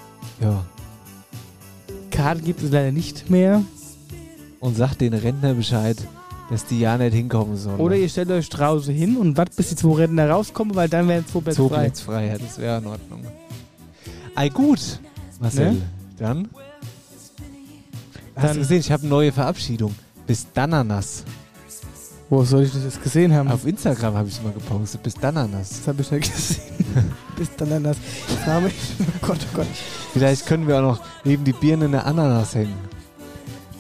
Ja. Karten gibt es leider nicht mehr. Und sagt den Rentner Bescheid, dass die ja nicht hinkommen sollen. Oder ihr stellt euch draußen hin und wartet, bis die zwei Rentner rauskommen, weil dann werden zwei Plätze frei. Zooplatzfreiheit, das wäre in Ordnung. Ei gut, Marcel. Ne? Dann. Hast Dann- du gesehen, ich habe eine neue Verabschiedung. Bis Dananas. Wo soll ich das jetzt gesehen haben? Auf Instagram habe ich es mal gepostet. Bis Dananas. Das habe ich nicht gesehen. bis dann anders. Ich mich, oh Gott, oh Gott. Vielleicht können wir auch noch neben die Birne eine Ananas hängen.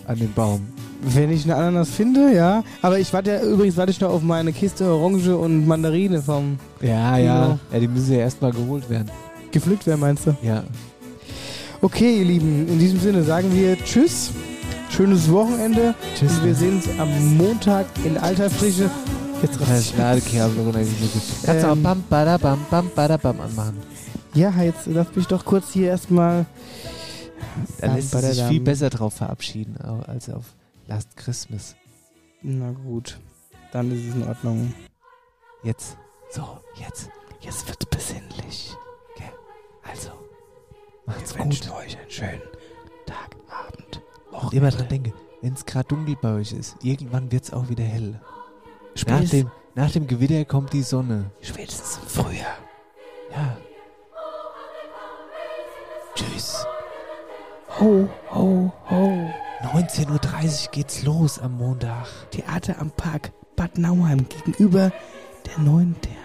An den Baum. Wenn ich eine Ananas finde, ja. Aber ich warte ja, übrigens warte ich noch auf meine Kiste Orange und Mandarine vom Ja, ja. Ja, die müssen ja erstmal geholt werden. gepflückt werden, meinst du? Ja. Okay, ihr Lieben, in diesem Sinne sagen wir Tschüss. Schönes Wochenende. Tschüss. Und wir sehen uns am Montag in alter Frische. Jetzt. Ladekabel runtergeschnitten. Kannst du auch Ähm. bam, badabam, bam, badabam anmachen. Ja, jetzt lass mich doch kurz hier erstmal. Da lässt sich sich viel besser drauf verabschieden als auf Last Christmas. Na gut, dann ist es in Ordnung. Jetzt. So, jetzt. Jetzt wird's besinnlich. Okay. Also. Macht's Wir gut. wünschen euch einen schönen Tag, Abend, Und immer dran denke, wenn es gerade dunkel bei euch ist, irgendwann wird's auch wieder hell. Nach dem, nach dem Gewitter kommt die Sonne. Spätestens im Frühjahr. Ja. Tschüss. Ho, ho, ho. 19.30 Uhr geht's los am Montag. Theater am Park Bad Nauheim gegenüber der neuen Therme.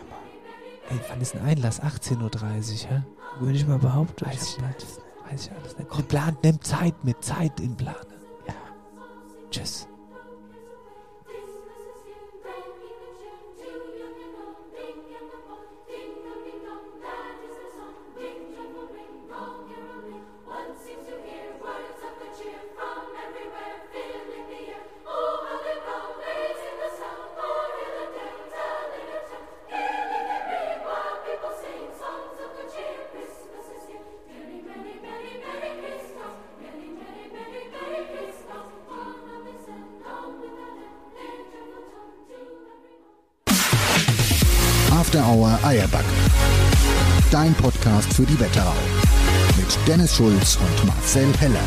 Ey, wann ist ein Einlass? 18.30 Uhr, hä? Würde ich mal behaupten. Weiß ich nicht. Weiß ich alles nicht. Komm, plan, nimm Zeit mit, Zeit in Plane. Ja. Tschüss. After Hour Eierback. Dein Podcast für die Wetterau. Mit Dennis Schulz und Marcel Heller.